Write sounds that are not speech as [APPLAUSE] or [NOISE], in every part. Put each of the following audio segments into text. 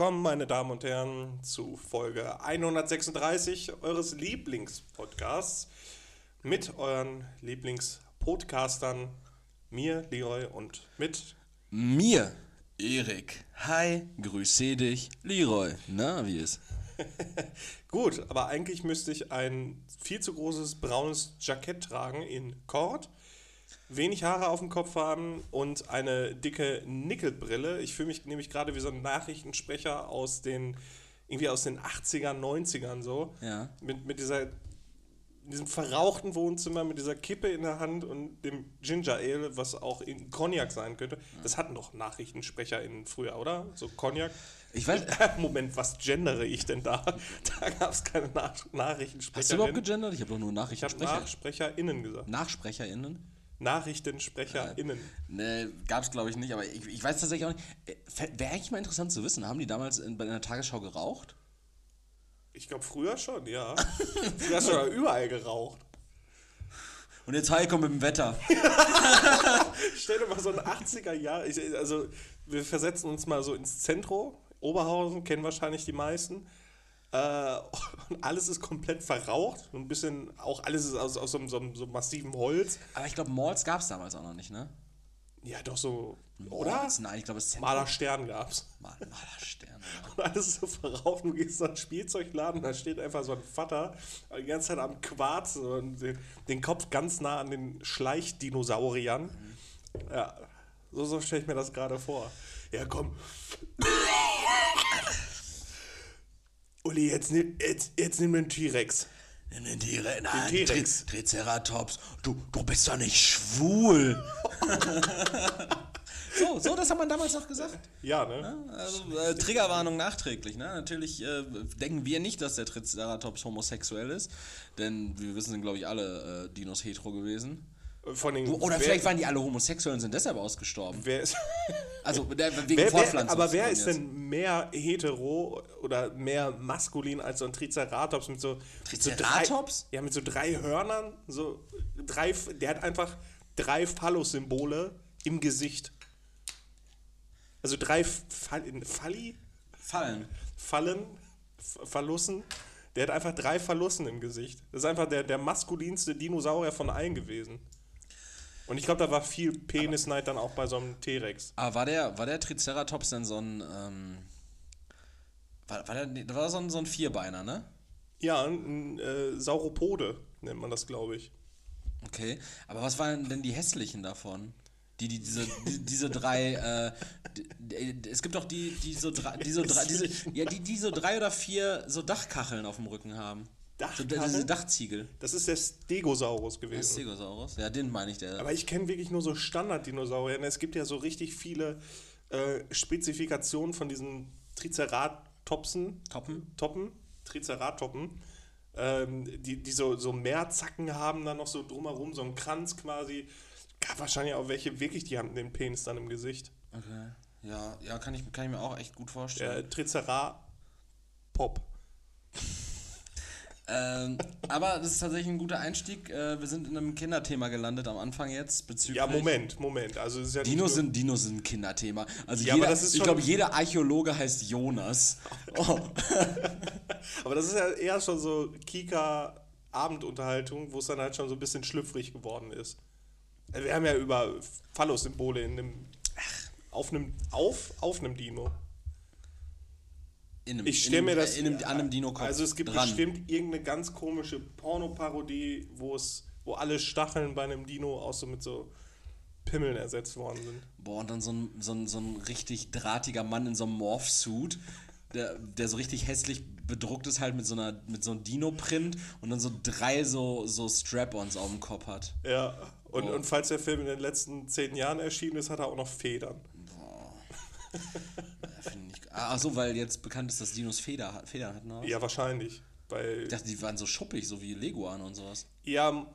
Willkommen, meine Damen und Herren, zu Folge 136 eures Lieblingspodcasts mit euren Lieblingspodcastern, mir, Leroy, und mit Mir, Erik. Hi, grüße dich, Leroy. Na, wie ist? [LAUGHS] Gut, aber eigentlich müsste ich ein viel zu großes braunes Jackett tragen in Kord, wenig Haare auf dem Kopf haben und eine dicke Nickelbrille. Ich fühle mich nämlich gerade wie so ein Nachrichtensprecher aus den irgendwie aus den 80ern, 90ern so. Ja. Mit, mit dieser in diesem verrauchten Wohnzimmer mit dieser Kippe in der Hand und dem Ginger Ale, was auch in Cognac sein könnte. Das hatten doch NachrichtensprecherInnen früher, oder? So Cognac. Ich weiß- [LAUGHS] Moment, was gendere ich denn da? [LAUGHS] Da gab es keine Nach Hast du überhaupt gegendert? Ich habe doch nur Ich habe Nachrichtensprecher. NachsprecherInnen gesagt. NachsprecherInnen? NachrichtensprecherInnen. Ne, gab es glaube ich nicht, aber ich, ich weiß tatsächlich auch nicht. Wäre eigentlich mal interessant zu wissen, haben die damals in, bei einer Tagesschau geraucht? Ich glaube, früher schon, ja. [LAUGHS] früher hast du ja überall geraucht. Und jetzt Heiko mit dem Wetter. [LAUGHS] Stell dir mal so ein 80er Jahr, also wir versetzen uns mal so ins Zentrum, Oberhausen, kennen wahrscheinlich die meisten. Äh, und [LAUGHS] alles ist komplett verraucht. Ein bisschen, auch alles ist aus, aus so, einem- so, so massivem Holz. Aber ich glaube, Malls gab es damals auch noch nicht, ne? Ja, doch so, oder? Malls? Nein, ich glaube, es ist Maler Stern gab's. Mal, Malerstern. Und alles ist so verraucht. Du gehst in einen Spielzeugladen, da steht einfach so ein Vater die ganze Zeit am Quarzen und den, den Kopf ganz nah an den Schleichdinosauriern. Ja, so, so stelle ich mir das gerade vor. Ja, komm. [LAUGHS] Uli, jetzt nimm, jetzt, jetzt nimm den T-Rex. Nimm den Tiere, nein, T-Rex. Tri Triceratops. Du, du bist doch nicht schwul. [LAUGHS] so, so, das hat man damals noch gesagt. Ja, ne? Also, äh, Triggerwarnung nachträglich. Ne? Natürlich äh, denken wir nicht, dass der Triceratops homosexuell ist, denn wir wissen, sind, glaube ich, alle äh, Dinos hetero gewesen. Von den, Oder wer, vielleicht waren die alle homosexuell und sind deshalb ausgestorben. Wer ist, Also wegen wer, Fortpflanzung. aber wer ist denn mehr hetero oder mehr maskulin als so ein Triceratops mit so. Mit so Triceratops? drei, ja, mit so drei Hörnern. So drei, der hat einfach drei Phallus-Symbole im Gesicht. Also drei Fall, Falli? Fallen. Fallen? Phallussen? Der hat einfach drei Phallussen im Gesicht. Das ist einfach der, der maskulinste Dinosaurier von allen gewesen. Und ich glaube, da war viel Penisneid dann auch bei so einem T-Rex. Aber war der, war der Triceratops denn so ein. Ähm, war, war, der, war das so ein, so ein Vierbeiner, ne? Ja, ein äh, Sauropode nennt man das, glaube ich. Okay. Aber was waren denn die hässlichen davon? Die, die, diese, die, diese drei, äh, die, die, es gibt doch die, die so drei, die so drei, diese, ja, die, die so drei oder vier so Dachkacheln auf dem Rücken haben. So, Dachkacheln? diese Dachziegel. Das ist der Stegosaurus Der gewesen. Stegosaurus? Ja, den meine ich, der. Aber ich kenne wirklich nur so Standard-Dinosaurier. Es gibt ja so richtig viele äh, Spezifikationen von diesen Triceratopsen. Toppen? Toppen? Triceratopen. Ähm, die die so, so Mehrzacken haben, dann noch so drumherum, so einen Kranz quasi. Gab wahrscheinlich auch welche wirklich, die haben den Penis dann im Gesicht. Okay. Ja, ja kann, ich, kann ich mir auch echt gut vorstellen. Der Tricerapop. Ähm, aber das ist tatsächlich ein guter Einstieg. Äh, wir sind in einem Kinderthema gelandet am Anfang jetzt bezüglich. Ja, Moment, Moment. Also ja Dinos sind, Dinos sind ein Kinderthema. Also Ja, jeder, ich glaube, jeder Archäologe heißt Jonas. [LAUGHS] Oh. [LAUGHS] Aber das ist ja eher schon so Kika-Abendunterhaltung, wo es dann halt schon so ein bisschen schlüpfrig geworden ist. Wir haben ja über Phallus-Symbole in einem, auf einem, auf, auf einem Dino. In einem, Ich stelle mir das. In einem, an einem Dino-Kopf Also es gibt dran. bestimmt irgendeine ganz komische Pornoparodie, wo es, wo alle Stacheln bei einem Dino auch so mit so Pimmeln ersetzt worden sind. Boah, und dann so ein, so, ein, so ein richtig drahtiger Mann in so einem Morph-Suit, der, der so richtig hässlich bedruckt ist, halt mit so einer mit so einem Dino-Print und dann so drei so, so Strap-ons auf dem Kopf hat. Ja. Und, Oh. und falls der Film in den letzten zehn Jahren erschienen ist, hat er auch noch Federn. Ja, find ich, ach so, weil jetzt bekannt ist, dass Dinos Feder, Federn hatten, oder? Ja, wahrscheinlich. Weil, Ich dachte, die waren so schuppig, so wie Leguane und sowas. ja,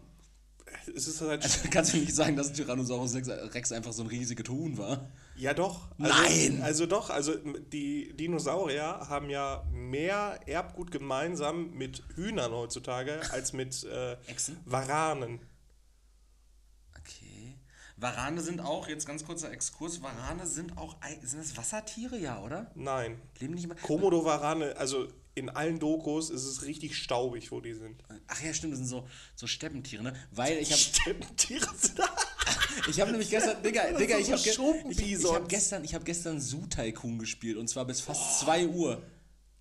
es ist halt Also kannst du nicht sagen, dass Tyrannosaurus Rex- Rex einfach so ein riesiges Huhn war? Ja, doch. Also, Nein! Also doch, also die Dinosaurier haben ja mehr Erbgut gemeinsam mit Hühnern heutzutage als mit äh, Echsen? Waranen. Warane sind auch, jetzt ganz kurzer Exkurs, Warane sind auch, sind das Wassertiere, ja, oder? Nein. Leben nicht mal. Komodo-Warane, also in allen Dokus ist es richtig staubig, wo die sind. Ach ja, stimmt, das sind so, so Steppentiere, ne? Weil ich habe [LAUGHS] Steppentiere sind da. [LAUGHS] ich hab nämlich gestern, Digga, Digga, ich habe ge ich, ich Schuppenbisons. hab gestern, ich hab gestern Zoo Tycoon gespielt und zwar bis fast 2 Uhr.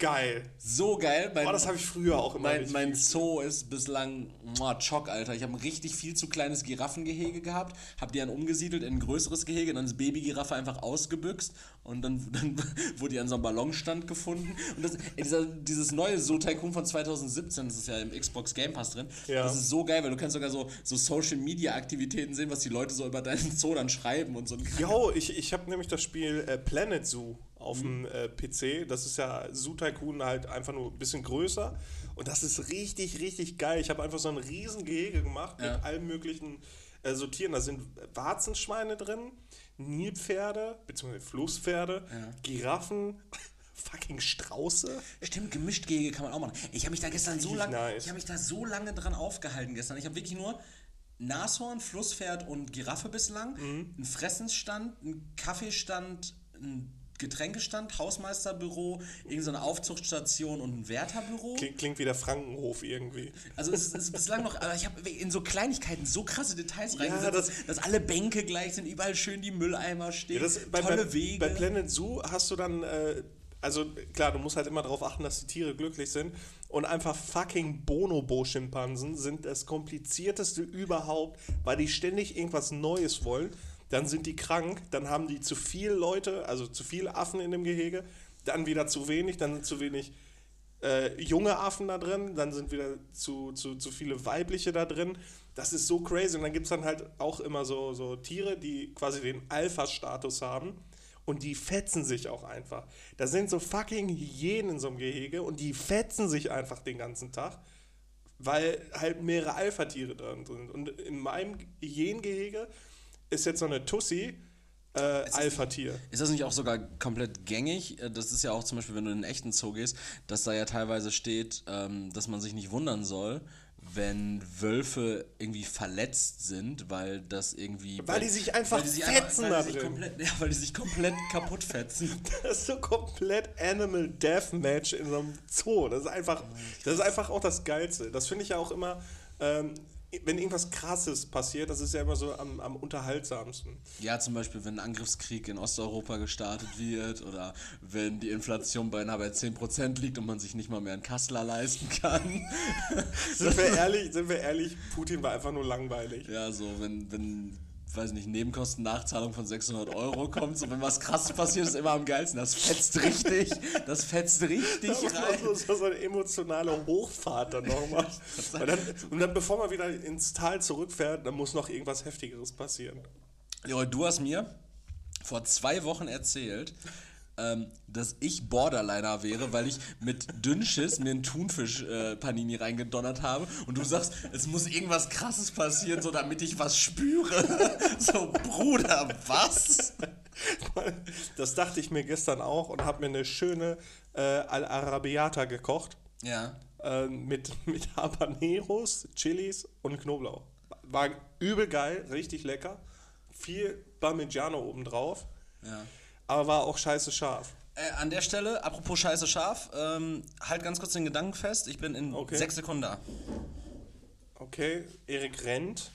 Geil. So geil. Mein, Boah, das habe ich früher auch immer mein, mein Zoo ist bislang muah, Chock, Alter. Ich habe ein richtig viel zu kleines Giraffengehege gehabt, habe die dann umgesiedelt in ein größeres Gehege, dann ist Babygiraffe einfach ausgebüxt und dann, [LAUGHS] dann wurde die an so einem Ballonstand gefunden. Und das, ey, dieser, dieses neue Zoo Tycoon von 2017, das ist ja im Xbox Game Pass drin, Ja. das ist so geil, weil du kannst sogar so, so Social Media Aktivitäten sehen, was die Leute so über deinen Zoo dann schreiben und so Jo, ich, ich habe nämlich das Spiel äh, Planet Zoo auf dem äh, PC. Das ist ja Zoo Tycoon halt einfach nur ein bisschen größer. Und das ist richtig, richtig geil. Ich habe einfach so ein riesen Gehege gemacht Ja. mit allen möglichen äh, so Tieren. Da sind Warzenschweine drin, Nilpferde, beziehungsweise Flusspferde, Giraffen, [LAUGHS] fucking Strauße. Stimmt, gemischt Gehege kann man auch machen. Ich habe mich da gestern so lange, nice. ich habe mich da so lange dran aufgehalten gestern. Ich habe wirklich nur Nashorn, Flusspferd und Giraffe bislang, Mhm. einen Fressensstand, einen Kaffeestand, einen Getränkestand, Hausmeisterbüro, irgendeine Aufzuchtstation und ein Wärterbüro. Klingt, klingt wie der Frankenhof irgendwie. Also es ist, es ist bislang noch, aber ich habe in so Kleinigkeiten so krasse Details reingesetzt, das- dass, dass alle Bänke gleich sind, überall schön die Mülleimer stehen, Ja, das, bei, tolle bei, Wege. bei Planet Zoo hast du dann, äh, also klar, du musst halt immer darauf achten, dass die Tiere glücklich sind. Und einfach fucking Bonobo-Schimpansen sind das komplizierteste überhaupt, weil die ständig irgendwas Neues wollen. Dann sind die krank, dann haben die zu viel Leute, also zu viele Affen in dem Gehege, dann wieder zu wenig, dann sind zu wenig äh, junge Affen da drin, dann sind wieder zu, zu, zu viele weibliche da drin. Das ist so crazy. Und dann gibt es dann halt auch immer so, so Tiere, die quasi den Alpha-Status haben. Und die fetzen sich auch einfach. Da sind so fucking Hyänen in so einem Gehege und die fetzen sich einfach den ganzen Tag, weil halt mehrere Alpha-Tiere drin sind. Und in meinem Hyänengehege ist jetzt so eine Tussi äh, Alpha-Tier. Ist das nicht auch sogar komplett gängig? Äh, Das ist ja auch zum Beispiel, wenn du in einen echten Zoo gehst, dass da ja teilweise steht, ähm, dass man sich nicht wundern soll, wenn Wölfe irgendwie verletzt sind, weil das irgendwie. Weil die sich einfach fetzen weil da die sich drin. komplett, Ja, weil die sich komplett kaputt fetzen. [LAUGHS] Das ist so komplett Animal Deathmatch in so einem Zoo. Das ist einfach, das ist einfach auch das Geilste. Das finde ich ja auch immer, ähm, wenn irgendwas Krasses passiert, das ist ja immer so am, am unterhaltsamsten. Ja, zum Beispiel, wenn ein Angriffskrieg in Osteuropa gestartet wird oder wenn die Inflation beinahe bei 10% liegt und man sich nicht mal mehr einen Kassler leisten kann. [LAUGHS] Sind wir ehrlich, sind wir ehrlich, Putin war einfach nur langweilig. Ja, so, wenn, wenn, weiß nicht, Nebenkosten-Nachzahlung von 600 Euro kommt, so, wenn was krasses passiert, ist immer am geilsten. Das fetzt richtig, das fetzt richtig Das ist rein. so, so, so eine emotionale Hochfahrt dann nochmal. [LAUGHS] Und dann, bevor man wieder ins Tal zurückfährt, dann muss noch irgendwas Heftigeres passieren. Leroy, du hast mir vor zwei Wochen erzählt, ähm, dass ich Borderliner wäre, weil ich mit Dünnschiss mir einen Thunfisch-Panini reingedonnert habe und du sagst, es muss irgendwas krasses passieren, so damit ich was spüre. [LAUGHS] so, Bruder, was? Das dachte ich mir gestern auch und habe mir eine schöne äh, Al-Arabiata gekocht. Ja. äh, mit, [LAUGHS] mit Habaneros, Chilis und Knoblauch. War übel geil, richtig lecker. Viel Parmigiano obendrauf. Ja. Aber war auch scheiße scharf. Äh, an der Stelle, apropos scheiße scharf, ähm, halt ganz kurz den Gedanken fest, ich bin in Okay. sechs Sekunden da. Okay, Erik rennt.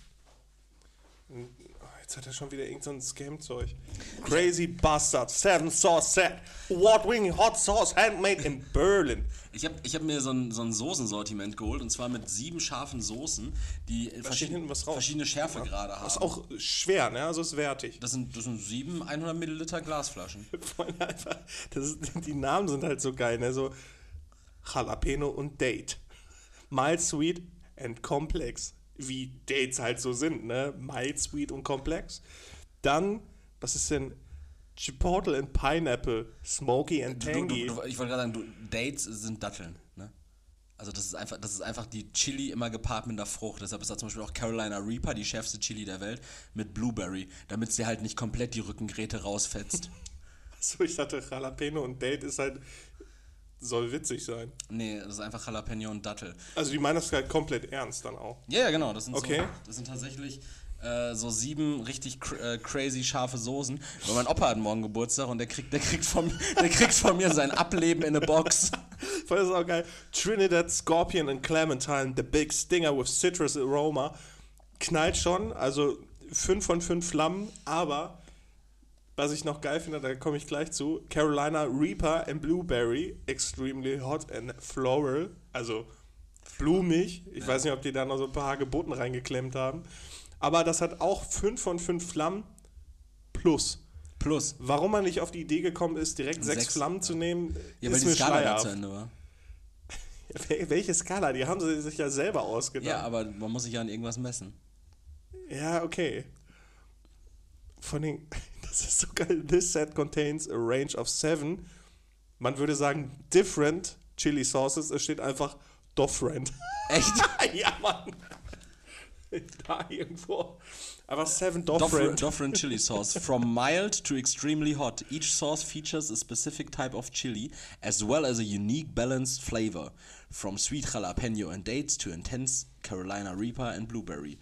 Jetzt hat er schon wieder irgend so Scam-Zeug. Crazy Bastard, Seven Sauce Set, Award-winning Hot Sauce, handmade in Berlin. Ich habe ich hab mir so ein, so ein Soßensortiment geholt und zwar mit sieben scharfen Soßen, die verschied hinten was raus. verschiedene Schärfegrade haben. Das ist auch schwer, ne? Also ist wertig. Das sind, das sind sieben 100 Milliliter Glasflaschen. [LAUGHS] Einfach, das ist, die Namen sind halt so geil, ne? So Jalapeno und Date. Mild, sweet and complex. Wie Dates halt so sind, ne? Mild, sweet und komplex. Dann, was ist denn? Chipotle and Pineapple, smoky and Du, du, tangy. du, ich wollte gerade sagen, du, Dates sind Datteln. Ne? Also das ist, einfach, das ist einfach die Chili immer gepaart mit einer Frucht. Deshalb ist da zum Beispiel auch Carolina Reaper, die schärfste Chili der Welt, mit Blueberry, damit sie halt nicht komplett die Rückengräte rausfetzt. [LAUGHS] Achso, ich dachte, Jalapeno und Date ist halt, soll witzig sein. nee, das ist einfach Jalapeno und Dattel. Also die meinen das halt komplett ernst dann auch. Ja, ja, genau. Das sind, Okay. so, das sind tatsächlich äh, so sieben richtig cr äh, crazy scharfe Soßen. Weil mein Opa hat morgen Geburtstag und der kriegt, der kriegt, von, der kriegt von mir sein Ableben in eine Box. Voll ist auch geil. Trinidad Scorpion and Clementine, the big stinger with citrus aroma. Knallt schon, also 5 von 5 Flammen, aber was ich noch geil finde, da komme ich gleich zu, Carolina Reaper and Blueberry, extremely hot and floral, also blumig. Ich ja. weiß nicht, ob die da noch so ein paar Hagebutten reingeklemmt haben. Aber das hat auch 5 von 5 Flammen plus. Plus. Warum man nicht auf die Idee gekommen ist, direkt 6 Flammen zu nehmen, ja, ist weil die Skala zu Ende war. Welche Skala? Die haben sie sich ja selber ausgedacht. Ja, aber man muss sich ja an irgendwas messen. Ja, okay. Von den, das ist so geil. This set contains a range of seven. Man würde sagen different Chili Sauces. Es steht einfach different. [LAUGHS] Echt? [LAUGHS] ja, Mann. [LAUGHS] da irgendwo. Aber seven different. Different chili sauce. From mild to extremely hot. Each sauce features a specific type of chili, as well as a unique balanced flavor. From sweet jalapeno and dates to intense Carolina Reaper and blueberry.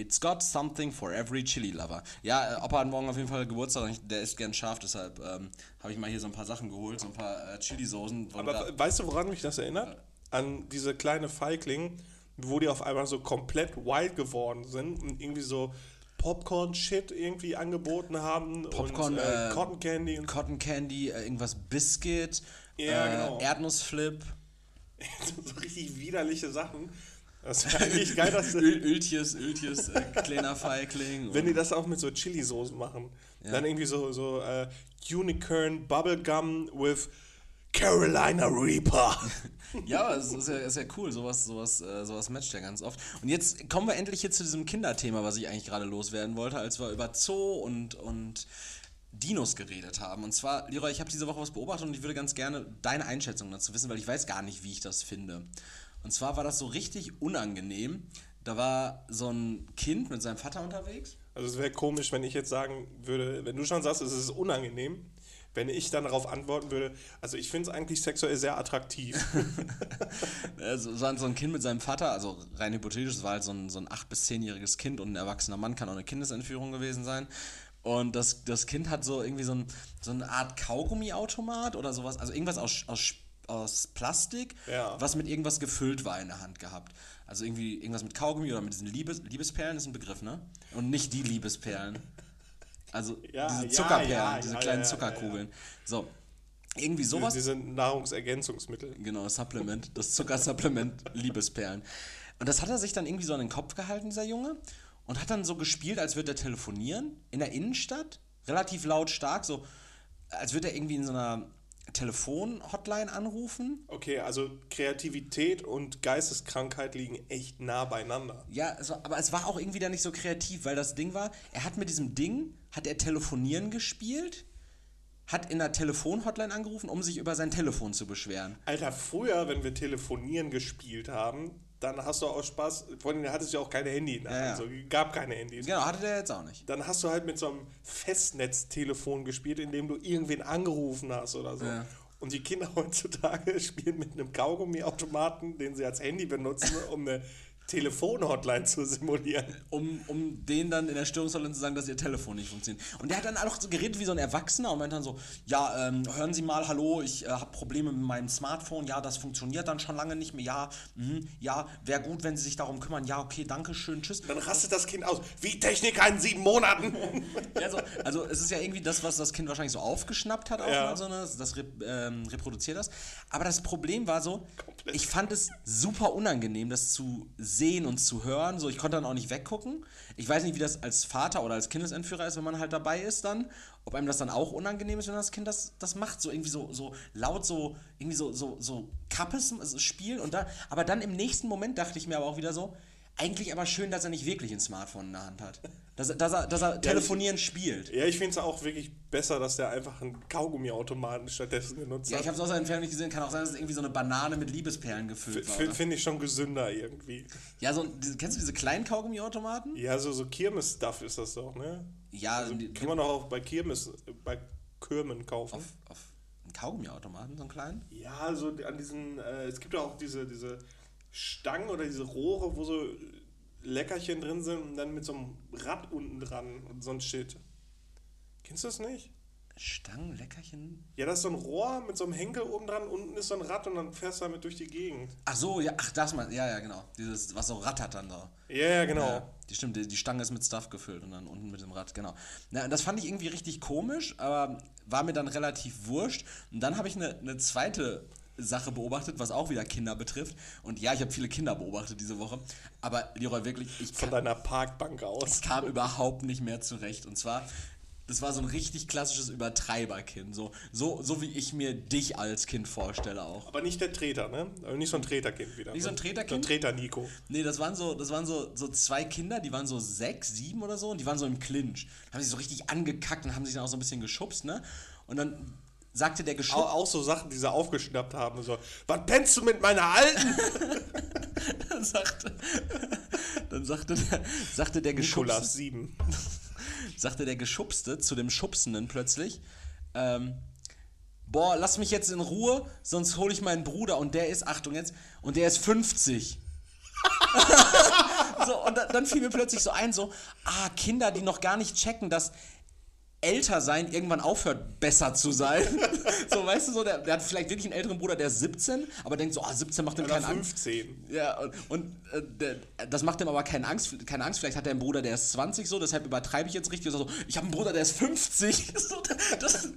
It's got something for every Chili Lover. Ja, äh, Opa hat morgen auf jeden Fall Geburtstag, der isst gern scharf, deshalb ähm, habe ich mal hier so ein paar Sachen geholt, so ein paar äh, Chili-Soßen. Aber weißt du, woran mich das erinnert? An diese kleine Feigling, wo die auf einmal so komplett wild geworden sind und irgendwie so Popcorn-Shit irgendwie angeboten haben. Popcorn, und, äh, äh, Cotton Candy. Und Cotton Candy, äh, irgendwas Biscuit, ja, äh, genau. Erdnussflip. [LAUGHS] so richtig widerliche Sachen. Das wäre eigentlich [LAUGHS] geil, dass Öl, Öltjes, Öltjes, äh, kleiner Feigling. Wenn die das auch mit so Chili-Soßen machen. Ja. Dann irgendwie so, so uh, Unicorn Bubblegum with Carolina Reaper. [LAUGHS] ja, es ist ja, ist ja cool, sowas, sowas, äh, sowas matcht ja ganz oft. Und jetzt kommen wir endlich hier zu diesem Kinderthema, was ich eigentlich gerade loswerden wollte, als wir über Zoo und, und Dinos geredet haben. Und zwar, Leroy, ich habe diese Woche was beobachtet und ich würde ganz gerne deine Einschätzung dazu wissen, weil ich weiß gar nicht, wie ich das finde. Und zwar war das so richtig unangenehm. Da war so ein Kind mit seinem Vater unterwegs. Also es wäre komisch, wenn ich jetzt sagen würde, wenn du schon sagst, es ist unangenehm, wenn ich dann darauf antworten würde, also ich finde es eigentlich sexuell sehr attraktiv. [LAUGHS] also, so ein Kind mit seinem Vater, also rein hypothetisch, es war halt so ein, so ein 8- bis 10-jähriges Kind und ein erwachsener Mann kann auch eine Kindesentführung gewesen sein. Und das, das Kind hat so irgendwie so, ein, so eine Art Kaugummiautomat oder sowas, also irgendwas aus, aus, aus Plastik, ja. was mit irgendwas gefüllt war in der Hand gehabt. Also irgendwie irgendwas mit Kaugummi oder mit diesen Liebes, Liebesperlen ist ein Begriff, ne? Und nicht die Liebesperlen. Also [LAUGHS] ja, diese Zuckerperlen, ja, diese kleinen Zuckerkugeln. So. Irgendwie sowas. Diese, diese Nahrungsergänzungsmittel. Genau, Supplement, das Zuckersupplement [LAUGHS] Liebesperlen. Und das hat er sich dann irgendwie so an den Kopf gehalten, dieser Junge, und hat dann so gespielt, als würde er telefonieren in der Innenstadt, relativ lautstark, so als würde er irgendwie in so einer Telefon-Hotline anrufen. Okay, also Kreativität und Geisteskrankheit liegen echt nah beieinander. Ja, war, aber es war auch irgendwie da nicht so kreativ, weil das Ding war, er hat mit diesem Ding, hat er Telefonieren gespielt, hat in der Telefon-Hotline angerufen, um sich über sein Telefon zu beschweren. Alter, früher, wenn wir Telefonieren gespielt haben, dann hast du auch Spaß, vor allem hattest du ja auch keine Handy in der ja, Hand, ja. gab keine Handys. Genau, hatte der jetzt auch nicht. Dann hast du halt mit so einem Festnetztelefon gespielt, in dem du irgendwen angerufen hast oder so. Ja. Und die Kinder [LAUGHS] heutzutage spielen mit einem Kaugummiautomaten, den sie als Handy benutzen, um eine Telefon-Hotline zu simulieren. Um, um denen dann in der Störungshotline zu sagen, dass ihr Telefon nicht funktioniert. Und der hat dann auch so geredet wie so ein Erwachsener und meint dann so, ja, ähm, hören Sie mal, hallo, ich äh, habe Probleme mit meinem Smartphone, ja, das funktioniert dann schon lange nicht mehr, ja, mh, ja, wäre gut, wenn Sie sich darum kümmern, ja, okay, danke schön, tschüss. Dann rastet das Kind aus, wie Techniker in sieben Monaten. [LAUGHS] ja, so, also es ist ja irgendwie das, was das Kind wahrscheinlich so aufgeschnappt hat, auch ja. mal so, ne? das ähm, reproduziert das. Aber das Problem war so. Ich fand es super unangenehm, das zu sehen und zu hören. So, ich konnte dann auch nicht weggucken. Ich weiß nicht, wie das als Vater oder als Kindesentführer ist, wenn man halt dabei ist dann. Ob einem das dann auch unangenehm ist, wenn das Kind das, das macht. So irgendwie so, so laut, so irgendwie so, so, so Kappes spielen. Und da, aber dann im nächsten Moment dachte ich mir aber auch wieder so, eigentlich aber schön, dass er nicht wirklich ein Smartphone in der Hand hat. Dass, dass er, dass er ja, telefonieren ich, spielt. Ja, ich finde es auch wirklich besser, dass der einfach einen Kaugummiautomaten stattdessen genutzt hat. Ja, ich habe es aus der Entfernung nicht gesehen. Kann auch sein, dass es irgendwie so eine Banane mit Liebesperlen gefüllt war. Finde ich schon gesünder irgendwie. Ja, so, kennst du diese kleinen Kaugummiautomaten? Ja, so, so Kirmes-Stuff ist das doch, ne? Ja, also, die, kann man doch auch bei Kirmes, bei Kürmen kaufen. Auf, auf einen Kaugummiautomaten, so einen kleinen? Ja, so an diesen, äh, es gibt auch diese, diese Stangen oder diese Rohre, wo so Leckerchen drin sind und dann mit so einem Rad unten dran und so ein Shit. Kennst du das nicht? Stangen, Leckerchen? Ja, das ist so ein Rohr mit so einem Henkel oben dran, unten ist so ein Rad und dann fährst du damit durch die Gegend. Ach so, ja, ach, das mal, ja, ja, genau. Dieses, was so rattert dann da. Ja, ja, genau. Ja, die stimmt, die, die Stange ist mit Stuff gefüllt und dann unten mit dem Rad, genau. Na, das fand ich irgendwie richtig komisch, aber war mir dann relativ wurscht. Und dann habe ich eine, eine zweite Sache beobachtet, was auch wieder Kinder betrifft. Und ja, ich habe viele Kinder beobachtet diese Woche. Aber Leroy, wirklich, ich Von kam, deiner Parkbank aus. kam überhaupt nicht mehr zurecht. Und zwar, das war so ein richtig klassisches Übertreiberkind. So, so, so wie ich mir dich als Kind vorstelle auch. Aber nicht der Treter, ne? Also nicht so ein Treterkind wieder. Nicht so ein Treterkind? So ein Treter-Nico. Nee, das waren so, das waren so, so zwei Kinder, die waren so sechs, sieben oder so und die waren so im Clinch. Haben sich so richtig angekackt und haben sich dann auch so ein bisschen geschubst, ne? Und dann sagte der Auch, Geschubst. auch so Sachen, die sie aufgeschnappt haben. So, was pennst du mit meiner Alten? [LAUGHS] Dann sagte, dann sagte der, sagte der Geschubste, 7. [LAUGHS] sagte der Geschubste zu dem Schubsenden plötzlich, ähm, boah, lass mich jetzt in Ruhe, sonst hole ich meinen Bruder und der ist, Achtung jetzt, und der ist 50. [LAUGHS] so, und da, dann fiel mir plötzlich so ein, so, ah, Kinder, die noch gar nicht checken, dass älter sein irgendwann aufhört, besser zu sein. [LAUGHS] so, weißt du, so, der, der hat vielleicht wirklich einen älteren Bruder, der ist 17, aber denkt so, ah, 17 macht ihm Oder keine Angst. 15. Ja, und, und äh, der, das macht ihm aber keine Angst, keine Angst. Vielleicht hat er einen Bruder, der ist 20 so, deshalb übertreibe ich jetzt richtig. So, ich habe einen Bruder, der ist 50. [LAUGHS] So, das,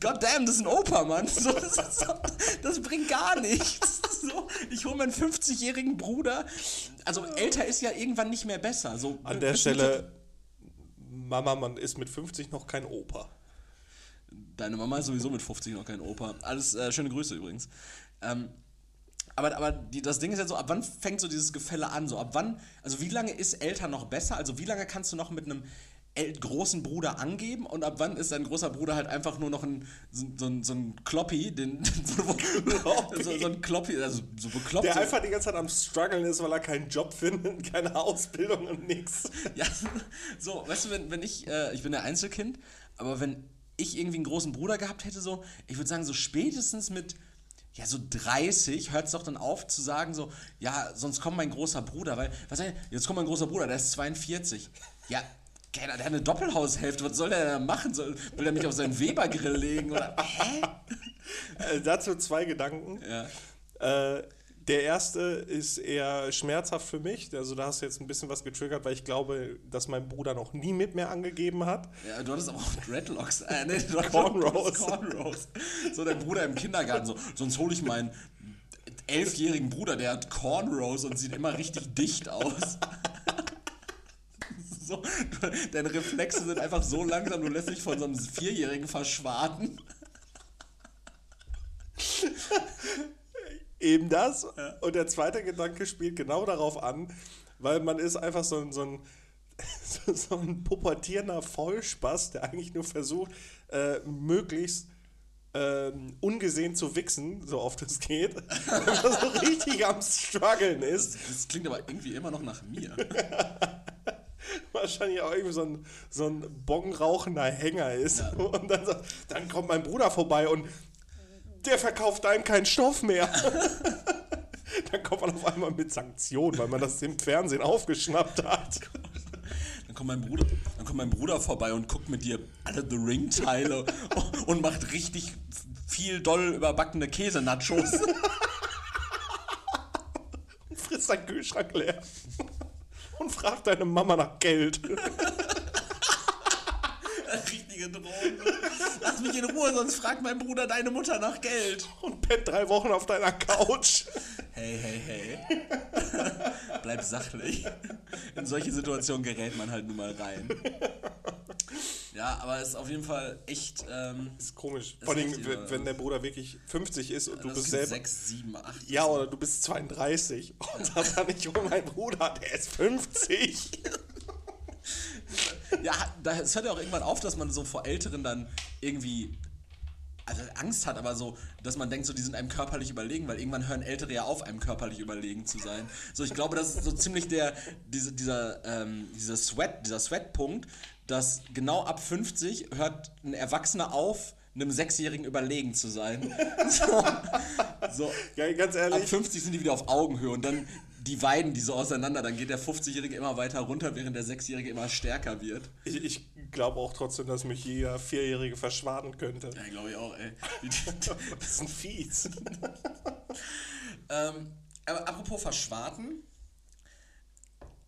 God damn, das ist ein Opa, Mann. [LAUGHS] So, das, so, das bringt gar nichts. So, ich hole meinen 50-jährigen Bruder. Also älter ist ja irgendwann nicht mehr besser. So, An der Stelle, Mama, man ist mit 50 noch kein Opa. Deine Mama ist sowieso mit 50 noch kein Opa. Alles äh, schöne Grüße übrigens. Ähm, aber aber die, das Ding ist ja so, ab wann fängt so dieses Gefälle an? So, ab wann, also wie lange ist älter noch besser? Also wie lange kannst du noch mit einem großen Bruder angeben und ab wann ist dein großer Bruder halt einfach nur noch ein so, so, ein- so ein Kloppi, den, [LAUGHS] so, so ein Kloppi, also so bekloppt. Der einfach die ganze Zeit am struggeln ist, weil er keinen Job findet, [LAUGHS] keine Ausbildung und nix. Ja, [LAUGHS] so, weißt du, wenn, wenn ich, äh, ich bin ja Einzelkind, aber wenn ich irgendwie einen großen Bruder gehabt hätte, so, ich würde sagen, so spätestens mit, ja, so 30 hört es doch dann auf zu sagen, so, ja, sonst kommt mein großer Bruder, weil, was ich, jetzt kommt mein großer Bruder, der ist 42. Ja, keiner, der hat eine Doppelhaushälfte, was soll der da machen? Soll, will er mich auf seinen Webergrill legen oder, [LAUGHS] hä? Äh, dazu zwei Gedanken. Ja. Äh, der erste ist eher schmerzhaft für mich. Also da hast du jetzt ein bisschen was getriggert, weil ich glaube, dass mein Bruder noch nie mit mir angegeben hat. Ja, du hattest aber auch Dreadlocks. Äh, nee, Cornrows. [LAUGHS] Cornrows. So dein Bruder im Kindergarten, so, sonst hole ich meinen elfjährigen Bruder, der hat Cornrows und sieht immer richtig dicht aus. So, deine Reflexe sind einfach so langsam, du lässt dich von so einem Vierjährigen verschwaten. Eben das. Und der zweite Gedanke spielt genau darauf an, weil man ist einfach so ein, so ein, [LAUGHS] so- ein pubertierender Vollspaß, der eigentlich nur versucht, äh, möglichst ähm, ungesehen zu wichsen, so oft es geht. [LAUGHS] Wenn man so richtig am struggeln ist. Das klingt aber irgendwie immer noch nach mir. [LAUGHS] [LAUGHS] wahrscheinlich auch irgendwie so ein, so ein bongrauchender Hänger ist. [LAUGHS] Und dann, sagt, dann kommt mein Bruder vorbei und der verkauft einem keinen Stoff mehr. [LAUGHS] dann kommt man auf einmal mit Sanktionen, weil man das im Fernsehen aufgeschnappt hat. Dann kommt mein Bruder, dann kommt mein Bruder vorbei und guckt mit dir alle The Ring-Teile und macht richtig viel doll überbackene Käse-Nachos. Und frisst deinen Kühlschrank leer. Und fragt deine Mama nach Geld. [LAUGHS] Richtige Drohung. Lass mich in Ruhe, sonst fragt mein Bruder deine Mutter nach Geld. Und pennt drei Wochen auf deiner Couch. Hey, hey, hey. [LAUGHS] Bleib sachlich. In solche Situationen gerät man halt nun mal rein. Ja, aber es ist auf jeden Fall echt. Ähm, Ist komisch. Ist Vor allem, wenn, oder? wenn der Bruder wirklich 50 ist und du bist selber. 6, 7, 8. Ja, oder du bist 32 und sagst dann nicht, oh, mein Bruder, der ist 50. [LAUGHS] [LAUGHS] Ja, es hört ja auch irgendwann auf, dass man so vor Älteren dann irgendwie also Angst hat, aber so, dass man denkt, so die sind einem körperlich überlegen, weil irgendwann hören Ältere ja auf, einem körperlich überlegen zu sein. So, ich glaube, das ist so ziemlich der, diese, dieser, ähm, dieser Sweat, dieser Sweat-Punkt, dass genau ab 50 hört ein Erwachsener auf, einem Sechsjährigen überlegen zu sein. [LAUGHS] So, so ganz ab ehrlich, 50 sind die wieder auf Augenhöhe und dann die weiden die so auseinander. Dann geht der 50-Jährige immer weiter runter, während der 6-Jährige immer stärker wird. Ich, ich glaube auch trotzdem, dass mich jeder Vierjährige verschwaden könnte. Ja, glaube ich auch, ey. [LAUGHS] Das ist ein Fies. [LAUGHS] ähm, aber apropos Verschwarten.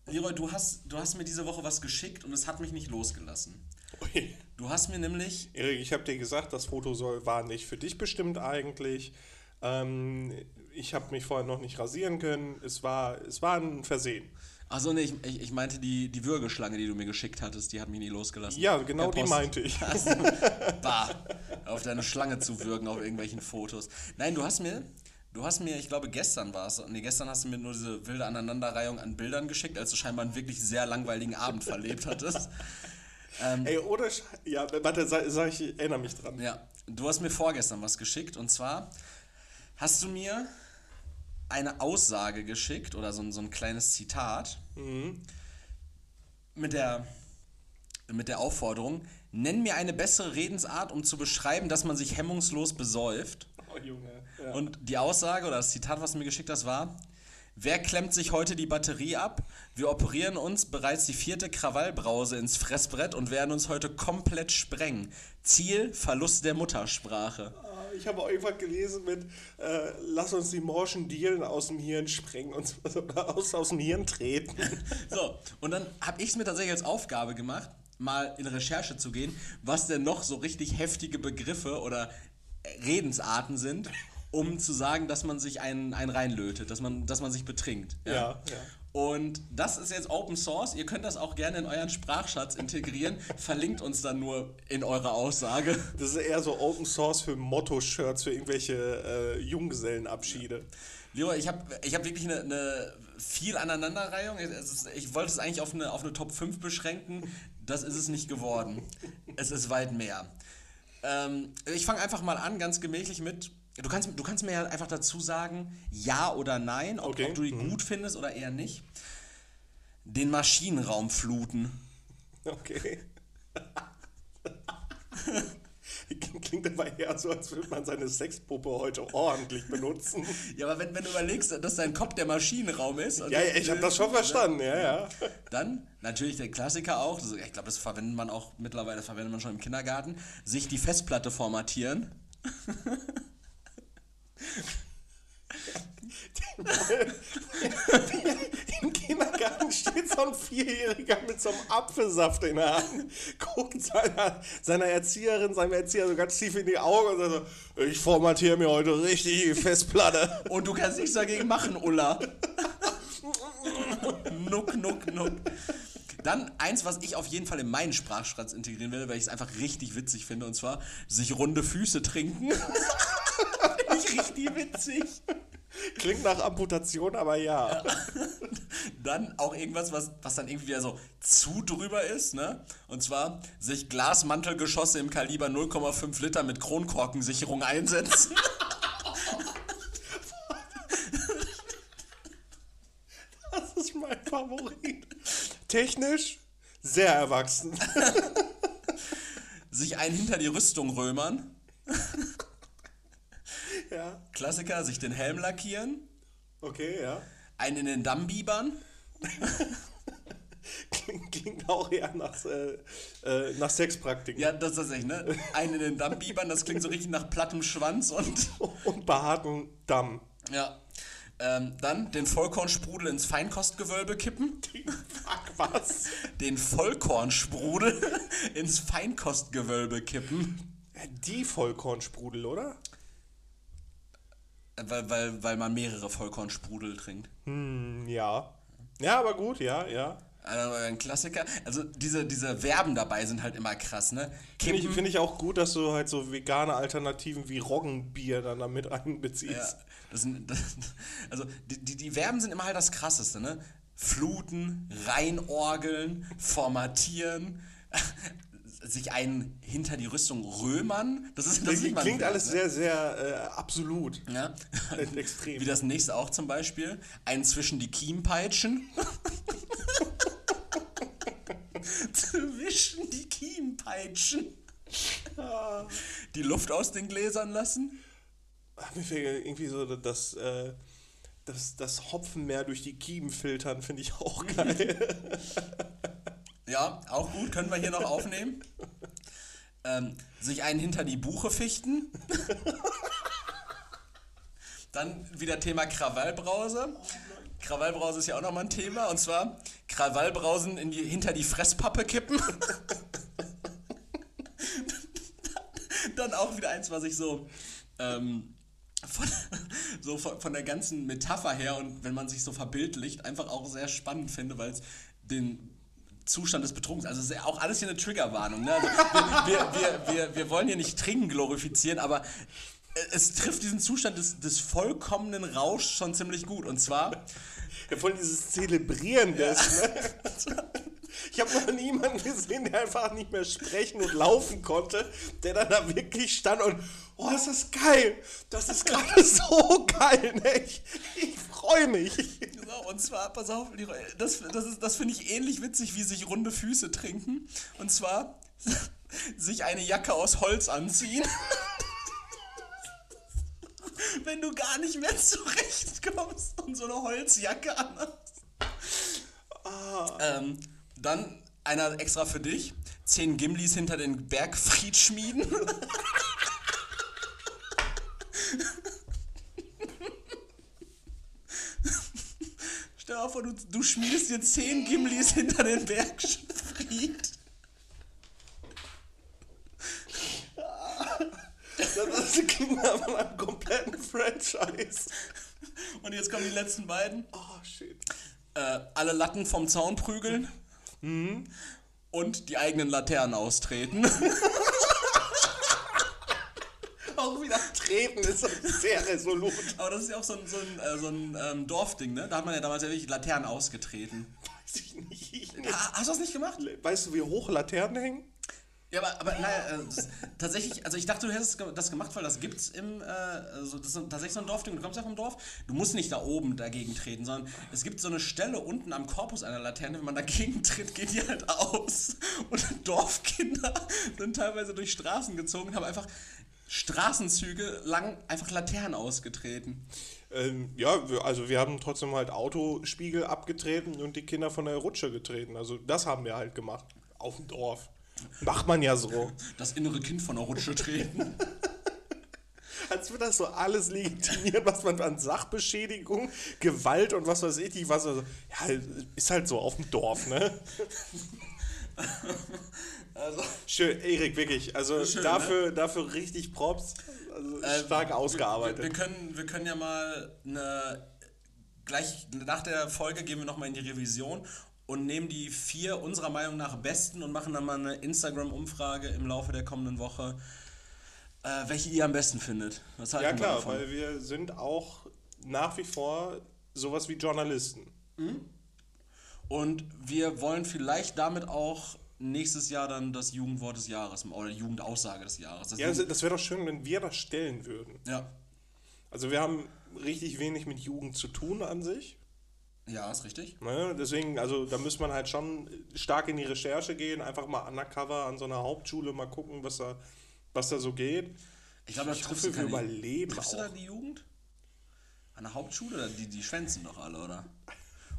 Leroy, du hast, du hast mir diese Woche was geschickt und es hat mich nicht losgelassen. Ui. Du hast mir nämlich. Erik, ich habe dir gesagt, das Foto soll, war nicht für dich bestimmt eigentlich. Ähm, ich habe mich vorher noch nicht rasieren können. Es war, es war ein Versehen. Achso, nee, ich, ich, ich meinte die, die Würgeschlange, die du mir geschickt hattest, die hat mich nie losgelassen. Ja, genau die meinte ich. Bah, auf deine Schlange zu würgen auf irgendwelchen Fotos. Nein, du hast mir, du hast mir, ich glaube gestern war es, nee, gestern hast du mir nur diese wilde Aneinanderreihung an Bildern geschickt, als du scheinbar einen wirklich sehr langweiligen Abend verlebt hattest. Ey, oder? Ja, warte, sag, sag ich, ich erinnere mich dran. Ja, du hast mir vorgestern was geschickt und zwar hast du mir eine Aussage geschickt oder so ein, so ein kleines Zitat mit, der, mit der Aufforderung, nenn mir eine bessere Redensart, um zu beschreiben, dass man sich hemmungslos besäuft. Oh, Junge. Ja. Und die Aussage oder das Zitat, was du mir geschickt hast, war, wer klemmt sich heute die Batterie ab? Wir operieren uns bereits die vierte Krawallbrause ins Fressbrett und werden uns heute komplett sprengen. Ziel, Verlust der Muttersprache. Ich habe auch irgendwas gelesen mit, äh, lass uns die morschen Dielen aus dem Hirn sprengen und [LAUGHS] aus, aus dem Hirn treten. [LAUGHS] So, und dann habe ich es mir tatsächlich als Aufgabe gemacht, mal in Recherche zu gehen, was denn noch so richtig heftige Begriffe oder Redensarten sind, um zu sagen, dass man sich einen, einen reinlötet, dass man, dass man sich betrinkt. Ja, ja. Und das ist jetzt Open Source. Ihr könnt das auch gerne in euren Sprachschatz integrieren. Verlinkt uns dann nur in eurer Aussage. Das ist eher so Open Source für Motto-Shirts, für irgendwelche äh, Junggesellenabschiede. Leo, ich habe ich hab wirklich eine, eine viel Aneinanderreihung. Ich wollte es eigentlich auf eine, auf eine Top 5 beschränken. Das ist es nicht geworden. Es ist weit mehr. Ähm, ich fange einfach mal an, ganz gemächlich mit. Du kannst, du kannst mir ja einfach dazu sagen, ja oder nein, ob, Okay. ob du die gut findest oder eher nicht. Den Maschinenraum fluten. Okay. [LAUGHS] Klingt aber eher so, als würde man seine Sexpuppe heute ordentlich benutzen. [LAUGHS] Ja, aber wenn, wenn du überlegst, dass dein Kopf der Maschinenraum ist. Ja, ja, ich habe das schon verstanden, ja, ja. Dann natürlich der Klassiker auch, ich glaube, das verwendet man auch mittlerweile, das verwendet man schon im Kindergarten, sich die Festplatte formatieren. [LAUGHS] [LAUGHS] Im Kindergarten steht so ein Vierjähriger mit so einem Apfelsaft in der Hand, guckt seiner, seiner Erzieherin, seinem Erzieher so ganz tief in die Augen und sagt so, ich formatiere mir heute richtig die Festplatte. Und du kannst nichts dagegen machen, Ulla. nuck, nuck, nuck. Dann eins, was ich auf jeden Fall in meinen Sprachschatz integrieren will, weil ich es einfach richtig witzig finde, und zwar sich runde Füße trinken. Finde ich richtig witzig. Klingt nach Amputation, aber ja. Dann auch irgendwas, was, was dann irgendwie wieder so zu drüber ist, ne? Und zwar sich Glasmantelgeschosse im Kaliber 0,5 Liter mit Kronkorkensicherung einsetzen. Das ist mein Favorit. Technisch sehr erwachsen. sich einen hinter die Rüstung römern. Ja, Klassiker, sich den Helm lackieren. okay, ja. Einen in den Damm biebern. [LAUGHS] Klingt, klingt auch eher nach, äh, äh, nach Sexpraktiken. Ja, das ist echt, ne? Einen in den Damm biebern, das klingt so richtig nach plattem Schwanz und. [LAUGHS] Und behaarten Damm. Ja. Ähm, dann den Vollkornsprudel ins Feinkostgewölbe kippen. Fuck, was? Den Vollkornsprudel [LAUGHS] ins Feinkostgewölbe kippen. Die Vollkornsprudel, oder? Weil, weil, weil man mehrere Vollkornsprudel trinkt. Hm, ja. Ja, aber gut, ja, ja. Also ein Klassiker. Also diese, diese Verben dabei sind halt immer krass, ne? Finde ich, find ich auch gut, dass du halt so vegane Alternativen wie Roggenbier dann damit einbeziehst. Ja, das sind, das, [LAUGHS] also die, die, die Verben sind immer halt das Krasseste, ne? Fluten, reinorgeln, formatieren, sich einen hinter die Rüstung römern. Das ist das Klingt, klingt alles ne? sehr, sehr äh, absolut. Ja. [LAUGHS] Extrem. Wie das nächste auch zum Beispiel. Einen zwischen die Kiempeitschen. [LAUGHS] zwischen die Kiempeitschen. Die Luft aus den Gläsern lassen. Ach, Mir fehlt irgendwie so das, äh, das, das Hopfenmeer durch die Kiemen filtern, finde ich auch [LAUGHS] geil. Ja, auch gut, können wir hier noch aufnehmen. Ähm, sich einen hinter die Buche fichten. Dann wieder Thema Krawallbrause. Krawallbrause ist ja auch nochmal ein Thema. Und zwar Krawallbrausen in die, hinter die Fresspappe kippen. Dann auch wieder eins, was ich so, ähm, von, so von, von der ganzen Metapher her und wenn man sich so verbildlicht, einfach auch sehr spannend finde, weil es den Zustand des Betrunkens, also es ist ja auch alles hier eine Triggerwarnung. Ne? Also wir, wir, wir, wir, wir wollen hier nicht Trinken glorifizieren, aber es trifft diesen Zustand des, des vollkommenen Rauschs schon ziemlich gut. Und zwar. Ja, voll dieses Zelebrieren des, ne? Ich habe noch niemanden gesehen, der einfach nicht mehr sprechen und laufen konnte, der dann da wirklich stand und, oh, ist das geil. Das ist gerade [LAUGHS] so geil, ne? Ich, ich freue mich. Und zwar, pass auf, das, das, ist- das finde ich ähnlich witzig, wie sich runde Füße trinken. Und zwar [LAUGHS] sich eine Jacke aus Holz anziehen. [LAUGHS] Wenn du gar nicht mehr zurechtkommst und so eine Holzjacke anhast. Ähm, dann einer extra für dich. Zehn Gimlis hinter den Bergfried schmieden. [LAUGHS] Mal vor, du, du schmiedest dir zehn Gimlis hinter den Bergfried. Das klingt nach einem kompletten Franchise. Und jetzt kommen die letzten beiden. Oh, shit. Äh, alle Latten vom Zaun prügeln. Und die eigenen Laternen austreten. Auch wieder treten ist sehr resolut. Aber das ist ja auch so ein, so ein, äh, so ein ähm, Dorfding, ne? Da hat man ja damals ja wirklich Laternen ausgetreten. Weiß ich nicht. Ha, hast du das nicht gemacht? Weißt du, wie hoch Laternen hängen? Ja, aber, aber naja, äh, tatsächlich, also ich dachte, du hättest das gemacht, weil das gibt's im, äh, also das ist tatsächlich so ein Dorfding, du kommst ja vom Dorf, du musst nicht da oben dagegen treten, sondern es gibt so eine Stelle unten am Korpus einer Laterne, wenn man dagegen tritt, geht die halt aus. Und Dorfkinder sind teilweise durch Straßen gezogen haben einfach Straßenzüge lang einfach Laternen ausgetreten. Ähm, ja, also wir haben trotzdem halt Autospiegel abgetreten und die Kinder von der Rutsche getreten. Also das haben wir halt gemacht. Auf dem Dorf. Macht man ja so. [LAUGHS] Das innere Kind von der Rutsche treten. [LAUGHS] Als würde das so alles legitimieren, was man an Sachbeschädigung, Gewalt und was weiß ich nicht, was. Also, ja, ist halt so auf dem Dorf, ne? [LAUGHS] Also, Schön, Erik, wirklich. Also Schön, dafür, dafür richtig Props. Also stark ausgearbeitet. Wir, wir, können, wir können ja mal eine. Gleich nach der Folge gehen wir nochmal in die Revision und nehmen die vier unserer Meinung nach besten und machen dann mal eine Instagram-Umfrage im Laufe der kommenden Woche, äh, welche ihr am besten findet. Was halten ja klar, davon? weil wir sind auch nach wie vor sowas wie Journalisten. Und wir wollen vielleicht damit auch nächstes Jahr dann das Jugendwort des Jahres oder Jugendaussage des Jahres. Das Ja, das, Jugend- das wäre doch schön, wenn wir das stellen würden. ja. Also wir haben richtig wenig mit Jugend zu tun an sich. ja, ist richtig. Ne? Deswegen, also da muss man halt schon stark in die Recherche gehen, einfach mal undercover an so einer Hauptschule mal gucken, was da, was da so geht. Ich glaube, das Ich triffst hoffe, du keine- überleben Triffst du auch. da die Jugend? An der Hauptschule? Oder Die, die schwänzen doch alle, oder?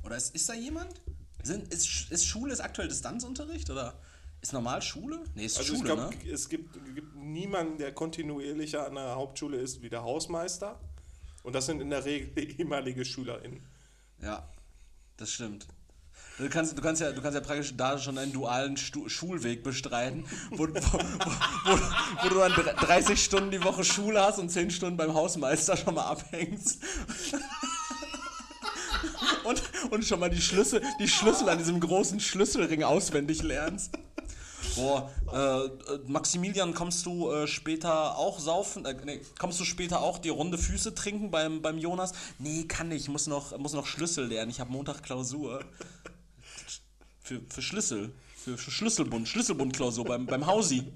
Oder ist, ist da jemand? Sind, ist, ist Schule ist aktuell Distanzunterricht? Oder ist normal Schule? Nee, ist Also ich Schule, glaube, ne? es gibt, gibt niemanden, der kontinuierlicher an der Hauptschule ist wie der Hausmeister. Und das sind in der Regel [LAUGHS] ehemalige SchülerInnen. Ja, das stimmt. Du kannst, du, kannst ja, du kannst ja praktisch da schon einen dualen Stu Schulweg bestreiten, wo, wo, wo, wo du dann dr- 30 Stunden die Woche Schule hast und 10 Stunden beim Hausmeister schon mal abhängst. Und, und schon mal die Schlüssel, die Schlüssel an diesem großen Schlüsselring auswendig lernst. Boah, äh, äh, Maximilian, kommst du äh, später auch saufen? Äh, nee, kommst du später auch die runde Füße trinken beim, beim Jonas? Nee, kann nicht, muss noch, muss noch Schlüssel lernen. Ich habe Montag Klausur. Für, für Schlüssel. Für, für Schlüsselbund, Schlüsselbundklausur beim, beim Hausi.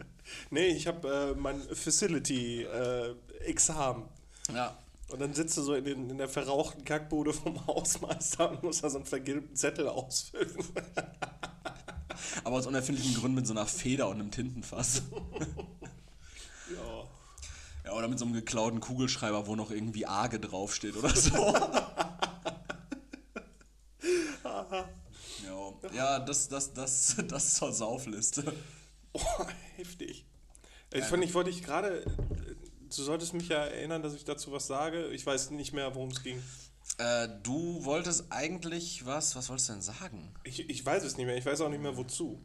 Nee, ich habe äh, mein Facility-Examen. Ja. Und dann sitzt du so in, den, in der verrauchten Kackbude vom [LAUGHS] Hausmeister und musst da so einen vergilbten Zettel ausfüllen. [LAUGHS] Aber aus unerfindlichen Gründen mit so einer Feder und einem Tintenfass. [LAUGHS] ja. Ja, oder mit so einem geklauten Kugelschreiber, wo noch irgendwie Arge draufsteht oder so. ja, ja das, das, das, das zur Saufliste. Oh, heftig. Ich, ähm. fand, ich wollte ich gerade du solltest mich ja erinnern, dass ich dazu was sage. Ich weiß nicht mehr, worum es ging. Äh, du wolltest eigentlich was, was wolltest du denn sagen? Ich, ich weiß es nicht mehr, ich weiß auch nicht mehr wozu.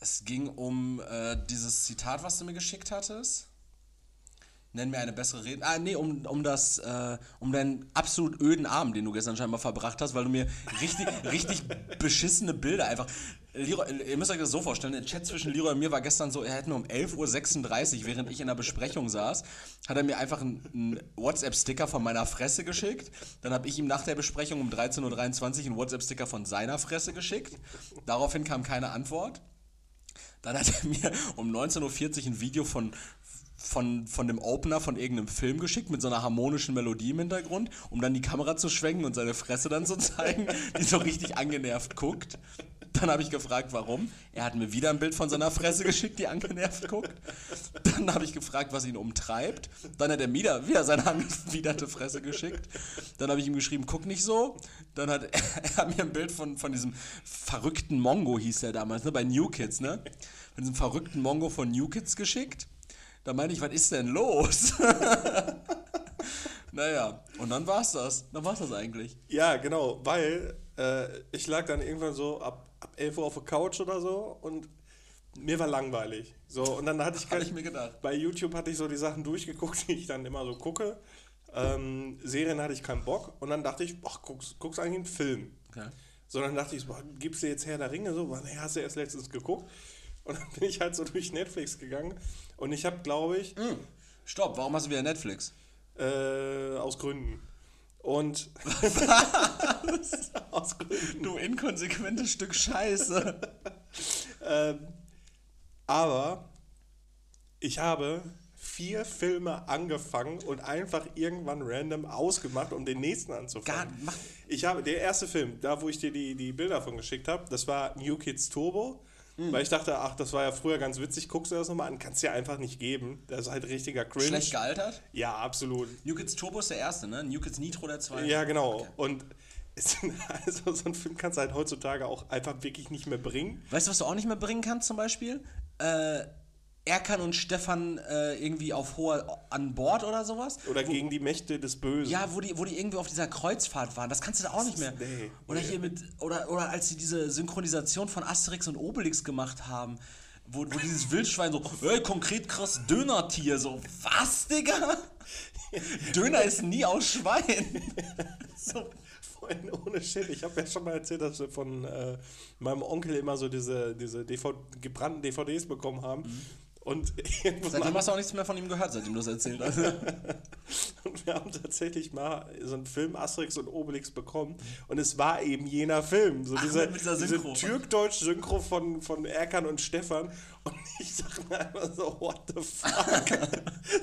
Es ging um äh, dieses Zitat, was du mir geschickt hattest. Nenn mir eine bessere Rede. Ah, nee, um, um das, äh, um deinen absolut öden Abend, den du gestern scheinbar verbracht hast, weil du mir richtig, [LAUGHS] richtig beschissene Bilder einfach. Leroy, ihr müsst euch das so vorstellen, der Chat zwischen Leroy und mir war gestern so, er hätte nur um 11.36 Uhr, während ich in der Besprechung saß, hat er mir einfach einen, einen WhatsApp-Sticker von meiner Fresse geschickt. Dann habe ich ihm nach der Besprechung um 13.23 Uhr einen WhatsApp-Sticker von seiner Fresse geschickt. Daraufhin kam keine Antwort. Dann hat er mir um 19.40 Uhr ein Video von, von, von dem Opener von irgendeinem Film geschickt mit so einer harmonischen Melodie im Hintergrund, um dann die Kamera zu schwenken und seine Fresse dann zu zeigen, die so richtig angenervt guckt. Dann habe ich gefragt, warum. Er hat mir wieder ein Bild von seiner Fresse geschickt, die angenervt guckt. Dann habe ich gefragt, was ihn umtreibt. Dann hat er wieder, wieder seine angewiderte Fresse geschickt. Dann habe ich ihm geschrieben, guck nicht so. Dann hat er, er mir ein Bild von, von diesem verrückten Mongo, hieß der damals, ne, bei New Kids, ne? Von diesem verrückten Mongo von New Kids geschickt. Da meine ich, was ist denn los? [LAUGHS] naja, und dann war's das. Dann war's das eigentlich. Ja, genau, weil äh, ich lag dann irgendwann so ab, ab 11 Uhr auf der Couch oder so und mir war langweilig. So, und dann hatte ich, Hatte ich mir gedacht. bei YouTube hatte ich so die Sachen durchgeguckt, [LAUGHS] die ich dann immer so gucke. Ähm, Serien hatte ich keinen Bock und dann dachte ich, ach, guckst, guckst eigentlich einen Film. Okay. So, dann dachte ich, boah, gibst du jetzt Herr der Ringe? So, nee, hast du erst letztens geguckt. Und dann bin ich halt so durch Netflix gegangen und ich habe, glaube ich, Hm. Stopp, warum hast du wieder Netflix? äh, aus Gründen. Und aus [LAUGHS] Gründen. Du inkonsequentes Stück Scheiße. Ähm, aber ich habe vier Filme angefangen und einfach irgendwann random ausgemacht, um den nächsten Gar, anzufangen. mach, Ich habe, der erste Film, da wo ich dir die, die Bilder von geschickt habe, das war New Kids Turbo. Hm. Weil ich dachte, ach, das war ja früher ganz witzig, guckst du das nochmal an? Kannst dir einfach nicht geben. Das ist halt richtiger Cringe. schlecht gealtert? Ja, absolut. New Kids Turbo ist der erste, ne? New Kids Nitro der zweite. Ja, genau. Und [LAUGHS] es, also so einen Film kannst du halt heutzutage auch einfach wirklich nicht mehr bringen. Weißt du, was du auch nicht mehr bringen kannst zum Beispiel? Äh, Erkan und Stefan äh, irgendwie auf hoher an Bord oder sowas. Oder gegen die Mächte des Bösen. Ja, wo die, wo die irgendwie auf dieser Kreuzfahrt waren. Das kannst du da auch nicht mehr. nee, oder hier mit, oder, oder als sie diese Synchronisation von Asterix und Obelix gemacht haben, wo, wo dieses Wildschwein so, [LAUGHS] ey, konkret krass Dönertier, so, was, Digga? [LAUGHS] Döner ist nie aus Schwein. [LAUGHS] so, ohne Shit. Ich habe ja schon mal erzählt, dass wir von äh, meinem Onkel immer so diese, diese DVD, gebrannten DVDs bekommen haben. Und, [LAUGHS] irgendwann seitdem hast du auch nichts mehr von ihm gehört, seitdem du das erzählt hast. [LAUGHS] und wir haben tatsächlich mal so einen Film Asterix und Obelix bekommen. Und es war eben jener Film. So diese, mit dieser diese Synchro. türk-deutsch-Synchro von, von Erkan und Stefan. Und ich dachte mir einfach so, what the fuck?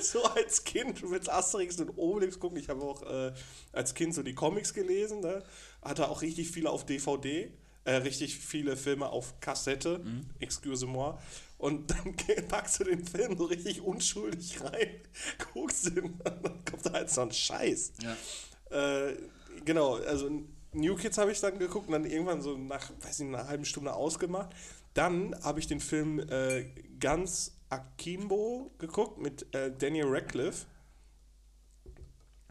[LAUGHS] so als Kind, du willst Asterix und Obelix gucken. Ich habe auch äh, als Kind so die Comics gelesen. Ne? Hatte auch richtig viele auf DVD. Äh, richtig viele Filme auf Kassette, excuse moi. Und dann [LAUGHS] packst du den Film so richtig unschuldig rein, [LAUGHS] guckst ihn und [LAUGHS] dann kommt da halt so ein Scheiß. ja. Äh, genau, also New Kids habe ich dann geguckt und dann irgendwann so nach, weiß nicht, einer halben Stunde ausgemacht. Dann habe ich den Film äh, Ganz Akimbo geguckt mit äh, Daniel Radcliffe.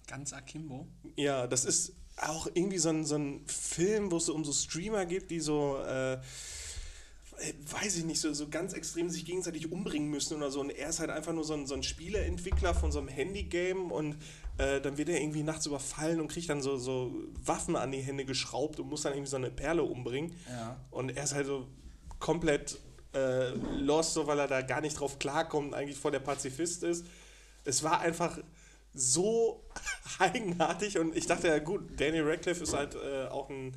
Ganz Akimbo. Ja, das ist auch irgendwie so ein, so ein Film, wo es so um so Streamer geht, die so, äh, äh, weiß ich nicht, so, so ganz extrem sich gegenseitig umbringen müssen oder so. Und er ist halt einfach nur so ein, so ein Spieleentwickler von so einem Handygame und äh, dann wird er irgendwie nachts überfallen und kriegt dann so, so Waffen an die Hände geschraubt und muss dann irgendwie so eine Perle umbringen. Ja. Und er ist halt so komplett äh, lost, so weil er da gar nicht drauf klarkommt, eigentlich voll der Pazifist ist. Es war einfach so [LAUGHS] eigenartig und ich dachte, ja gut, Daniel Radcliffe ist halt äh, auch ein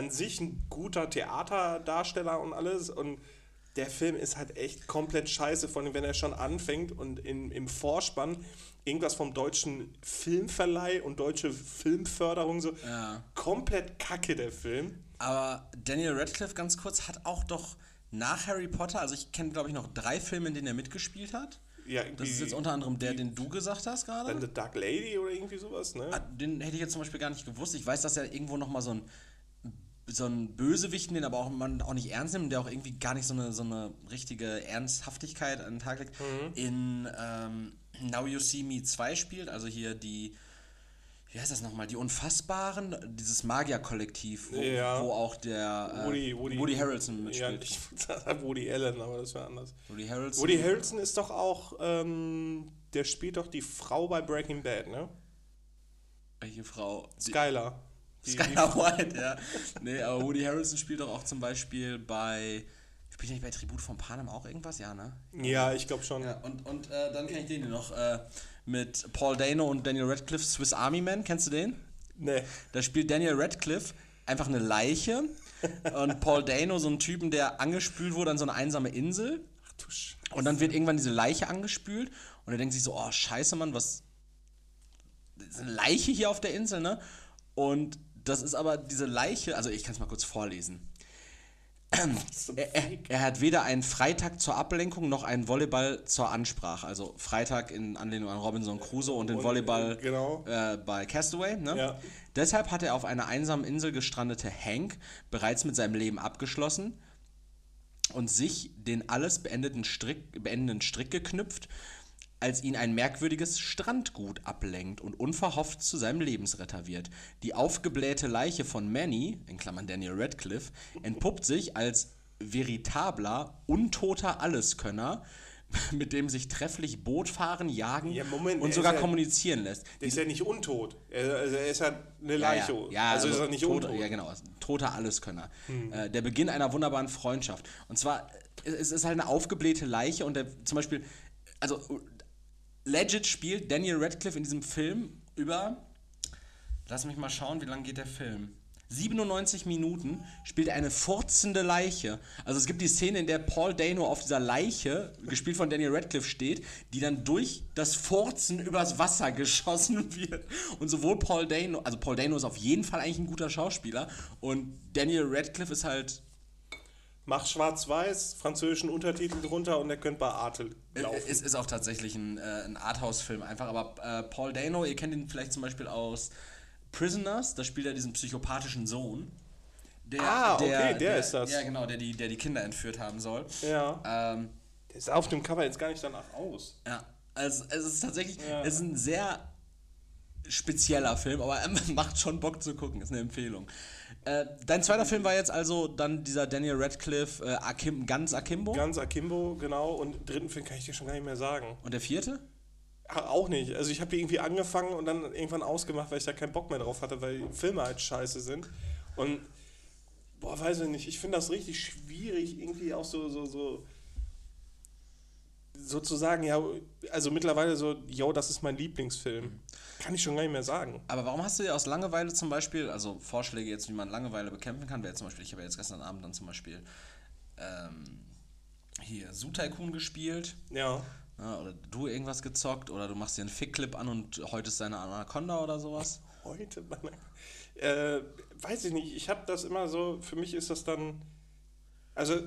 an sich ein guter Theaterdarsteller und alles und der Film ist halt echt komplett scheiße, vor allem wenn er schon anfängt und in, im Vorspann irgendwas vom deutschen Filmverleih und deutsche Filmförderung so Ja. komplett kacke der Film. Aber Daniel Radcliffe, ganz kurz, hat auch doch nach Harry Potter, also ich kenne, glaube ich, noch drei Filme, in denen er mitgespielt hat. Ja, Das ist jetzt unter anderem der, den du gesagt hast dann gerade. The Dark Lady oder irgendwie sowas, ne? Ah, Den hätte ich jetzt zum Beispiel gar nicht gewusst. Ich weiß, dass er irgendwo noch mal so ein so einen Bösewichten, den aber auch man auch nicht ernst nimmt, der auch irgendwie gar nicht so eine, so eine richtige Ernsthaftigkeit an den Tag legt, in ähm, Now You See Me 2 spielt, also hier die, wie heißt das nochmal, die Unfassbaren, dieses Magier-Kollektiv, wo, Ja. wo auch der äh, Woody, Woody, Woody Harrelson Ja, mitspielt. ich sag Woody Allen, aber das wäre anders. Woody Harrelson. Woody Harrelson ist doch auch, ähm, der spielt doch die Frau bei Breaking Bad, ne? Welche Frau? Die- Skylar. White, ja. Nee, aber Woody Harrelson spielt doch auch zum Beispiel bei. Spielt er nicht bei Tribut von Panem auch irgendwas? Ja, ne? Ja, ich glaube schon. Ja, und, und äh, dann kenne ich den hier noch. Äh, mit Paul Dano und Daniel Radcliffe, Swiss Army Man. Kennst du den? Nee. Da spielt Daniel Radcliffe einfach eine Leiche. und Paul Dano so einen Typen, der angespült wurde an so eine einsame Insel. Ach du Sch Und dann wird irgendwann diese Leiche angespült und er denkt sich so, oh scheiße, Mann, was. Das ist eine Leiche hier auf der Insel, ne? Und das ist aber diese Leiche, also ich kann es mal kurz vorlesen. [CLEARS THROAT] Er, er, er hat weder einen Freitag zur Ablenkung noch einen Volleyball zur Ansprache. Also Freitag in Anlehnung an Robinson Crusoe und den Volleyball äh, genau. äh, bei Castaway. Ne? Ja. Deshalb hat er auf einer einsamen Insel gestrandete Hank bereits mit seinem Leben abgeschlossen und sich den alles beendeten Strick, beendenden Strick geknüpft, als ihn ein merkwürdiges Strandgut ablenkt und unverhofft zu seinem Lebensretter wird. Die aufgeblähte Leiche von Manny, in Klammern Daniel Radcliffe, entpuppt sich als veritabler, untoter Alleskönner, [LAUGHS] mit dem sich trefflich Boot fahren, jagen Ja, Moment, und sogar ja- kommunizieren lässt. Der ist ja nicht untot. Er, also er ist ja eine Leiche. Ja, ja, also, ist er nicht toter, untot. Hm. Ja, genau. ein Toter Alleskönner. Äh, der Beginn einer wunderbaren Freundschaft. Und zwar, es ist halt eine aufgeblähte Leiche und der zum Beispiel, also legit spielt Daniel Radcliffe in diesem Film über, lass mich mal schauen, wie lang geht der Film? 97 Minuten spielt eine furzende Leiche. Also es gibt die Szene, in der Paul Dano auf dieser Leiche, gespielt von Daniel Radcliffe, steht, die dann durch das Furzen übers Wasser [LAUGHS] geschossen wird. Und sowohl Paul Dano, also Paul Dano ist auf jeden Fall eigentlich ein guter Schauspieler und Daniel Radcliffe ist halt Mach schwarz-weiß, französischen Untertitel drunter und er könnte bei Arte laufen. Es ist auch tatsächlich ein, äh, ein Arthouse-Film einfach, aber äh, Paul Dano, ihr kennt ihn vielleicht zum Beispiel aus Prisoners, da spielt er diesen psychopathischen Sohn. Der, Ah, okay, der ist das. Ja, genau, der die, der die Kinder entführt haben soll. ja. Ähm, Der sah auf dem Cover jetzt gar nicht danach aus. ja, also es ist tatsächlich, Ja. es ist ein sehr spezieller Film, aber er [LAUGHS] macht schon Bock zu gucken, ist eine Empfehlung. Äh, dein zweiter Film war jetzt also dann dieser Daniel Radcliffe, äh, Akim, ganz Akimbo. Ganz Akimbo, genau. Und den dritten Film kann ich dir schon gar nicht mehr sagen. Und der vierte? Auch nicht. Also ich habe die irgendwie angefangen und dann irgendwann ausgemacht, weil ich da keinen Bock mehr drauf hatte, weil Filme halt scheiße sind. Und boah, weiß ich nicht, ich finde das richtig schwierig, irgendwie auch so, so, so sozusagen, ja, also mittlerweile so, yo, das ist mein Lieblingsfilm. Kann ich schon gar nicht mehr sagen. Aber warum hast du dir aus Langeweile zum Beispiel, also Vorschläge jetzt, wie man Langeweile bekämpfen kann, wäre zum Beispiel, ich habe ja jetzt gestern Abend dann zum Beispiel ähm, hier Tycoon gespielt, Ja. ja, oder du irgendwas gezockt, oder du machst dir einen Fick-Clip an und häutest deine Anaconda oder sowas. Heute, meine, äh, weiß ich nicht, ich habe das immer so, für mich ist das dann, also,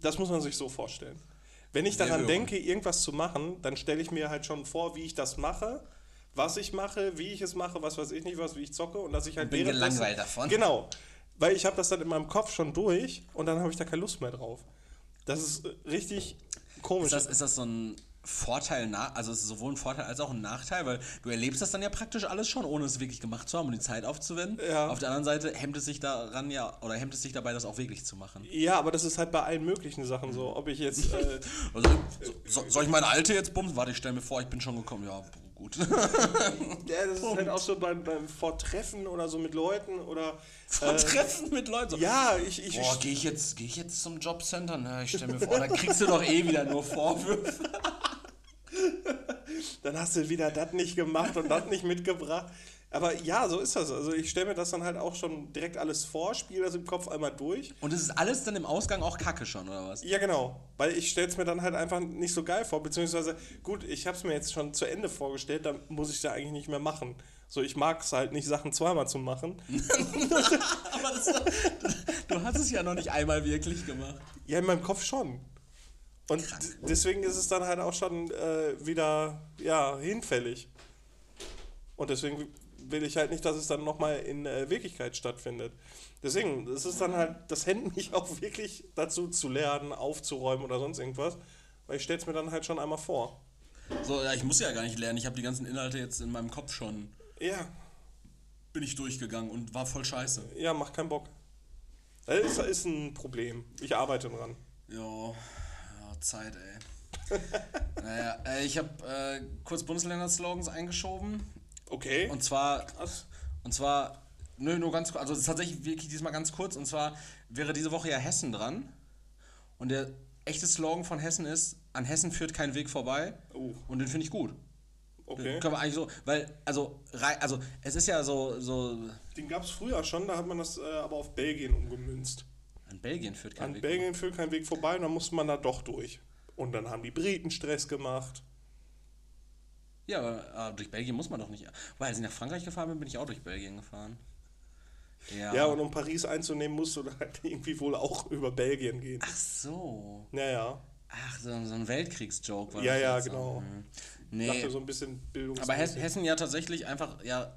das muss man sich so vorstellen. Wenn ich daran denke, irgendwas zu machen, dann stelle ich mir halt schon vor, wie ich das mache, was ich mache, wie ich es mache, was weiß ich nicht was, wie ich zocke und dass ich halt Und bin gelangweilt davon. Genau, weil ich habe das dann in meinem Kopf schon durch und dann habe ich da keine Lust mehr drauf. Das ist äh, richtig komisch. Ist das, ist das so ein Vorteil, na- also es ist sowohl ein Vorteil als auch ein Nachteil, weil du erlebst das dann ja praktisch alles schon, ohne es wirklich gemacht zu haben und die Zeit aufzuwenden. Ja. Auf der anderen Seite hemmt es sich daran ja, oder hemmt es sich dabei, das auch wirklich zu machen. ja, aber das ist halt bei allen möglichen Sachen so. Ob ich jetzt äh, [LAUGHS] Also, so, soll ich meine Alte jetzt bumsen? Warte, ich stelle mir vor, ich bin schon gekommen. Ja, gut. Ja, das ist [LAUGHS] halt auch so beim, beim Vortreffen oder so mit Leuten oder. Von Treffen mit Leuten. So, Ja, ich. ich, Boah, gehe ich, jetzt, geh ich jetzt zum Jobcenter? Na, ich stelle mir vor, da kriegst du doch eh wieder nur Vorwürfe. [LAUGHS] dann hast du wieder das nicht gemacht und das nicht mitgebracht. Aber ja, so ist das. Also ich stelle mir das dann halt auch schon direkt alles vor, spiele das im Kopf einmal durch. Und es ist alles dann im Ausgang auch Kacke schon, oder was? Ja, genau. Weil ich stelle es mir dann halt einfach nicht so geil vor. Beziehungsweise, gut, ich habe es mir jetzt schon zu Ende vorgestellt, dann muss ich es ja eigentlich nicht mehr machen. So, ich mag es halt nicht, Sachen zweimal zu machen. [LAUGHS] Aber das, du hast es ja noch nicht einmal wirklich gemacht. Ja, in meinem Kopf schon. Und deswegen ist es dann halt auch schon äh, wieder, ja, hinfällig. Und deswegen will ich halt nicht, dass es dann nochmal in äh, Wirklichkeit stattfindet. Deswegen, das ist dann halt, das hängt mich [LAUGHS] auch wirklich dazu zu lernen, aufzuräumen oder sonst irgendwas, weil ich stelle es mir dann halt schon einmal vor. So, ja, ich muss ja gar nicht lernen. Ich habe die ganzen Inhalte jetzt in meinem Kopf schon. Ja, Bin ich durchgegangen und war voll scheiße. ja, macht keinen Bock. Das ist, ist ein Problem. Ich arbeite dran. Ja, ja Zeit, ey. [LAUGHS] naja, äh, ich habe äh, kurz Bundesländer-Slogans eingeschoben. Okay. Und zwar, Krass. und zwar, nö, nur ganz kurz, also es ist tatsächlich wirklich diesmal ganz kurz. Und zwar wäre diese Woche ja Hessen dran. Und der echte Slogan von Hessen ist, an Hessen führt kein Weg vorbei. Oh. Und den finde ich gut. Okay. Können wir eigentlich so, weil, also, also es ist ja so, so, Den gab es früher schon, da hat man das äh, aber auf Belgien umgemünzt. an Belgien führt kein An Weg Belgien führt kein Weg vorbei und dann musste man da doch durch. Und dann haben die Briten Stress gemacht. Ja, aber äh, durch Belgien muss man doch nicht. Weil als ich nach Frankreich gefahren bin, bin ich auch durch Belgien gefahren. Ja. Ja, und um Paris einzunehmen, musst du halt [LAUGHS] irgendwie wohl auch über Belgien gehen. Ach so. Naja, Ach, so, so ein Weltkriegsjoke war Ja, das ja, jetzt. genau. Mhm. ich Nee, dachte so ein bisschen Bildungs. aber Hessen, Hessen ja tatsächlich einfach, ja,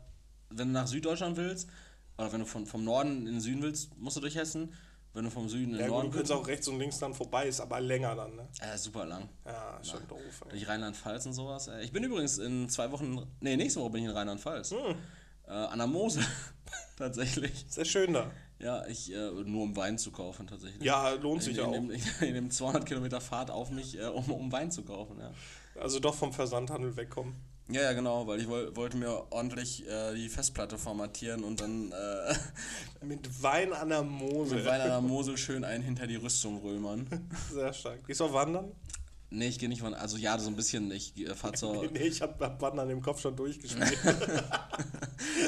wenn du nach Süddeutschland willst, oder wenn du von, vom Norden in den Süden willst, musst du durch Hessen. Wenn du vom Süden in den Ja, gut, Norden du könntest auch rechts und links dann vorbei, ist aber länger dann, ne? Äh, super lang. Ja, ist schon doof. Ey. Durch Rheinland-Pfalz und sowas. Äh, Ich bin übrigens in zwei Wochen, nee, nächste Woche bin ich in Rheinland-Pfalz. Hm. Äh, an der Mosel. [LAUGHS] tatsächlich. Sehr schön da. Ja, ich, äh, nur um Wein zu kaufen, tatsächlich. Ja, lohnt sich in, auch. in, dem, in dem 200 Kilometer Fahrt auf mich, äh, um, um Wein zu kaufen, ja. Also doch vom Versandhandel wegkommen. Ja, ja, genau, weil ich woll, wollte mir ordentlich äh, die Festplatte formatieren und dann äh, [LAUGHS] Mit Wein an der Mosel. mit Wein an der Mosel schön einen hinter die Rüstung römern. [LAUGHS] Sehr stark. Gehst du auch wandern? nee, ich gehe nicht von, also ja, so ein bisschen, ich äh, fahr zur, [LAUGHS] Nee, ich hab hab Wandern im Kopf schon durchgespielt.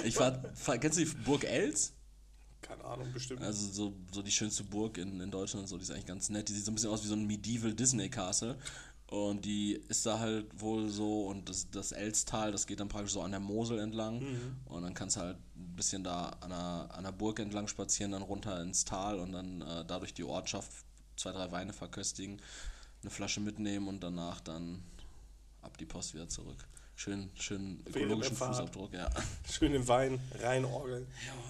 ich fahr, fahr, kennst du die Burg Els? Keine Ahnung, bestimmt. Also so, so die schönste Burg in, in Deutschland und so, die ist eigentlich ganz nett. Die sieht so ein bisschen aus wie so ein Medieval Disney Castle. Und die ist da halt wohl so, und das, das Elstal, das geht dann praktisch so an der Mosel entlang. Und dann kannst du halt ein bisschen da an der, an der Burg entlang spazieren, dann runter ins Tal und dann äh, dadurch die Ortschaft zwei, drei Weine verköstigen, eine Flasche mitnehmen und danach dann ab die Post wieder zurück. Schön, schön ökologischen. Fußabdruck, ja. [LAUGHS] Schön den Wein reinorgeln.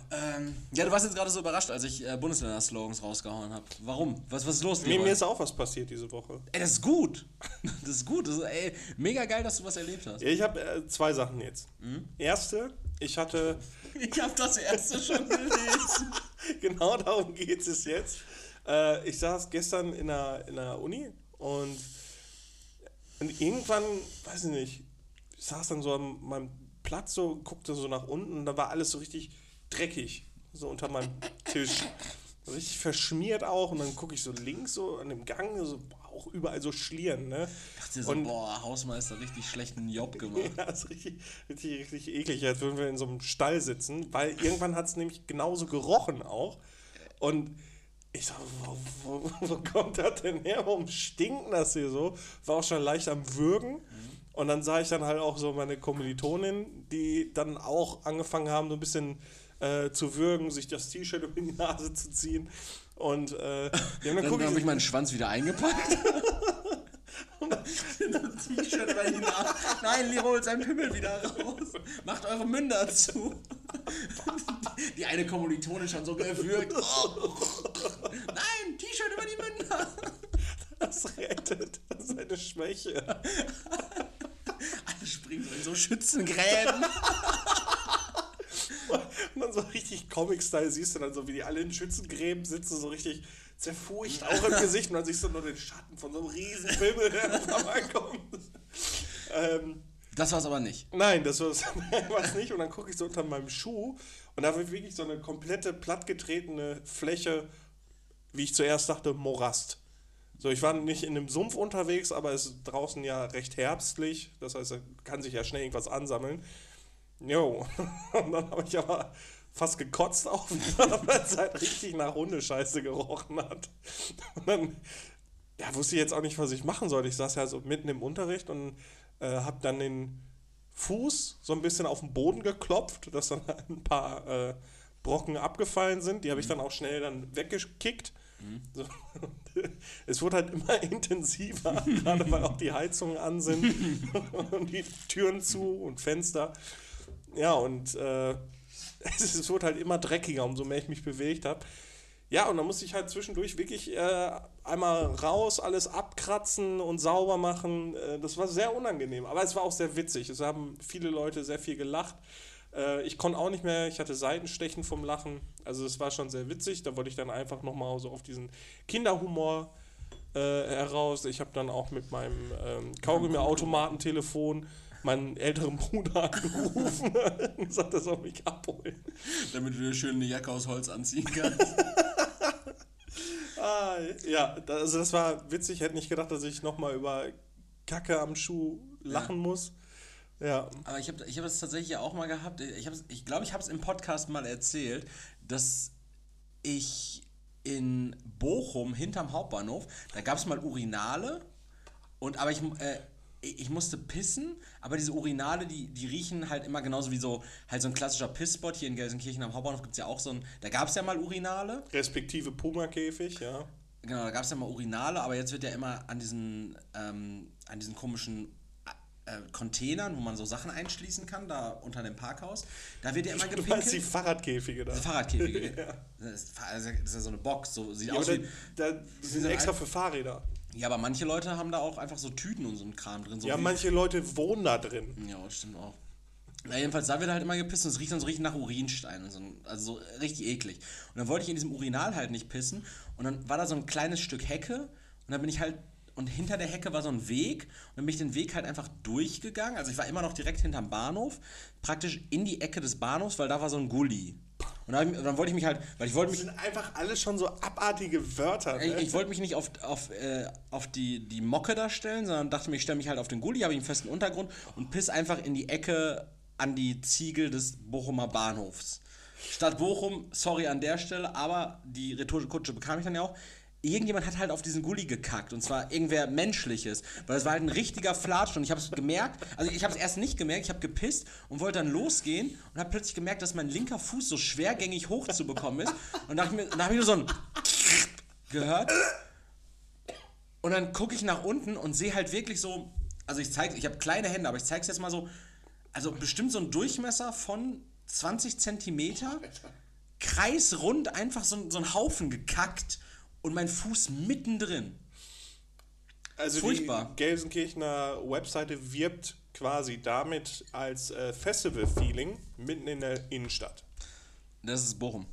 Ähm, ja, du warst jetzt gerade so überrascht, als ich äh, Bundesländer-Slogans rausgehauen habe. Warum? Was, was ist los? Mir, mir ist auch was passiert diese Woche. ey, das ist gut. [LAUGHS] Das ist gut. Das ist, ey, mega geil, dass du was erlebt hast. Ja, Ich habe äh, zwei Sachen jetzt. Mhm. Erste, ich hatte, [LAUGHS] Ich habe das erste schon gelesen. genau darum geht es jetzt. Äh, ich saß gestern in der, in der Uni und, und irgendwann, weiß ich nicht, ich saß dann so an meinem Platz so, guckte so nach unten und da war alles so richtig dreckig, so unter meinem Tisch. Richtig verschmiert auch und dann gucke ich so links so an dem Gang, so auch überall so Schlieren, ne? dachte so, Und- boah, Hausmeister, richtig schlechten Job [LAUGHS] gemacht. Ja, das ist richtig, richtig, richtig eklig, als würden wir in so einem Stall sitzen, weil irgendwann hat es nämlich genauso gerochen auch. Und ich so, wo, wo, wo kommt das denn her? Warum stinkt das hier so? War auch schon leicht am Würgen. Und dann sah ich dann halt auch so meine Kommilitonin, die dann auch angefangen haben, so ein bisschen äh, zu würgen, sich das T-Shirt um die Nase zu ziehen. Und äh, ja, dann, Dann guck habe ich meinen Schwanz wieder eingepackt. [LAUGHS] T-Shirt über die Nase. Nein, Liro holt seinen Pimmel wieder raus. Macht eure Münder zu. Die eine Kommilitonin schon so gewürgt. Oh. Nein, T-Shirt über die Münder. [LAUGHS] das rettet. Das ist eine Schwäche. Springen so in so Schützengräben. [LAUGHS] Und dann so richtig Comic-Style siehst du dann so, wie die alle in Schützengräben sitzen, so richtig zerfurcht auch im [LAUGHS] Gesicht. Und dann siehst du nur den Schatten von so einem riesen Pimmel, [LAUGHS] der vorbeikommt. ähm, Das war's aber nicht. nein, das war es nicht. Und dann gucke ich so unter meinem Schuh und da war wirklich so eine komplette plattgetretene Fläche, wie ich zuerst dachte, Morast. So, ich war nicht in einem Sumpf unterwegs, aber es ist draußen ja recht herbstlich. Das heißt, da kann sich ja schnell irgendwas ansammeln. Jo, [LAUGHS] und dann habe ich aber fast gekotzt auf, [LAUGHS] weil es halt richtig nach Hundescheiße gerochen hat. Und dann ja, wusste ich jetzt auch nicht, was ich machen sollte. Ich saß ja so mitten im Unterricht und äh, habe dann den Fuß so ein bisschen auf den Boden geklopft, dass dann ein paar äh, Brocken abgefallen sind. Die habe ich dann auch schnell dann weggekickt. So. [LAUGHS] Es wurde halt immer intensiver, [LAUGHS] gerade weil auch die Heizungen an sind [LAUGHS] und die Türen zu und Fenster. Ja, und äh, es, es wurde halt immer dreckiger, umso mehr ich mich bewegt habe. Ja, und dann musste ich halt zwischendurch wirklich äh, einmal raus, alles abkratzen und sauber machen. Äh, das war sehr unangenehm, aber es war auch sehr witzig. Es haben viele Leute sehr viel gelacht. Äh, ich konnte auch nicht mehr, ich hatte Seitenstechen vom Lachen. Also es war schon sehr witzig. Da wollte ich dann einfach nochmal so auf diesen Kinderhumor äh, heraus. Ich habe dann auch mit meinem ähm, Kaugummi-Automatentelefon meinen älteren Bruder angerufen [LAUGHS] und gesagt, er soll mich abholen. Damit du dir schön eine Jacke aus Holz anziehen kannst. [LAUGHS] Ah, ja, also das war witzig. Ich hätte nicht gedacht, dass ich nochmal über Kacke am Schuh lachen muss. Ja, Aber ich habe ich hab das tatsächlich ja auch mal gehabt. Ich glaube, ich, glaub, ich habe es im Podcast mal erzählt, dass ich in Bochum hinterm Hauptbahnhof, da gab es mal Urinale und aber ich, äh, ich musste pissen, aber diese Urinale, die, die riechen halt immer genauso wie so halt so ein klassischer Pissspot. Hier in Gelsenkirchen am Hauptbahnhof gibt es ja auch so ein, da gab es ja mal Urinale. respektive Puma-Käfig, ja. Genau, da gab es ja mal Urinale, aber jetzt wird ja immer an diesen, ähm, an diesen komischen äh, Containern, wo man so Sachen einschließen kann, da unter dem Parkhaus, da wird ja immer Du meinst die gepinkelt. Fahrradkäfige da. Fahrradkäfige. [LAUGHS] Ja. das, ist, das ist ja so eine Box, so sieht Ja, aus wie. da, da die sind extra für Fahrräder. Ja, aber manche Leute haben da auch einfach so Tüten und so ein Kram drin. So Ja, manche Leute wohnen da drin. Ja, das stimmt auch. Na, jedenfalls, da wird halt immer gepisst und es riecht dann so richtig nach Urinstein. Und so, also so richtig eklig. Und dann wollte ich in diesem Urinal halt nicht pissen. Und dann war da so ein kleines Stück Hecke. Und dann bin ich halt. Und hinter der Hecke war so ein Weg. Und dann bin ich den Weg halt einfach durchgegangen. Also ich war immer noch direkt hinterm Bahnhof. Praktisch in die Ecke des Bahnhofs, weil da war so ein Gully. Und dann, ich, dann wollte ich mich halt. Weil ich wollte Das mich. sind einfach alles schon so abartige Wörter. Ich, Ne? ich wollte mich nicht auf, auf, äh, auf die, die Mocke da stellen, sondern dachte mir, ich stelle mich halt auf den Gully, habe einen festen Untergrund und piss einfach in die Ecke an die Ziegel des Bochumer Bahnhofs. Stadt Bochum, sorry an der Stelle, aber die rhetorische Kutsche bekam ich dann ja auch. Irgendjemand hat halt auf diesen Gully gekackt und zwar irgendwer Menschliches, weil es war halt ein richtiger Flatsch und ich habe es gemerkt, also ich habe es erst nicht gemerkt, ich habe gepisst und wollte dann losgehen und habe plötzlich gemerkt, dass mein linker Fuß so schwergängig hochzubekommen ist. Und dann habe ich nur so ein [LAUGHS] gehört. Und dann gucke ich nach unten und sehe halt wirklich so, also ich zeige, ich habe kleine Hände, aber ich zeige es jetzt mal so, also bestimmt so ein Durchmesser von 20 Zentimeter, kreisrund einfach so, so ein Haufen gekackt und mein Fuß mittendrin. Also Furchtbar. die Gelsenkirchener Webseite wirbt quasi damit als äh, Festival-Feeling mitten in der Innenstadt. Das ist Bochum.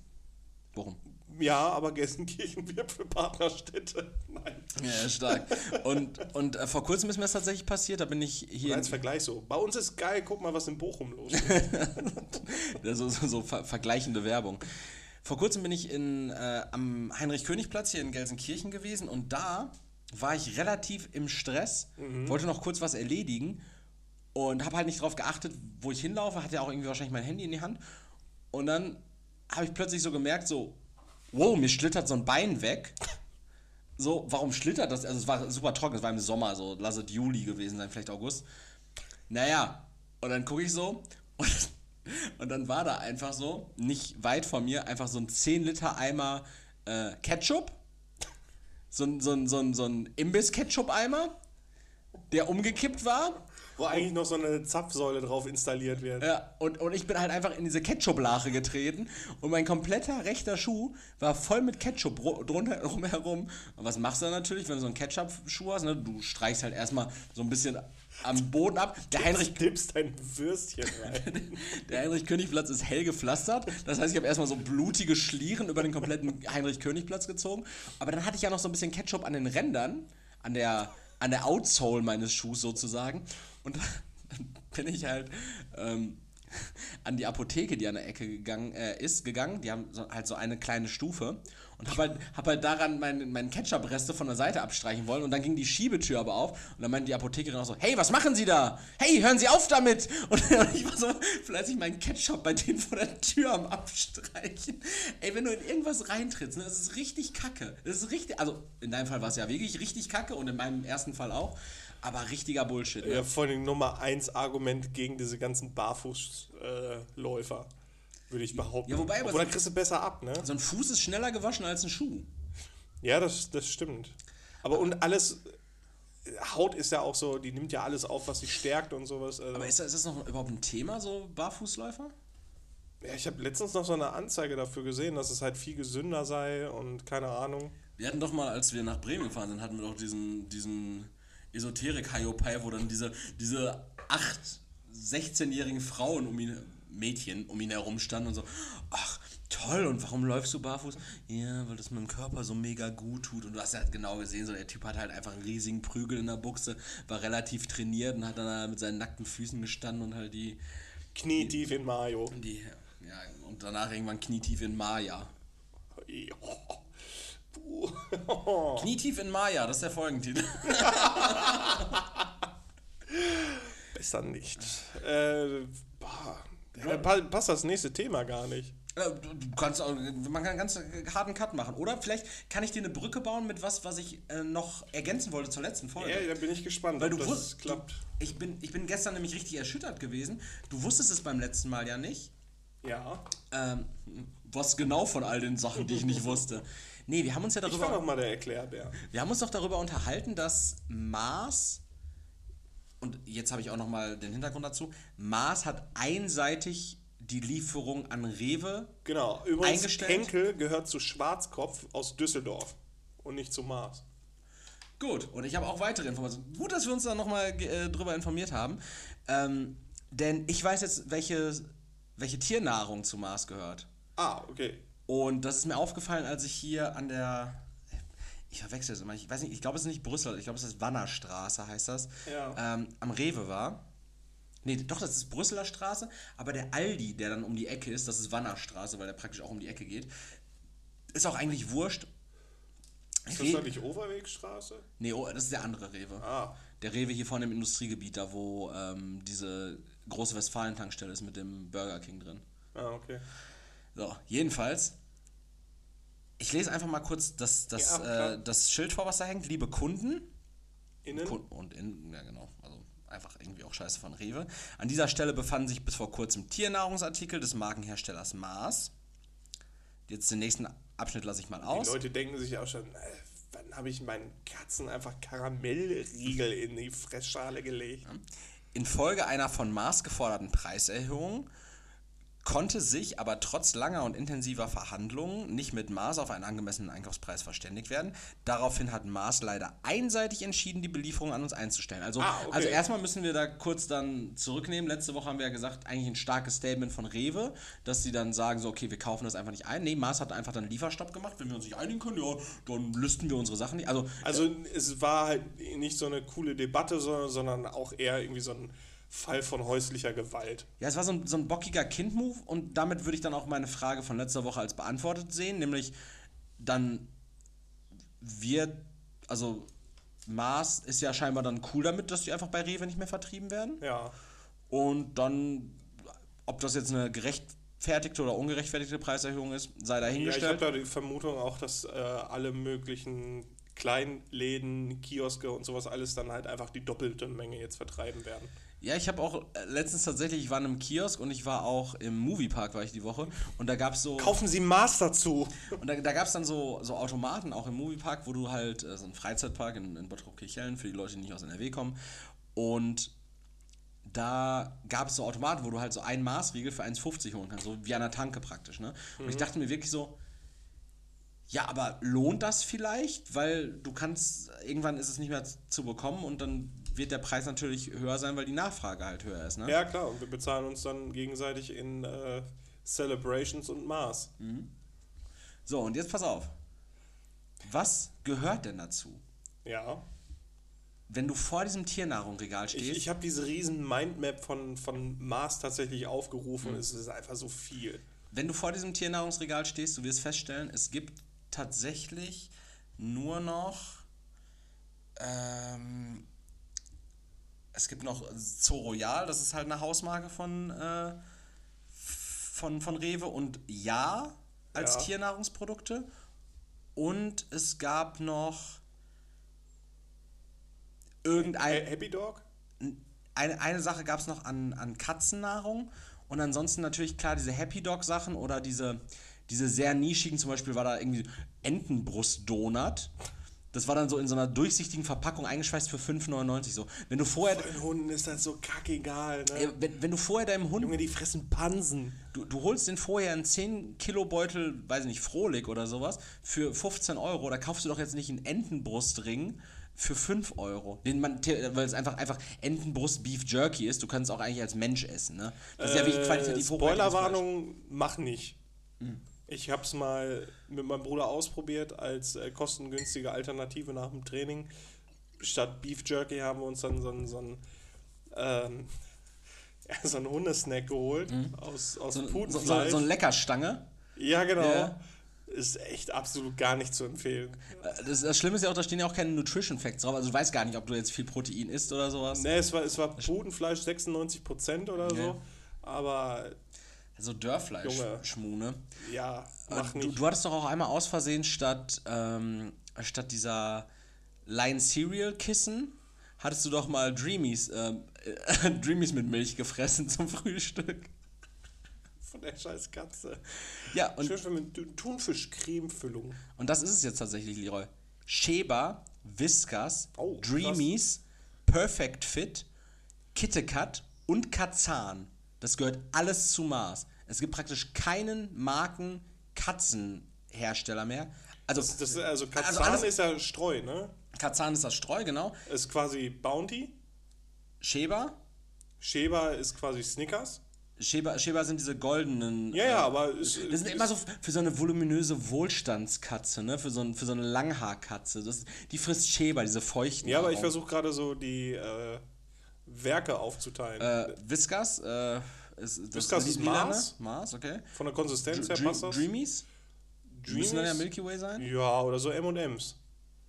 Bochum. Ja, aber Gelsenkirchen wirbt für Partnerstädte. [LAUGHS] Nein. Ja, stark. Und, und äh, vor kurzem ist mir das tatsächlich passiert, da bin ich hier. Als Vergleich so. Bei uns ist geil, guck mal, was in Bochum los ist. [LAUGHS] So, so, so ver vergleichende Werbung. Vor kurzem bin ich in, äh, am Heinrich-König-Platz hier in Gelsenkirchen gewesen und da war ich relativ im Stress, wollte noch kurz was erledigen und habe halt nicht drauf geachtet, wo ich hinlaufe, hatte ja auch irgendwie wahrscheinlich mein Handy in die Hand und dann habe ich plötzlich so gemerkt, so, wow, mir schlittert so ein Bein weg. So, warum schlittert das? Also es war super trocken, es war im Sommer, so lass es Juli gewesen sein, vielleicht August. Naja, und dann gucke ich so und, und dann war da einfach so, nicht weit von mir, einfach so ein 10 Liter Eimer äh, Ketchup. So ein, so ein, so ein, so ein Imbiss-Ketchup-Eimer, der umgekippt war. Wo eigentlich noch so eine Zapfsäule drauf installiert wird. Ja, und, und ich bin halt einfach in diese Ketchup-Lache getreten und mein kompletter rechter Schuh war voll mit Ketchup drunter [LAUGHS] drumherum. Und was machst du dann natürlich, wenn du so einen Ketchup-Schuh hast? Ne? Du streichst halt erstmal so ein bisschen am Boden ab. Der Heinrich, Dippst ein Würstchen rein. [LAUGHS] der Heinrich-König-Platz ist hell gepflastert. Das heißt, ich habe erstmal so blutige Schlieren über den kompletten Heinrich-König-Platz gezogen. Aber dann hatte ich ja noch so ein bisschen Ketchup an den Rändern, an der, an der Outsole meines Schuhs sozusagen. Und [LAUGHS] dann bin ich halt ähm, [LAUGHS] an die Apotheke, die an der Ecke gegangen äh, ist, gegangen. Die haben so, halt so eine kleine Stufe. Und habe halt, hab halt daran meine mein Ketchup-Reste von der Seite abstreichen wollen. Und dann ging die Schiebetür aber auf. Und dann meinte die Apothekerin auch so, hey, was machen Sie da? Hey, hören Sie auf damit! [LAUGHS] Und ich war so fleißig meinen Ketchup bei denen vor der Tür am Abstreichen. Ey, wenn du in irgendwas reintrittst, ne, das ist richtig kacke. Das ist richtig, also in deinem Fall war es ja wirklich richtig kacke und in meinem ersten Fall auch. Aber richtiger Bullshit. Ne? Ja, vor allem Nummer 1 Argument gegen diese ganzen Barfußläufer, würde ich behaupten. Ja, wobei, aber Obwohl, so- dann kriegst du besser ab, ne? So ein Fuß ist schneller gewaschen als ein Schuh. Ja, das, das stimmt. Aber und alles, Haut ist ja auch so, die nimmt ja alles auf, was sie stärkt und sowas. Also. Aber ist das, ist das noch überhaupt ein Thema, so Barfußläufer? Ja, ich habe letztens noch so eine Anzeige dafür gesehen, dass es halt viel gesünder sei und keine Ahnung. Wir hatten doch mal, als wir nach Bremen gefahren sind, hatten wir doch diesen, diesen Esoterik-Hiopai, wo dann diese, diese acht 16-jährigen Frauen um ihn, Mädchen um ihn herum standen und so, ach, toll, und warum läufst du barfuß? Ja, weil das meinem Körper so mega gut tut. Und du hast ja genau gesehen, so der Typ hat halt einfach einen riesigen Prügel in der Buchse, war relativ trainiert und hat dann halt mit seinen nackten Füßen gestanden und halt die. Knietief in Mayo. die ja, und danach irgendwann knietief in Maya. Knietief in Maya, das ist der Folgentitel. [LAUGHS] Besser nicht. Äh, boah. Pa- passt das nächste Thema gar nicht. Äh, Du kannst auch, man kann ganz harten Cut machen. Oder vielleicht kann ich dir eine Brücke bauen mit was, was ich äh, noch ergänzen wollte zur letzten Folge. Ja, da bin ich gespannt, Weil ob du das wusstest, klappt. Ich bin, ich bin gestern nämlich richtig erschüttert gewesen. Du wusstest es beim letzten Mal ja nicht. Ja. Ähm, was genau von all den Sachen, die ich nicht wusste. [LAUGHS] Nee, wir haben uns ja Ich war darüber, noch mal der Erklärbär. wir haben uns doch darüber unterhalten, dass Mars und jetzt habe ich auch noch mal den Hintergrund dazu. Mars hat einseitig die Lieferung an Rewe Genau. Übrigens, Eingestellt? Henkel gehört zu Schwarzkopf aus Düsseldorf und nicht zu Mars. Gut, und ich habe auch weitere Informationen. Gut, dass wir uns da nochmal äh, drüber informiert haben. Ähm, denn ich weiß jetzt, welche, welche Tiernahrung zu Mars gehört. Ah, okay. Und das ist mir aufgefallen, als ich hier an der. Ich verwechsel es immer. Ich weiß nicht, ich glaube, es ist nicht Brüssel. Ich glaube, es ist Wannerstraße, heißt das. Ja. Ähm, am Rewe war. Nee, doch, das ist Brüsseler Straße. Aber der Aldi, der dann um die Ecke ist, das ist Wannerstraße, weil der praktisch auch um die Ecke geht. Ist auch eigentlich wurscht. Ist das da nicht Overwegstraße? Nee, oh, das ist der andere Rewe. Ah. Der Rewe hier vorne im Industriegebiet, da wo ähm, diese große Westfalen-Tankstelle ist mit dem Burger King drin. Ah, okay. So, jedenfalls. Ich lese einfach mal kurz das, das, Ja, äh, das Schild vor, was da hängt. Liebe Kunden. Innen? Kunden und in, ja genau, also einfach irgendwie auch scheiße von Rewe. An dieser Stelle befanden sich bis vor kurzem Tiernahrungsartikel des Markenherstellers Mars. Jetzt den nächsten Abschnitt lasse ich mal Die aus. Leute denken sich auch schon, äh, wann habe ich meinen Katzen einfach Karamellriegel in die Fressschale gelegt? Infolge einer von Mars geforderten Preiserhöhung konnte sich aber trotz langer und intensiver Verhandlungen nicht mit Mars auf einen angemessenen Einkaufspreis verständigt werden. Daraufhin hat Mars leider einseitig entschieden, die Belieferung an uns einzustellen. Also, Ah, okay. also erstmal müssen wir da kurz dann zurücknehmen. Letzte Woche haben wir ja gesagt, eigentlich ein starkes Statement von Rewe, dass sie dann sagen, so, okay, wir kaufen das einfach nicht ein. Nee, Mars hat einfach dann einen Lieferstopp gemacht. Wenn wir uns nicht einigen können, ja, dann listen wir unsere Sachen nicht. Also, Also es war halt nicht so eine coole Debatte, sondern, sondern auch eher irgendwie so ein Fall von häuslicher Gewalt. Ja, es war so ein, so ein bockiger Kind-Move und damit würde ich dann auch meine Frage von letzter Woche als beantwortet sehen, nämlich dann wird, also Mars ist ja scheinbar dann cool damit, dass die einfach bei Rewe nicht mehr vertrieben werden Ja. und dann, ob das jetzt eine gerechtfertigte oder ungerechtfertigte Preiserhöhung ist, sei Ja, ich habe dahingestellt. da die Vermutung auch, dass äh, alle möglichen Kleinläden, Kioske und sowas alles dann halt einfach die doppelte Menge jetzt vertreiben werden. Ja, ich habe auch äh, letztens tatsächlich, ich war in einem Kiosk und ich war auch im Moviepark, war ich die Woche und da gab es so... Kaufen Sie Mars dazu! Und da, da gab es dann so, so Automaten, auch im Moviepark, wo du halt, äh, so ein Freizeitpark in, in Bottrop-Kirchhellen, für die Leute, die nicht aus NRW kommen. Und da gab es so Automaten, wo du halt so einen Maßriegel für 1,50 holen kannst, so wie an einer Tanke praktisch. Ne? Und ich dachte mir wirklich so, ja, aber lohnt das vielleicht? Weil du kannst, irgendwann ist es nicht mehr zu bekommen und dann wird der Preis natürlich höher sein, weil die Nachfrage halt höher ist. Ne? Ja, klar, und wir bezahlen uns dann gegenseitig in äh, Celebrations und Mars. So, und jetzt pass auf. Was gehört denn dazu? Ja. wenn du vor diesem Tiernahrungsregal stehst, Ich, ich habe diese riesen Mindmap von, von Mars tatsächlich aufgerufen. Es ist einfach so viel. wenn du vor diesem Tiernahrungsregal stehst, du wirst feststellen, es gibt tatsächlich nur noch ähm, es gibt noch Zoo Royal, das ist halt eine Hausmarke von, äh, von, von Rewe und Ja als Ja. Tiernahrungsprodukte und es gab noch irgendein Ha- Happy Dog? eine, eine Sache gab es noch an, an Katzennahrung und ansonsten natürlich klar diese Happy Dog Sachen oder diese, diese sehr nischigen, zum Beispiel war da irgendwie Entenbrust-Donut. Das war dann so in so einer durchsichtigen Verpackung eingeschweißt für 5,99 so. Wenn du vorher Den Hunden ist das so kackegal, äh, ne? wenn, wenn du vorher deinem Hund Junge, die fressen Pansen. Du, du holst den vorher einen 10 Kilo Beutel, weiß ich nicht, Frohlig oder sowas, für 15 Euro. Da kaufst du doch jetzt nicht einen Entenbrustring für 5 Euro. Den man, weil es einfach, einfach Entenbrust Beef Jerky ist. Du kannst es auch eigentlich als Mensch essen, ne? Das ist ja wirklich qualitativ äh. Spoilerwarnung, mach nicht. Ich habe es mal mit meinem Bruder ausprobiert als äh, kostengünstige Alternative nach dem Training. Statt Beef Jerky haben wir uns dann so einen so einen, ähm, [LAUGHS] ja, so einen Hundesnack geholt aus, aus Mhm. So, so, Putenfleisch. so, so eine Leckerstange. ja, genau. Ja. Ist echt absolut gar nicht zu empfehlen. Äh, Das, das Schlimme ist ja auch, da stehen ja auch keine Nutrition Facts drauf. Also du weißt gar nicht, ob du jetzt viel Protein isst oder sowas. Ne, es war, es war Putenfleisch 96% oder so. Ja. Aber So Dörrfleisch, Junge. Schmune. ja, mach Du, nicht. du hattest doch auch einmal aus Versehen statt, ähm, statt dieser Lion Cereal Kissen, hattest du doch mal Dreamies, ähm, äh, [LAUGHS] Dreamies mit Milch gefressen zum Frühstück. Von der scheiß Katze. Ja, und, Schön mit Thunfisch-Creme-Füllung. und das ist es jetzt tatsächlich, Leroy. Sheba, Whiskas, Oh. Dreamies, Perfect Fit, KitKat und Kazan. Das gehört alles zu Mars. Es gibt praktisch keinen Marken-Katzenhersteller mehr. Also, Das, das, also Also Kazan alles- ist ja Streu, ne? Kazan ist das Streu, genau. Ist quasi Bounty. Sheba, Sheba ist quasi Snickers. Sheba, Sheba sind diese goldenen. Ja, ja, aber ist, Das sind immer so für so eine voluminöse Wohlstandskatze, ne? Für so, ein, für so eine Langhaarkatze. Das, die frisst Sheba, diese feuchten. Ja, aber ich Aromen. versuche gerade so die äh, Werke aufzuteilen. Äh, Whiskas, äh, ist, das Whiskas ist? Mars. Mars, okay. Von der Konsistenz her passt das. Dreamies? Müssen dann ja Dreamies? Milky Way sein? Ja, oder so M&M's.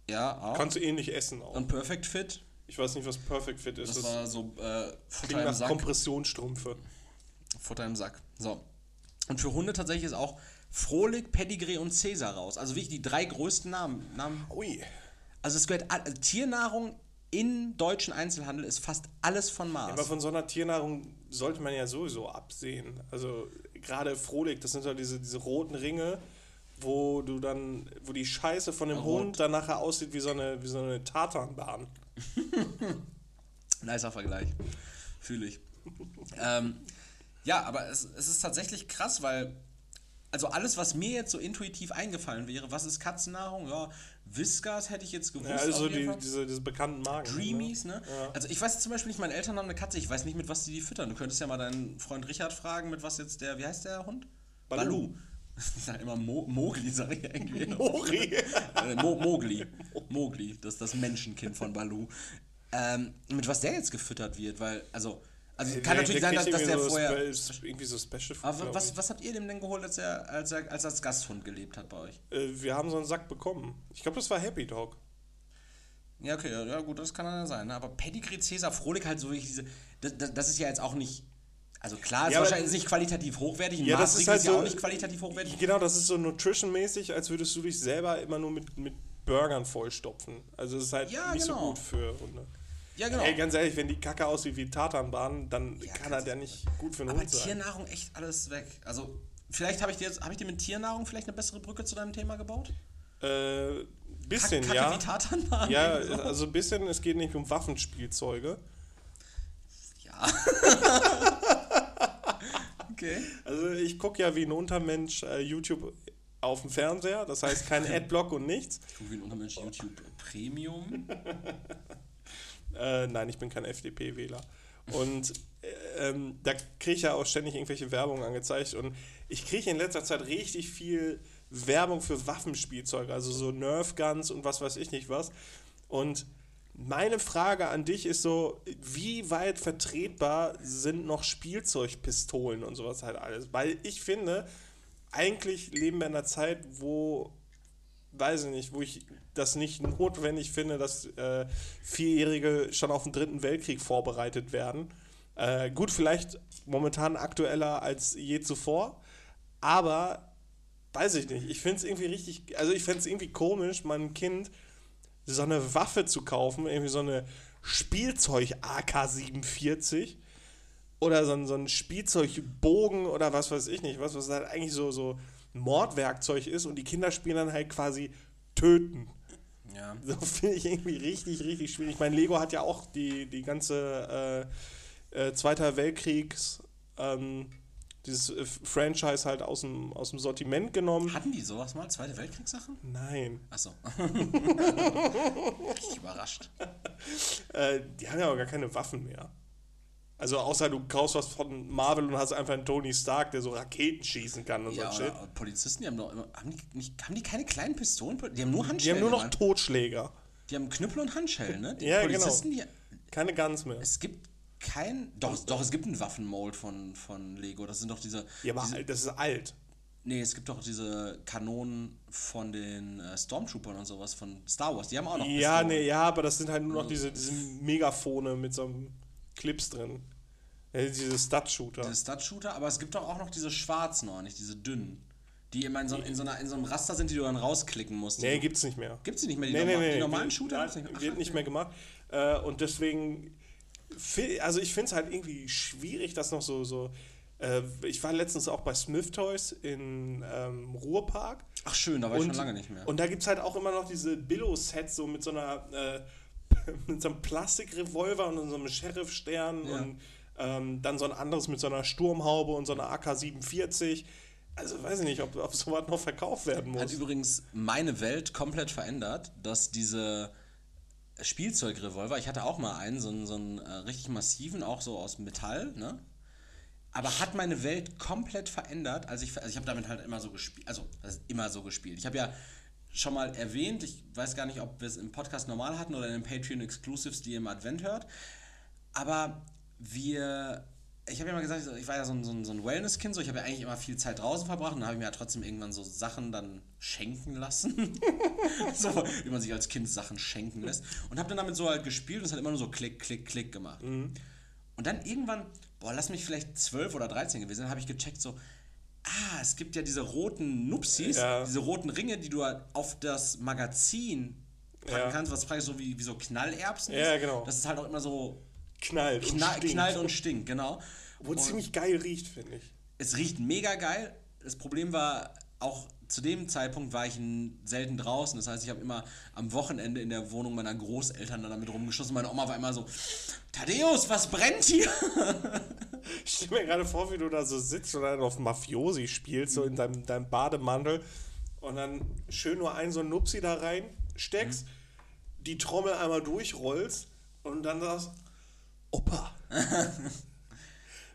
Ja, auch. Kannst du ähnlich essen auch. Und Perfect Fit? Ich weiß nicht, was Perfect Fit ist. Das, Das, war so äh, Futter im nach Sack. Kompressionsstrümpfe. Futter im Sack. So. Und für Hunde tatsächlich ist auch Frohlig, Pedigree und Cäsar raus. Also wirklich die drei größten Namen. Namen. Ui. Also es gehört also Tiernahrung in deutschen Einzelhandel ist fast alles von Mars. Aber von so einer Tiernahrung sollte man ja sowieso absehen. Also gerade Frohlich, das sind ja diese, diese roten Ringe, wo du dann, wo die Scheiße von dem Rot. Hund dann nachher aussieht wie so eine, wie so eine Tatanbahn. [LAUGHS] Nicer Vergleich. Fühle ich. ähm, ja, aber es, es ist tatsächlich krass, weil, also alles, was mir jetzt so intuitiv eingefallen wäre, was ist Katzennahrung? Ja, Whiskas hätte ich jetzt gewusst. Ja, also die, diese, diese bekannten Marken. Dreamies, ne? Ja. Also ich weiß zum Beispiel nicht, meine Eltern haben eine Katze, ich weiß nicht, mit was die die füttern. Du könntest ja mal deinen Freund Richard fragen, mit was jetzt der, wie heißt der Hund? Balu. Ich [LAUGHS] sag immer Mo Mogli, sag ich irgendwie. [LAUGHS] Mori. [LAUGHS] Äh, Mo Mogli. Mogli, das ist das Menschenkind von Balu. Ähm, mit was der jetzt gefüttert wird, weil, also, also kann natürlich sein, dass, dass der so vorher. Irgendwie so Special Food, Aber was, was habt ihr dem denn geholt, als er als, er, als, als Gasthund gelebt hat bei euch? Äh, wir haben so einen Sack bekommen. Ich glaube, das war Happy Dog. Ja, okay, ja, ja, gut, das kann dann ja sein. Ne? Aber Pedigree, Cäsar, Frohlig halt so wirklich diese. Das, das, das ist ja jetzt auch nicht. Also klar, ist Ja, aber- wahrscheinlich nicht qualitativ hochwertig. Ein Ja, das Mars ist halt ja so- auch nicht qualitativ hochwertig. Genau, das ist so nutrition-mäßig, als würdest du dich selber immer nur mit, mit Burgern vollstopfen. Also es ist halt Ja, nicht genau. so gut für Hunde. Ja, genau. Ey, ganz ehrlich, wenn die Kacke aussieht wie Tatanbahn, dann Ja, kann er ja nicht gut für einen Aber Hund sein. Tiernahrung echt alles weg. Also, vielleicht habe ich dir jetzt, habe ich dir mit Tiernahrung vielleicht eine bessere Brücke zu deinem Thema gebaut? Äh, bisschen, Kacke ja. wie Tatanbahn? Ja, So. also ein bisschen, es geht nicht um Waffenspielzeuge. Ja. [LAUGHS] okay. Also ich gucke ja wie ein Untermensch äh, YouTube auf dem Fernseher, das heißt kein [LAUGHS] Adblock und nichts. Ich gucke wie ein Untermensch YouTube Premium. [LAUGHS] Äh, nein, ich bin kein FDP-Wähler. Und äh, ähm, da kriege ich ja auch ständig irgendwelche Werbung angezeigt. Und ich kriege in letzter Zeit richtig viel Werbung für Waffenspielzeuge, also so Nerf Guns und was weiß ich nicht was. Und meine Frage an dich ist so, wie weit vertretbar sind noch Spielzeugpistolen und sowas halt alles? Weil ich finde, eigentlich leben wir in einer Zeit, wo weiß ich nicht, wo ich das nicht notwendig finde, dass äh, Vierjährige schon auf den Dritten Weltkrieg vorbereitet werden. Äh, gut, vielleicht momentan aktueller als je zuvor, aber weiß ich nicht. Ich finde es irgendwie richtig, also ich fände es irgendwie komisch, meinem Kind so eine Waffe zu kaufen, irgendwie so eine Spielzeug-AK-47 oder so so ein Spielzeugbogen oder was weiß ich nicht, was, was halt eigentlich so, so ein Mordwerkzeug ist und die Kinder spielen dann halt quasi töten. Ja. So finde ich irgendwie richtig, richtig schwierig. Ich meine, Lego hat ja auch die, die ganze äh, äh, Zweiter Weltkriegs, ähm, dieses äh, Franchise halt aus dem, aus dem Sortiment genommen. Hatten die sowas mal? Zweite Weltkriegssachen? Nein. Achso. [LAUGHS] ich überrascht. Äh, die haben ja auch gar keine Waffen mehr. Also außer du kaufst was von Marvel und hast einfach einen Tony Stark, der so Raketen schießen kann und Ja, so Shit. Polizisten, die haben doch immer. Haben die, nicht, haben die keine kleinen Pistolen? Die haben nur Die Handschellen. haben nur noch. Totschläger. Die haben Knüppel und Handschellen, ne? Die Ja, genau. Polizisten, die. Keine Guns mehr. Es gibt kein. Doch, doch, es gibt einen Waffenmold von, von Lego. Das sind doch diese. Ja, aber diese das ist alt. nee, es gibt doch diese Kanonen von den äh, Stormtroopern und sowas von Star Wars. Die haben auch noch. Ja, Pistolen. nee, ja, aber das sind halt nur noch diese, diese Megafone mit so einem Clips drin. Ja, diese Stud-Shooter. Diese Stud-Shooter, aber es gibt doch auch noch diese schwarzen, noch nicht diese dünnen. Die immer in so, in, so einer, in so einem Raster sind, die du dann rausklicken musst. Nee, gibt's nicht mehr. Gibt's die nicht mehr? Die, Nee, nee, norma nee. die normalen wird- Shooter? nein, gibt's nicht mehr? wird nicht mehr gemacht. Äh, und deswegen, also ich finde es halt irgendwie schwierig, dass noch so, so äh, ich war letztens auch bei Smith Toys in ähm, Ruhrpark. Ach schön, da war ich schon lange nicht mehr. Und da gibt es halt auch immer noch diese Billo-Sets, so mit so einer, äh, [LAUGHS] mit so einem Plastikrevolver und so einem Sheriff-Stern Ja. und ähm, dann so ein anderes mit so einer Sturmhaube und so einer AK-47. Also weiß ich nicht, ob, ob sowas noch verkauft werden Hat muss. übrigens meine Welt komplett verändert, dass diese Spielzeugrevolver, ich hatte auch mal einen, so einen, so einen äh, richtig massiven, auch so aus Metall, ne? Aber hat meine Welt komplett verändert, als ich, also ich habe damit halt immer so gespielt, also immer so gespielt. Ich habe ja schon mal erwähnt, ich weiß gar nicht, ob wir es im Podcast normal hatten oder in den Patreon Exclusives, die ihr im Advent hört, aber wir, ich habe ja mal gesagt, ich war ja so ein, so ein, Wellness-Kind, so ich habe ja eigentlich immer viel Zeit draußen verbracht und dann habe ich mir ja trotzdem irgendwann so Sachen dann schenken lassen. [LAUGHS] so, wie man sich als Kind Sachen schenken lässt. Und habe dann damit so halt gespielt und es hat immer nur so Klick, Klick, Klick gemacht. Und dann irgendwann, boah, lass mich vielleicht 12 oder 13 gewesen sein, habe ich gecheckt so, ah, es gibt ja diese roten Nupsis, Ja. diese roten Ringe, die du halt auf das Magazin packen Ja. kannst, was praktisch so wie, wie so Knallerbsen Ja, ist. genau. Das ist halt auch immer so Knallt. knall, und stinkt. knallt und stinkt, genau. Wo Und ziemlich geil riecht, finde ich. es riecht mega geil. Das Problem war, auch zu dem Zeitpunkt war ich selten draußen. Das heißt, ich habe immer am Wochenende in der Wohnung meiner Großeltern dann damit rumgeschossen. Meine Oma war immer so, Thaddeus, was brennt hier? [LAUGHS] Ich stelle mir gerade vor, wie du da so sitzt und dann auf Mafiosi spielst, so in deinem, deinem Bademantel und dann schön nur einen so einen Nupsi da rein steckst, die Trommel einmal durchrollst und dann sagst, Opa,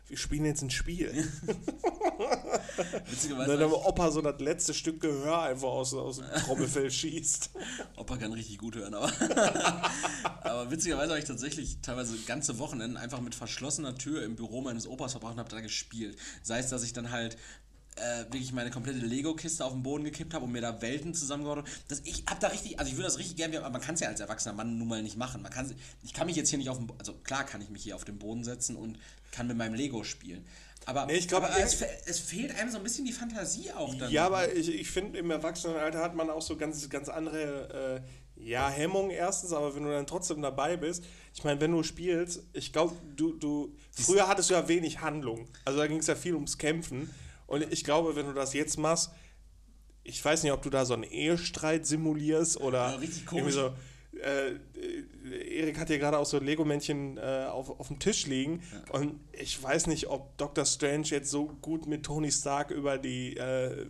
wir spielen jetzt ein Spiel. [LAUGHS] Witzigerweise, dann hab Opa so das letzte Stück Gehör einfach aus, aus dem Trommelfell schießt. Opa kann richtig gut hören, aber, [LAUGHS] aber witzigerweise habe ich tatsächlich teilweise ganze Wochenenden einfach mit verschlossener Tür im Büro meines Opas verbracht und habe da gespielt. Sei es, dass ich dann halt äh, wirklich meine komplette Lego-Kiste auf den Boden gekippt habe und mir da Welten zusammengebaut habe. Das- Ich habe da richtig, also ich würde das richtig gerne, aber man kann es ja als erwachsener Mann nun mal nicht machen. Man kann's, ich kann mich jetzt hier nicht auf den, also klar kann ich mich hier auf den Boden setzen und kann mit meinem Lego spielen. Aber, Nee, ich glaub, aber er- es, es fehlt einem so ein bisschen die Fantasie auch dann. Ja, aber ich, ich finde, im Erwachsenenalter hat man auch so ganz, ganz andere, äh, ja, Hemmungen erstens, aber wenn du dann trotzdem dabei bist, ich meine, wenn du spielst, ich glaube, du, du, früher hattest du ja wenig Handlung. Also da ging es ja viel ums Kämpfen. Und ich glaube, wenn du das jetzt machst, ich weiß nicht, ob du da so einen Ehestreit simulierst oder Ja, richtig irgendwie komisch. so. Äh, Erik hat hier gerade auch so Lego-Männchen äh, auf, auf dem Tisch liegen und ich weiß nicht, ob Dr. Strange jetzt so gut mit Tony Stark über die äh,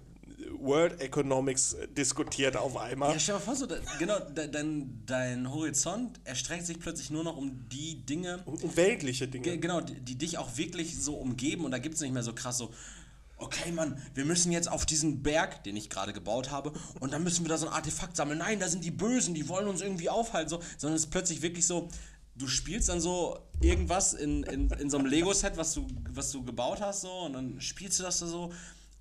World Economics diskutiert auf einmal. Ja, stell dir mal vor, so, genau, de, dein, dein Horizont erstreckt sich plötzlich nur noch um die Dinge, Und, und weltliche ge, Dinge. genau, die, die dich auch wirklich so umgeben und da gibt es nicht mehr so krass so, okay Mann, wir müssen jetzt auf diesen Berg, den ich gerade gebaut habe, und dann müssen wir da so ein Artefakt sammeln. Nein, da sind die Bösen, die wollen uns irgendwie aufhalten, so, sondern es ist plötzlich wirklich so, du spielst dann so irgendwas in, in, in so einem Lego-Set, was du, was du gebaut hast, so, und dann spielst du das da so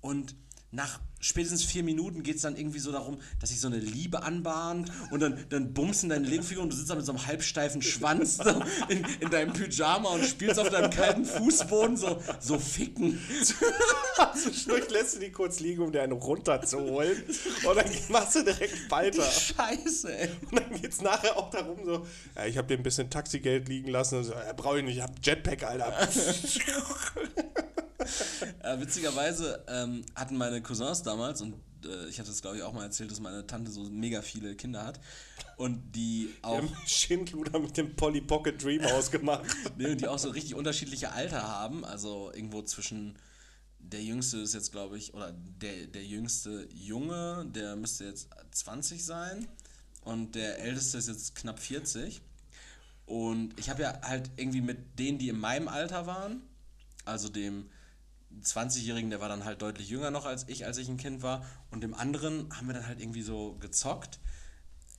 und nach spätestens vier Minuten geht es dann irgendwie so darum, dass sich so eine Liebe anbahnt und dann, dann bummst deine Lego-Figur und du sitzt da mit so einem halbsteifen Schwanz so in, in deinem Pyjama und spielst auf deinem kalten Fußboden so, so ficken. [LAUGHS] Zwischendurch lässt du die kurz liegen, um dir eine runterzuholen. Und dann machst du direkt weiter. Scheiße, ey. Und dann geht es nachher auch darum, so, ja, ich habe dir ein bisschen Taxigeld liegen lassen. Und so, ja, brauche ich nicht, ich habe Jetpack, Alter. [LAUGHS] Äh, witzigerweise ähm, hatten meine Cousins damals, und äh, ich hatte es glaube ich auch mal erzählt, dass meine Tante so mega viele Kinder hat und die auch. Haben [LAUGHS] Schindluder mit dem Polly Pocket Dream [LAUGHS] ausgemacht. nee, und die auch so richtig unterschiedliche Alter haben, also irgendwo zwischen der jüngste ist jetzt, glaube ich, oder der, der jüngste Junge, der müsste jetzt 20 sein und der älteste ist jetzt knapp 40. Und ich habe ja halt irgendwie mit denen, die in meinem Alter waren, also dem 20-Jährigen, der war dann halt deutlich jünger noch als ich, als ich ein Kind war, und dem anderen haben wir dann halt irgendwie so gezockt.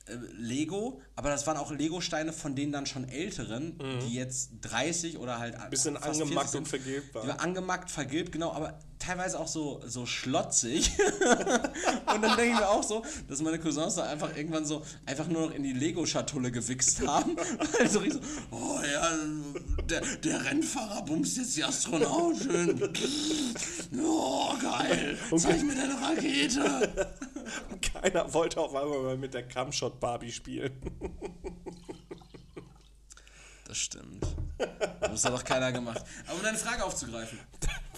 Äh, Lego, aber das waren auch Lego-Steine von denen dann schon älteren, mhm. die jetzt 30 oder halt bisschen angemackt und vergilbt waren. Die war angemackt, vergilbt, genau, aber teilweise auch so, so schlotzig. [LAUGHS] und dann denke ich mir auch so, dass meine Cousins da einfach irgendwann so einfach nur noch in die Lego-Schatulle gewichst haben. [LAUGHS] also so, oh ja, der, der Rennfahrer bumst jetzt die Astronautin. Oh, geil. Zeig mir deine Rakete. [LAUGHS] Und keiner wollte auf einmal mal mit der Camshot Barbie spielen. Das stimmt. Das hat doch keiner gemacht. Aber um deine Frage aufzugreifen.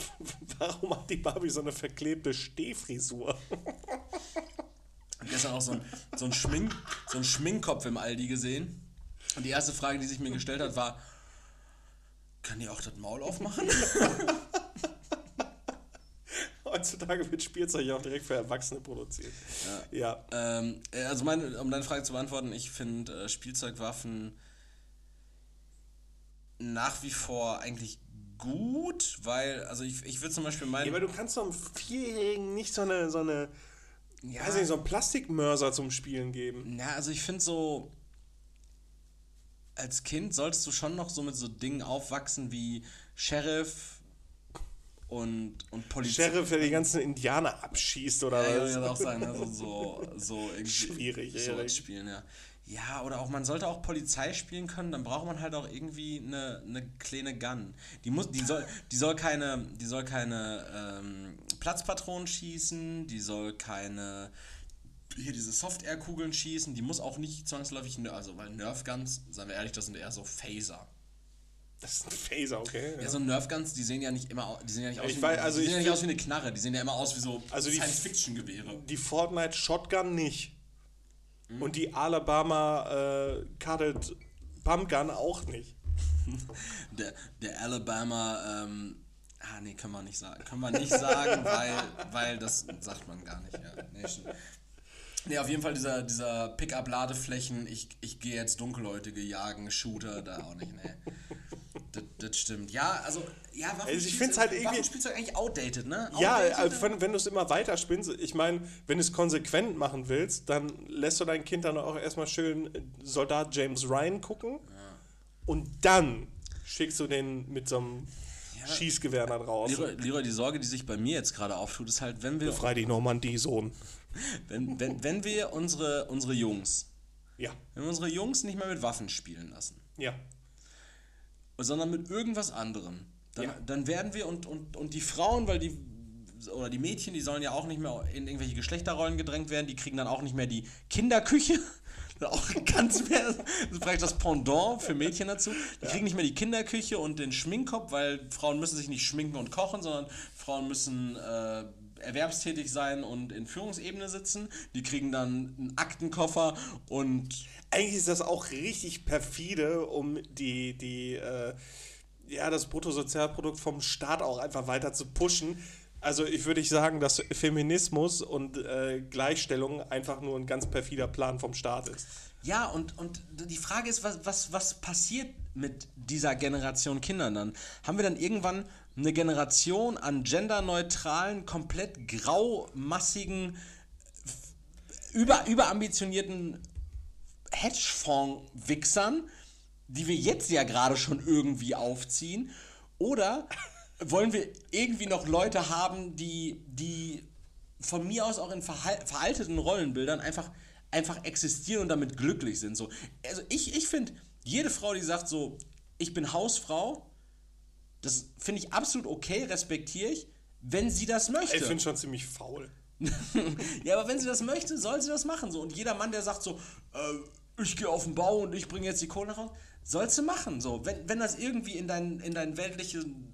[LAUGHS] Warum hat die Barbie so eine verklebte Stehfrisur? Ich habe gestern auch so ein, so, ein Schmink, so ein Schminkkopf im Aldi gesehen. Und die erste Frage, die sich mir gestellt hat, war: Kann die auch das Maul aufmachen? [LAUGHS] Heutzutage wird Spielzeug auch direkt für Erwachsene produziert. Ja. ja. Ähm, äh, also, meine, um deine Frage zu beantworten, ich finde äh, Spielzeugwaffen nach wie vor eigentlich gut, weil, also ich, ich würde zum Beispiel meinen. Ja, aber du kannst doch einem Vierjährigen nicht so eine, so eine, ja, weiß nicht, so einen Plastikmörser zum Spielen geben. Ja, also ich finde so, als Kind solltest du schon noch so mit so Dingen aufwachsen wie Sheriff, und, und Polizei. Sheriff, der die ganzen Indianer abschießt oder ja, was? Ja, auch sein, also so, so [LAUGHS] irgendwie. Schwierig, so spielen, ja. Ja, oder auch man sollte auch Polizei spielen können, dann braucht man halt auch irgendwie eine, eine kleine Gun. Die muss, die soll, die soll keine, die soll keine ähm, Platzpatronen schießen, die soll keine hier diese Soft-Air-Kugeln schießen, die muss auch nicht zwangsläufig, also weil Nerf Guns, seien wir ehrlich, das sind eher so Phaser. Das ist ein Phaser, okay. Ja, ja so Nerf Guns, die sehen ja nicht immer die sehen ja nicht aus, ich wie, weiß, also die sehen ja nicht aus wie eine Knarre, die sehen ja immer aus wie so also Science-Fiction-Gewehre. Die Fortnite Shotgun nicht. Mhm. Und die Alabama äh, Cutted Pumpgun auch nicht. [LAUGHS] der, der Alabama, ähm, ah nee, kann man nicht sagen. Kann man nicht sagen, weil, weil das sagt man gar nicht. Ja. Nee, Nee, auf jeden Fall dieser, dieser Pickup-Ladeflächen, ich, ich gehe jetzt Dunkelhäutige jagen, Shooter, da auch nicht, ne. Das, das stimmt. Ja, also, ja, also ich finde es halt irgendwie. Spielzeug eigentlich outdated, ne? Outdated, ja, also wenn, wenn du es immer weiter spinnst, ich meine, wenn du es konsequent machen willst, dann lässt du dein Kind dann auch erstmal schön Soldat James Ryan gucken ja. und dann schickst du den mit so einem Schießgewehr dann raus. Leroy, Leroy, die Sorge, die sich bei mir jetzt gerade auftut, ist halt, wenn wir. Befrei die Normandie, Sohn. Wenn, wenn, wenn wir unsere, unsere Jungs. Ja. Wenn wir unsere Jungs nicht mehr mit Waffen spielen lassen. Ja. Sondern mit irgendwas anderem. Dann, ja. dann werden wir und, und, und die Frauen, weil die oder die Mädchen, die sollen ja auch nicht mehr in irgendwelche Geschlechterrollen gedrängt werden, die kriegen dann auch nicht mehr die Kinderküche. [LAUGHS] auch ganz [LAUGHS] mehr, das ist vielleicht das Pendant für Mädchen dazu. Die kriegen nicht mehr die Kinderküche und den Schminkkopf, weil Frauen müssen sich nicht schminken und kochen, sondern Frauen müssen äh, erwerbstätig sein und in Führungsebene sitzen. Die kriegen dann einen Aktenkoffer und. Eigentlich ist das auch richtig perfide, um die, die, äh, ja, das Bruttosozialprodukt vom Staat auch einfach weiter zu pushen. Also ich würde sagen, dass Feminismus und äh, Gleichstellung einfach nur ein ganz perfider Plan vom Staat ist. Ja, und, und die Frage ist, was, was, was passiert mit dieser Generation Kindern dann? Haben wir dann irgendwann eine Generation an genderneutralen, komplett graumassigen, über, überambitionierten Hedgefonds-Wichsern, die wir jetzt ja gerade schon irgendwie aufziehen? Oder wollen wir irgendwie noch Leute haben, die, die von mir aus auch in veralteten Rollenbildern einfach, einfach existieren und damit glücklich sind? So. Also ich, ich finde, jede Frau, die sagt so, ich bin Hausfrau, das finde ich absolut okay, respektiere ich, wenn sie das möchte. Ich finde schon ziemlich faul. [LAUGHS] ja, aber wenn sie das möchte, soll sie das machen. So. Und jeder Mann, der sagt so, äh, ich gehe auf den Bau und ich bringe jetzt die Kohle nach Hause, sollst du machen. So. Wenn, wenn das irgendwie in dein, in dein weltlichen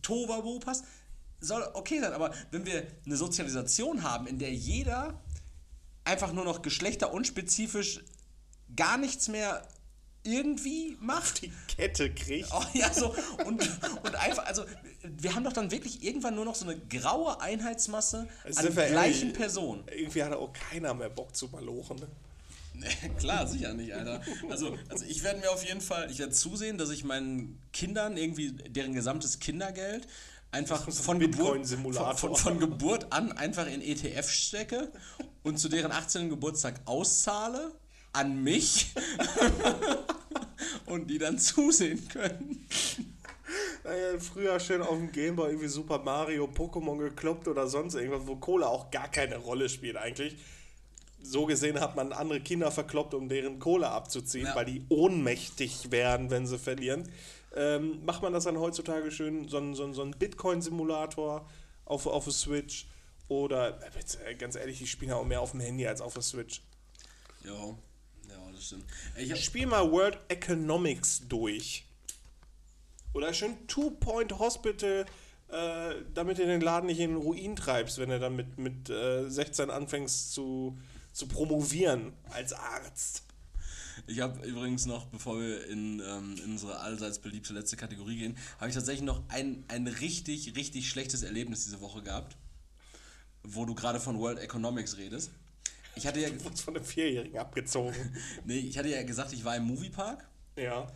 Tovabu passt, soll okay sein, aber wenn wir eine Sozialisation haben, in der jeder einfach nur noch geschlechterunspezifisch gar nichts mehr irgendwie macht. Die Kette kriegt. Oh, ja, so, und, und einfach, also, wir haben doch dann wirklich irgendwann nur noch so eine graue Einheitsmasse Also an wir gleichen ehrlich, Personen. Irgendwie hat auch keiner mehr Bock zu malochen. Ne? Klar, sicher nicht, Alter. Also, also ich werde mir auf jeden Fall, ich werde zusehen, dass ich meinen Kindern irgendwie deren gesamtes Kindergeld einfach von, Geburt, von, von, von Geburt an einfach in ETF stecke und zu deren 18. Geburtstag auszahle an mich [LAUGHS] und die dann zusehen können. Naja, früher schön auf dem Gameboy irgendwie Super Mario, Pokémon gekloppt oder sonst irgendwas, wo Cola auch gar keine Rolle spielt eigentlich. So gesehen hat man andere Kinder verkloppt, um deren Cola abzuziehen, Ja. weil die ohnmächtig werden, wenn sie verlieren. Ähm, macht man das dann heutzutage schön, so ein, so ein, so ein Bitcoin-Simulator auf, auf der Switch? Oder, äh, äh, ganz ehrlich, die spielen ja auch mehr auf dem Handy als auf der Switch. Ja, stimmt. Ich Spiel mal World Economics durch. Oder schön Two Point Hospital, äh, damit du den Laden nicht in den Ruin treibst, wenn du dann mit, mit äh, 16 anfängst zu, zu promovieren als Arzt. Ich habe übrigens noch, bevor wir in, ähm, in unsere allseits beliebte letzte Kategorie gehen, habe ich tatsächlich noch ein, ein richtig, richtig schlechtes Erlebnis diese Woche gehabt, wo du gerade von World Economics redest. Ich hatte ja, Du wurdest von einem Vierjährigen abgezogen. [LAUGHS] nee, ich hatte ja gesagt, ich war im Moviepark ja.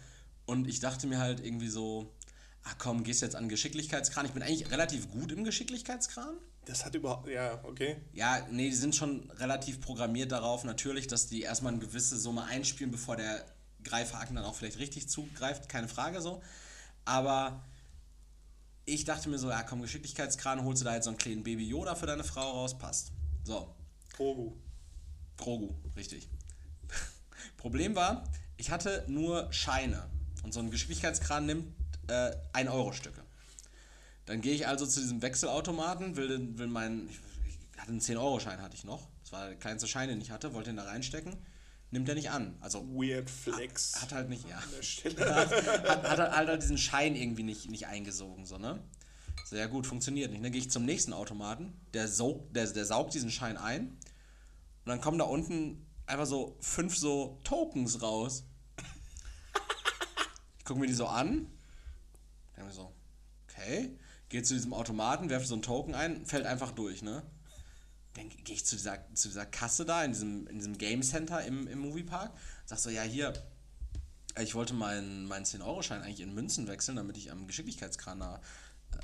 und ich dachte mir halt irgendwie so, ach komm, gehst jetzt an Geschicklichkeitskran. Ich bin eigentlich relativ gut im Geschicklichkeitskran. Das hat überhaupt. Ja, okay. Ja, nee, die sind schon relativ programmiert darauf, natürlich, dass die erstmal eine gewisse Summe einspielen, bevor der Greifhaken dann auch vielleicht richtig zugreift, keine Frage so. Aber ich dachte mir so, ja komm, Geschicklichkeitskran, holst du da jetzt so einen kleinen Baby Yoda für deine Frau raus, passt. So, Grogu. Grogu, richtig. Problem war, ich hatte nur Scheine. Und so ein Geschicklichkeitskran nimmt äh, 1-Euro-Stücke. Dann gehe ich also zu diesem Wechselautomaten, will, will meinen, ich, hatte einen 10-Euro-Schein hatte ich noch. Das war der kleinste Schein, den ich hatte, wollte ihn da reinstecken. Nimmt er nicht an. Also Weird Flex. hat halt nicht, ja. an der [LAUGHS] Stelle. hat, hat, hat halt halt diesen Schein irgendwie nicht, nicht eingesogen, so, ne? So, ja gut, funktioniert nicht. Dann gehe ich zum nächsten Automaten, der, saugt, der, der saugt diesen Schein ein dann kommen da unten einfach so fünf so Tokens raus. Ich gucke mir die so an, denke mir so, okay, gehe zu diesem Automaten, werfe so einen Token ein, fällt einfach durch, ne? Dann gehe ich zu dieser, zu dieser Kasse da in diesem, in diesem Game Center im, im Moviepark, sag so, ja hier, ich wollte meinen, meinen 10-Euro-Schein eigentlich in Münzen wechseln, damit ich am Geschicklichkeitskran äh,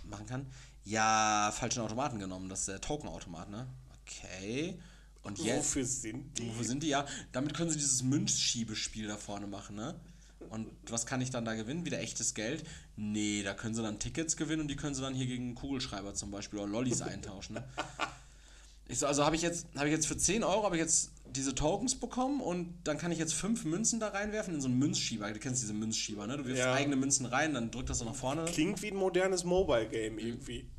machen kann. Ja, falschen Automaten genommen. Das ist der Token-Automat, ne? Okay. Und jetzt. Wofür sind die? Wofür sind die? Ja, damit können sie dieses Münzschiebespiel da vorne machen, ne? Und was kann ich dann da gewinnen? Wieder echtes Geld? Nee, da können sie dann Tickets gewinnen und die können sie dann hier gegen Kugelschreiber zum Beispiel oder Lollis [LAUGHS] eintauschen, ne? Ich so, also habe ich jetzt, habe ich jetzt für 10 Euro habe ich jetzt diese Tokens bekommen und dann kann ich jetzt fünf Münzen da reinwerfen in so einen Münzschieber. Du kennst diese Münzschieber, ne? Du wirfst Ja. eigene Münzen rein, dann drückt das so nach vorne. Klingt wie ein modernes Mobile-Game irgendwie.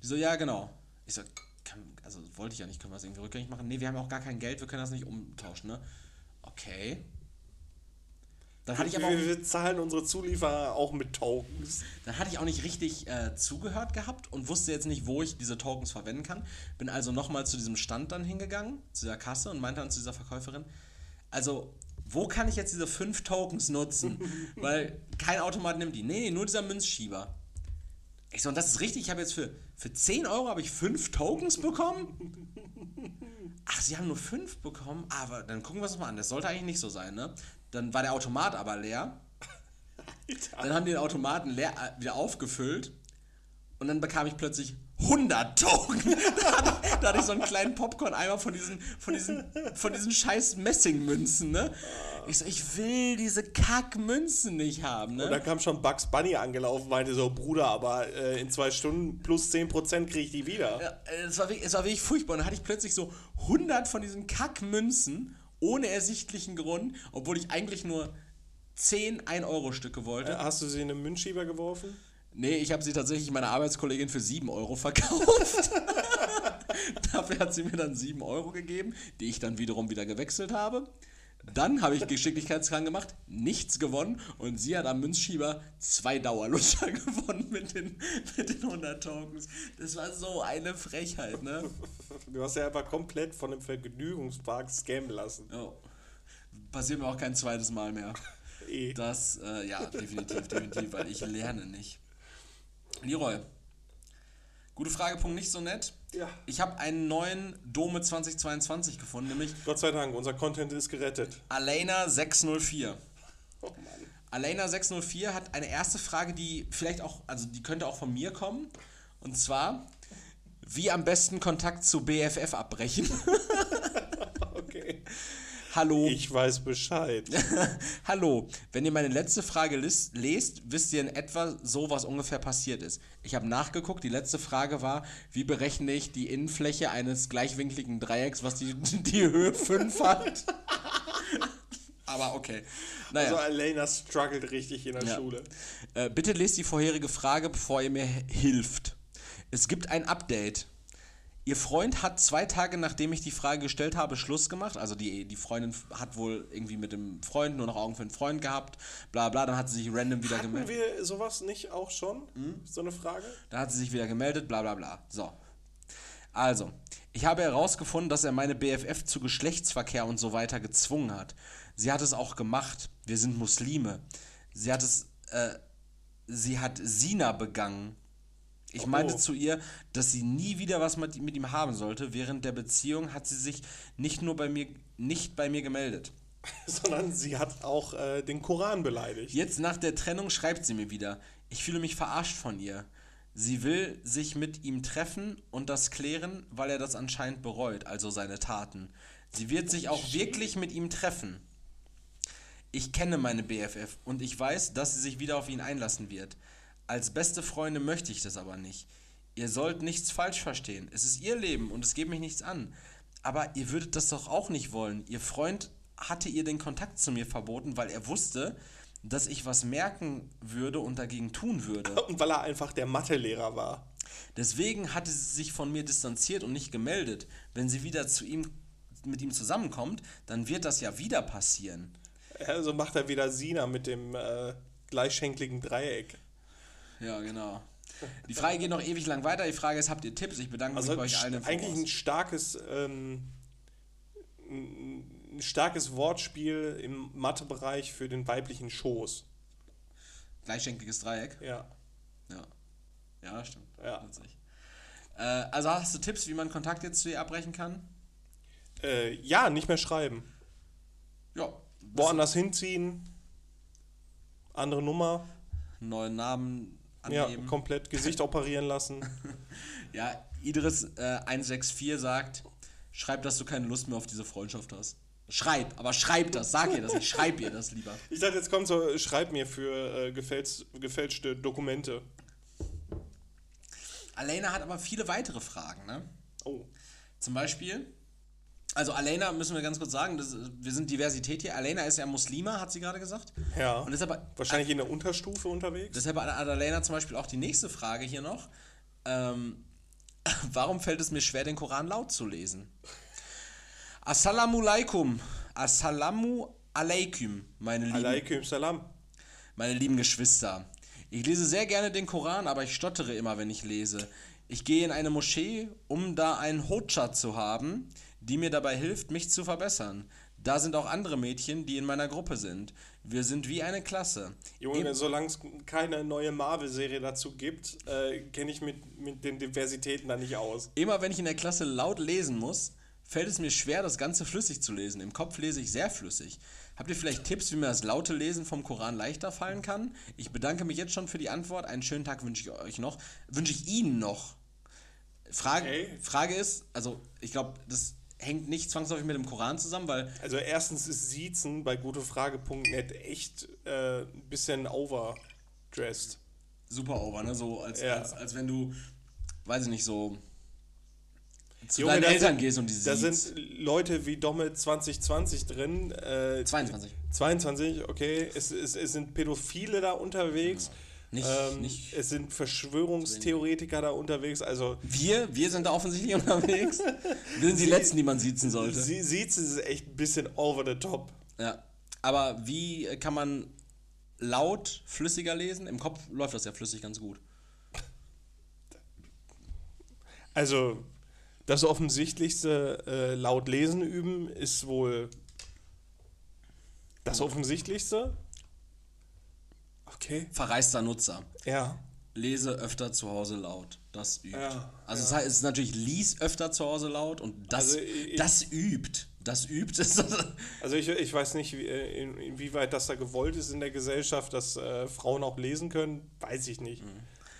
Die so, ja, genau. Ich so, kann, also wollte ich ja nicht, können wir das irgendwie rückgängig machen? Nee, wir haben auch gar kein Geld, wir können das nicht umtauschen, ne? Okay. Dann hatte ich aber auch, wir, zahlen unsere Zulieferer auch mit Tokens. dann hatte ich auch nicht richtig äh, zugehört gehabt und wusste jetzt nicht, wo ich diese Tokens verwenden kann. Bin also nochmal zu diesem Stand dann hingegangen, zu der Kasse und meinte dann zu dieser Verkäuferin, also, wo kann ich jetzt diese fünf Tokens nutzen? [LAUGHS] Weil kein Automat nimmt die. Nee, nee, nur dieser Münzschieber. Ich so, und das ist richtig, ich habe jetzt für, für 10 Euro habe ich fünf Tokens bekommen? Ach, sie haben nur fünf bekommen? Aber dann gucken wir uns mal an. Das sollte eigentlich nicht so sein, ne? Dann war der Automat aber leer. [LAUGHS] Dann haben die den Automaten leer, äh, wieder aufgefüllt. Und dann bekam ich plötzlich 100 Token. [LAUGHS] da, hatte, ich- da hatte ich so einen kleinen Popcorn-Eimer von diesen, von diesen, von diesen scheiß Messingmünzen, ne? Ich so, ich will diese Kackmünzen nicht haben, ne? Und dann kam schon Bugs Bunny angelaufen, meinte so, Bruder, aber äh, in zwei Stunden plus 10% kriege ich die wieder. Ja, es, war, wirklich- es war wirklich furchtbar. Und dann hatte ich plötzlich so 100 von diesen Kackmünzen ohne ersichtlichen Grund, obwohl ich eigentlich nur 10 1-Euro-Stücke wollte. Hast du sie in den Münzschieber geworfen? Nee, ich habe sie tatsächlich meiner Arbeitskollegin für 7 Euro verkauft. [LAUGHS] Dafür hat sie mir dann 7 Euro gegeben, die ich dann wiederum wieder gewechselt habe. Dann habe ich Geschicklichkeitskran gemacht, nichts gewonnen und sie hat am Münzschieber zwei Dauerlutscher [LAUGHS] gewonnen mit den, mit den 100 Tokens. Das war so eine Frechheit, ne? Du hast ja einfach komplett von dem Vergnügungspark scammen lassen. Ja. Passiert mir auch kein zweites Mal mehr. [LAUGHS] Eh. Das, äh, ja, definitiv, definitiv, weil ich lerne nicht. Leroy, gute Frage, Punkt nicht so nett. Ja. Ich habe einen neuen Dome 2022 gefunden, nämlich Gott sei Dank, unser Content ist gerettet. Alena 604. Oh Mann. Alena 604 hat eine erste Frage, die vielleicht auch, also die könnte auch von mir kommen. Und zwar, wie am besten Kontakt zu BFF abbrechen? [LAUGHS] Okay. Hallo. Ich weiß Bescheid. [LAUGHS] Hallo, wenn ihr meine letzte Frage lest, wisst ihr in etwa so, was ungefähr passiert ist. Ich habe nachgeguckt, die letzte Frage war, wie berechne ich die Innenfläche eines gleichwinkligen Dreiecks, was die, [LAUGHS] die Höhe 5 hat? [LAUGHS] Aber okay. Naja. Also Elena struggelt richtig in der Ja. Schule. Äh, bitte lest die vorherige Frage, bevor ihr mir hilft. Es gibt ein Update. Ihr Freund hat zwei Tage, nachdem ich die Frage gestellt habe, Schluss gemacht. Also die, die Freundin hat wohl irgendwie mit dem Freund nur noch Augen für den Freund gehabt. Bla bla, dann hat sie sich random wieder Hatten gemeldet. wir sowas nicht auch schon? So eine Frage? Dann hat sie sich wieder gemeldet, bla bla bla. So. Also, ich habe herausgefunden, dass er meine BFF zu Geschlechtsverkehr und so weiter gezwungen hat. Sie hat es auch gemacht. Wir sind Muslime. Sie hat es, äh, sie hat Sina begangen. Ich Oh. meinte zu ihr, dass sie nie wieder was mit, mit ihm haben sollte. Während der Beziehung hat sie sich nicht nur bei mir, nicht bei mir gemeldet. [LAUGHS] Sondern sie hat auch äh, den Koran beleidigt. Jetzt nach der Trennung schreibt sie mir wieder. Ich fühle mich verarscht von ihr. Sie will sich mit ihm treffen und das klären, weil er das anscheinend bereut, also seine Taten. Sie wird sich auch wirklich mit ihm treffen. Ich kenne meine BFF und ich weiß, dass sie sich wieder auf ihn einlassen wird. Als beste Freunde möchte ich das aber nicht. Ihr sollt nichts falsch verstehen. Es ist ihr Leben und es geht mich nichts an. Aber ihr würdet das doch auch nicht wollen. Ihr Freund hatte ihr den Kontakt zu mir verboten, weil er wusste, dass ich was merken würde und dagegen tun würde. [LAUGHS] Und weil er einfach der Mathelehrer war. Deswegen hatte sie sich von mir distanziert und nicht gemeldet. Wenn sie wieder zu ihm mit ihm zusammenkommt, dann wird das ja wieder passieren. Also macht er wieder Sina mit dem äh, gleichschenkligen Dreieck. Ja, genau. Die Frage geht noch ewig lang weiter. Die Frage ist, habt ihr Tipps? Ich bedanke Also mich bei euch allen eigentlich ein starkes, ähm, ein starkes Wortspiel im Mathebereich für den weiblichen Schoß. Gleichschenkliges Dreieck. Ja. Ja. Ja, stimmt. Ja. Witzig. Äh, also hast du Tipps, wie man Kontakt jetzt zu ihr abbrechen kann? Äh, ja, nicht mehr schreiben. Ja. Woanders hinziehen. Andere Nummer. Neuen Namen Ja, komplett Gesicht operieren lassen. [LAUGHS] Ja, Idris äh, 164 sagt, schreib, dass du keine Lust mehr auf diese Freundschaft hast. Schreib, aber schreib das, sag ihr das nicht, schreib ihr das lieber. [LAUGHS] Ich dachte, jetzt kommt so, schreib mir für äh, gefälscht, gefälschte Dokumente. Alena hat aber viele weitere Fragen, ne? Oh. Zum Beispiel, also Alena müssen wir ganz kurz sagen, das, wir sind Diversität hier. Alena ist ja Muslima, hat sie gerade gesagt. Ja. Und deshalb, Wahrscheinlich in der Unterstufe unterwegs. deshalb hat Alena zum Beispiel auch die nächste Frage hier noch. Ähm, [LAUGHS] warum fällt es mir schwer, den Koran laut zu lesen? Assalamu alaikum. Assalamu alaikum, meine lieben Alaikum salam. Meine lieben Geschwister, ich lese sehr gerne den Koran, aber ich stottere immer, wenn ich lese. Ich gehe in eine Moschee, um da einen Hodscha zu haben, die mir dabei hilft, mich zu verbessern. Da sind auch andere Mädchen, die in meiner Gruppe sind. Wir sind wie eine Klasse. Junge, solange es keine neue Marvel-Serie dazu gibt, äh, kenne ich mit, mit den Diversitäten da nicht aus. Immer wenn ich in der Klasse laut lesen muss, fällt es mir schwer, das Ganze flüssig zu lesen. Im Kopf lese ich sehr flüssig. Habt ihr vielleicht Tipps, wie mir das laute Lesen vom Koran leichter fallen kann? Ich bedanke mich jetzt schon für die Antwort. Einen schönen Tag wünsche ich euch noch. Wünsche ich Ihnen noch. Frage, Okay. Frage ist, also ich glaube, das hängt nicht zwangsläufig mit dem Koran zusammen, weil Also erstens ist Siezen bei gutefrage.net echt äh, ein bisschen overdressed. super over, ne? So als, Ja. als, als wenn du, weiß ich nicht, so zu Junge, deinen da Eltern sind- gehst und die Da siehst. sind Leute wie Domme 2020 drin. Äh, 22. 22, okay. Es, es, es sind Pädophile da unterwegs. Nicht, Ähm, nicht es sind Verschwörungstheoretiker da unterwegs. Also Wir, wir sind da offensichtlich unterwegs. [LAUGHS] Wir sind die Letzten, die man siezen sollte. sie, Siezen ist echt ein bisschen over the top. Ja. Aber wie kann man laut flüssiger lesen? Im Kopf läuft das ja flüssig ganz gut. Also, das offensichtlichste äh, laut Lesen üben ist wohl das offensichtlichste. Okay. Verreister Nutzer. Ja. Lese öfter zu Hause laut. Das übt. Ja, also es heißt, es ist natürlich lies öfter zu Hause laut und das, Also ich- das übt. Das übt. [LAUGHS] Also ich, ich weiß nicht, wie, in- inwieweit das da gewollt ist in der Gesellschaft, dass äh, Frauen auch lesen können, weiß ich nicht.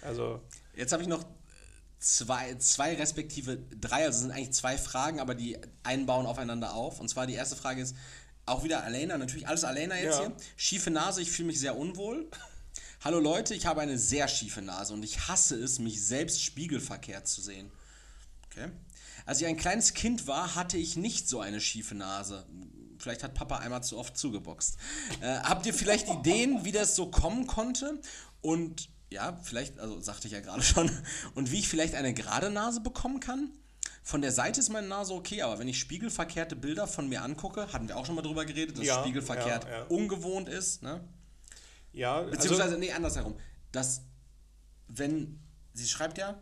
Also, Jetzt habe ich noch zwei, zwei respektive drei, also es sind eigentlich zwei Fragen, aber die einbauen aufeinander auf. Und zwar die erste Frage ist auch wieder Alena, natürlich alles Alena jetzt Ja. hier. Schiefe Nase, ich fühle mich sehr unwohl. Hallo Leute, ich habe eine sehr schiefe Nase und ich hasse es, mich selbst spiegelverkehrt zu sehen. Okay. Als ich ein kleines Kind war, hatte ich nicht so eine schiefe Nase. Vielleicht hat Papa einmal zu oft zugeboxt. Äh, habt ihr vielleicht Ideen, wie das so kommen konnte? Und ja, vielleicht, also sagte ich ja gerade schon, und wie ich vielleicht eine gerade Nase bekommen kann? Von der Seite ist meine Nase okay, aber wenn ich spiegelverkehrte Bilder von mir angucke, hatten wir auch schon mal drüber geredet, dass Ja, spiegelverkehrt ja, ja. ungewohnt ist, ne? ja, Beziehungsweise, also, nee, andersherum. Dass, wenn, sie schreibt ja,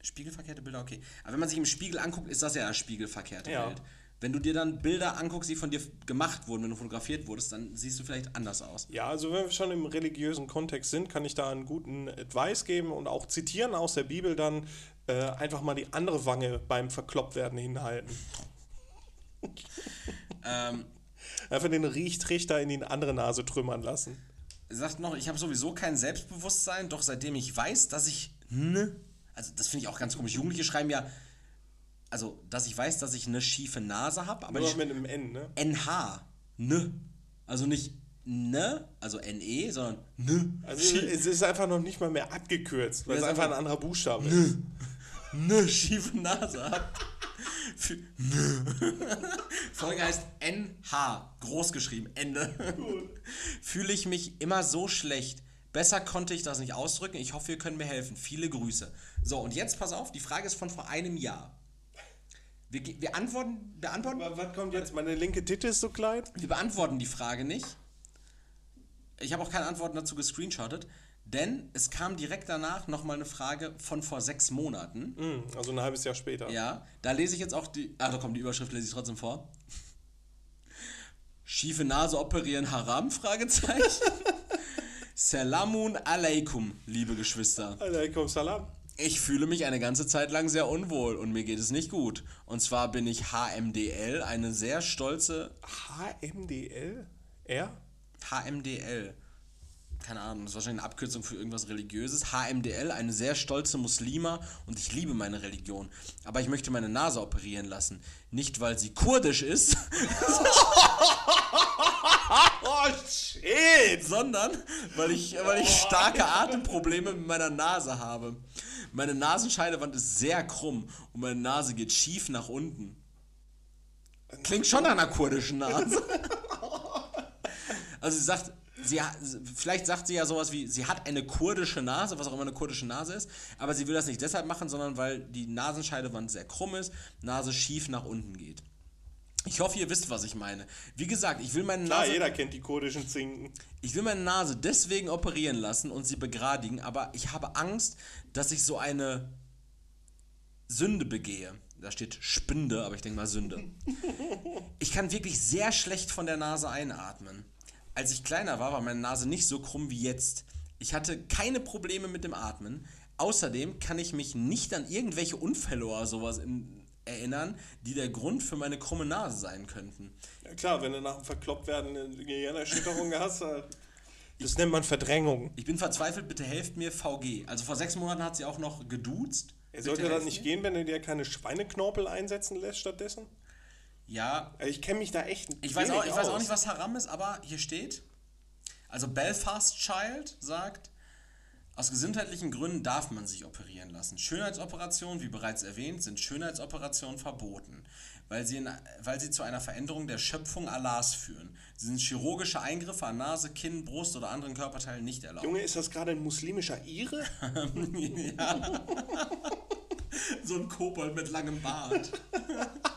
spiegelverkehrte Bilder, okay. Aber wenn man sich im Spiegel anguckt, ist das ja eine spiegelverkehrte Ja. Wenn du dir dann Bilder anguckst, die von dir gemacht wurden, wenn du fotografiert wurdest, dann siehst du vielleicht anders aus. ja, also wenn wir schon im religiösen Kontext sind, kann ich da einen guten Advice geben und auch zitieren aus der Bibel dann äh, einfach mal die andere Wange beim Verklopptwerden hinhalten. [LAUGHS] Ähm, Einfach den Riechtrichter in die andere Nase trümmern lassen. sagt noch, ich habe sowieso kein Selbstbewusstsein, doch seitdem ich weiß, dass ich ne, also das finde ich auch ganz komisch. Jugendliche schreiben ja, also dass ich weiß, dass ich eine schiefe Nase habe, aber Nur mit einem N, ne? NH, ne, also nicht ne, also NE, sondern ne. Also es ist einfach noch nicht mal mehr abgekürzt, weil es einfach ein anderer Buchstabe ist. ne schiefe Nase hab. Für, ne. Folge heißt NH, groß geschrieben, Ende. Fühle ich mich immer so schlecht. Besser konnte ich das nicht ausdrücken. Ich hoffe, ihr könnt mir helfen. Viele Grüße. So, und jetzt pass auf, die Frage ist von vor einem Jahr. Wir, wir antworten, beantworten, Was kommt jetzt? Meine linke Titte ist so klein? wir beantworten die Frage nicht. Ich habe auch keine Antworten dazu gescreenshottet, denn es kam direkt danach nochmal eine Frage von vor sechs Monaten. Hm, also ein halbes Jahr später. Ja, da lese ich jetzt auch die. Ah, da kommt die Überschrift, lese ich trotzdem vor. Schiefe Nase operieren Haram? [LAUGHS] Fragezeichen. Salamun alaikum, liebe Geschwister. Alaikum salam. Ich fühle mich eine ganze Zeit lang sehr unwohl und mir geht es nicht gut. Und zwar bin ich HMDL, eine sehr stolze HMDL? R? HMDL. Keine Ahnung, das ist wahrscheinlich eine Abkürzung für irgendwas Religiöses. HMDL, eine sehr stolze Muslima und ich liebe meine Religion. Aber ich möchte meine Nase operieren lassen. Nicht, weil sie kurdisch ist, [LAUGHS] Oh shit! sondern weil ich, weil ich starke Atemprobleme mit meiner Nase habe. Meine Nasenscheidewand ist sehr krumm und meine Nase geht schief nach unten. Klingt schon nach einer kurdischen Nase. Also sie sagt, sie vielleicht sagt sie ja sowas wie, sie hat eine kurdische Nase, was auch immer eine kurdische Nase ist, aber sie will das nicht deshalb machen, sondern weil die Nasenscheidewand sehr krumm ist, Nase schief nach unten geht. Ich hoffe, ihr wisst, was ich meine. Wie gesagt, ich will meine Klar, Nase, jeder kennt die kurdischen Zinken. ich will meine Nase deswegen operieren lassen und sie begradigen, aber ich habe Angst, dass ich so eine Sünde begehe. Da steht Spinde, aber ich denke mal Sünde. [LAUGHS] Ich kann wirklich sehr schlecht von der Nase einatmen. Als ich kleiner war, war meine Nase nicht so krumm wie jetzt. Ich hatte keine Probleme mit dem Atmen. Außerdem kann ich mich nicht an irgendwelche Unfälle oder sowas in, erinnern, die der Grund für meine krumme Nase sein könnten. Ja, klar, wenn du nach dem Verklopptwerden eine Gehirnerschütterung [LAUGHS] hast, das nennt man Verdrängung. Ich bin verzweifelt, bitte helft mir, VG. Also vor sechs Monaten hat sie auch noch geduzt. Er sollte das helft nicht mir. gehen, wenn du dir keine Schweineknorpel einsetzen lässt stattdessen? Ja, Also ich kenne mich da echt ich weiß, auch, ich weiß auch aus. nicht, was Haram ist, aber hier steht, also Belfast Child sagt, aus gesundheitlichen Gründen darf man sich operieren lassen. Schönheitsoperationen, wie bereits erwähnt, sind Schönheitsoperationen verboten, weil sie, in, weil sie zu einer Veränderung der Schöpfung Allahs führen. Sie sind chirurgische Eingriffe an Nase, Kinn, Brust oder anderen Körperteilen nicht erlaubt. Junge, ist das gerade ein muslimischer Ire? [LAUGHS] ja. so ein Kobold mit langem Bart.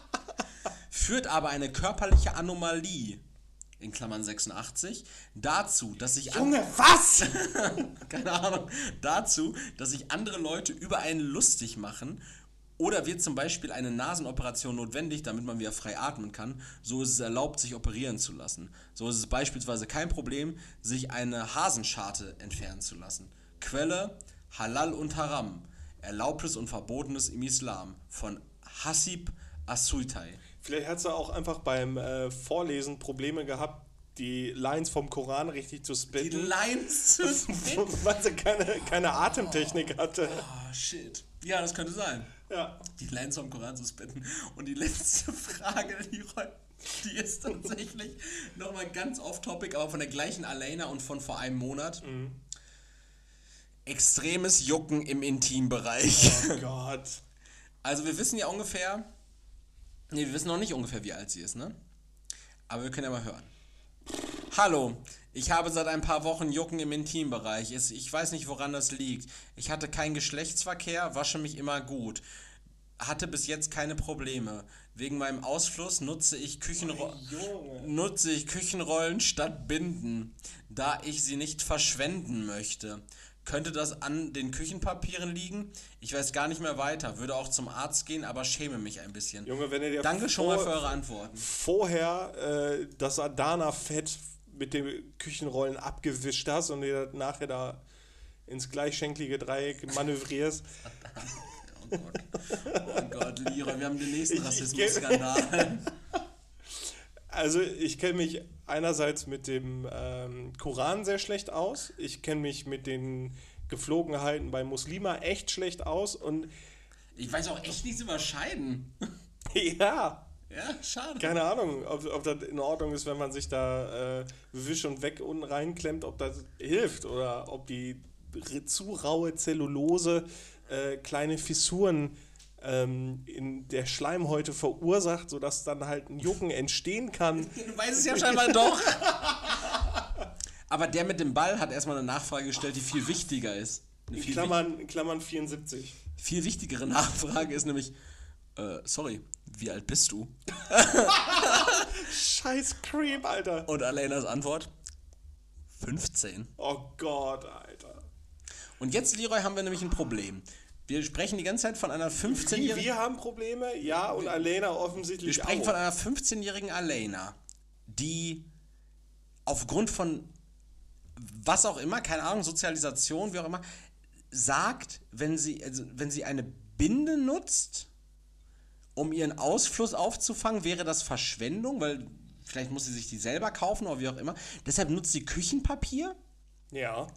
[LAUGHS] Führt aber eine körperliche Anomalie. In Klammern 86, dazu, dass sich Junge, was? [LAUGHS] keine Ahnung, dazu, dass sich andere Leute über einen lustig machen oder wird zum Beispiel eine Nasenoperation notwendig, damit man wieder frei atmen kann, so ist es erlaubt, sich operieren zu lassen. So ist es beispielsweise kein Problem, sich eine Hasenscharte entfernen zu lassen. Quelle Halal und Haram, Erlaubtes und Verbotenes im Islam von Hasib Asuitai. Vielleicht hat sie auch einfach beim äh, Vorlesen Probleme gehabt, die Lines vom Koran richtig zu Die spitten. Lines zu [LAUGHS] weil sie keine, keine Atemtechnik hatte. Oh, shit. Ja, das könnte sein. Ja. Die Lines vom Koran zu spitten. Und die letzte [LAUGHS] Frage, die, die ist tatsächlich nochmal ganz off-topic, aber von der gleichen Alena und von vor einem Monat. Extremes Jucken im Intimbereich. Oh [LAUGHS] Gott. Also wir wissen ja ungefähr, nee, wir wissen noch nicht ungefähr, wie alt sie ist, ne? Aber wir können ja mal hören. Hallo, ich habe seit ein paar Wochen Jucken im Intimbereich. Ich weiß nicht, woran das liegt. Ich hatte keinen Geschlechtsverkehr, wasche mich immer gut. Hatte bis jetzt keine Probleme. Wegen meinem Ausfluss nutze ich, Küchenro Junge. nutze ich Küchenrollen statt Binden, da ich sie nicht verschwenden möchte. Könnte das an den Küchenpapieren liegen? Ich weiß gar nicht mehr weiter, würde auch zum Arzt gehen, aber schäme mich ein bisschen. Junge, wenn ihr dir Danke schon mal für eure Antworten. vorher äh, das Adana-Fett mit den Küchenrollen abgewischt hast und dir nachher da ins gleichschenklige Dreieck [LAUGHS] manövrierst. Oh Gott, oh Gott, Lira, wir haben den nächsten Rassismus-Skandal. [LAUGHS] Also ich kenne mich einerseits mit dem ähm, Koran sehr schlecht aus. Ich kenne mich mit den Geflogenheiten bei Muslima echt schlecht aus. Und Ich weiß auch echt nichts über Scheiden. [LAUGHS] ja, Ja, schade. keine Ahnung, ob, ob das in Ordnung ist, wenn man sich da äh, wisch und weg unten reinklemmt, ob das hilft oder ob die zu raue Zellulose äh, kleine Fissuren ähm, in der Schleimhäute verursacht, sodass dann halt ein Jucken entstehen kann. [LAUGHS] Du weißt es ja scheinbar doch. Aber der mit dem Ball hat erstmal eine Nachfrage gestellt, die viel wichtiger ist. Eine In viel, Klammern, in Klammern 74. wich- viel wichtigere Nachfrage ist nämlich, äh, sorry, wie alt bist du? [LAUGHS] Scheiß Creep, Alter. Und Alenas Antwort, 15. Oh Gott, Alter. Und jetzt, Leroy, haben wir nämlich ein Problem. Wir sprechen die ganze Zeit von einer Wie, 15-jährigen... wir haben Probleme, ja, und Alena Wir offensichtlich sprechen auch. von einer 15-jährigen Alena, die aufgrund von was auch immer, keine Ahnung, Sozialisation, wie auch immer, sagt, wenn sie, also wenn sie eine Binde nutzt, um ihren Ausfluss aufzufangen, wäre das Verschwendung, weil vielleicht muss sie sich die selber kaufen oder wie auch immer. Deshalb nutzt sie Küchenpapier. ja.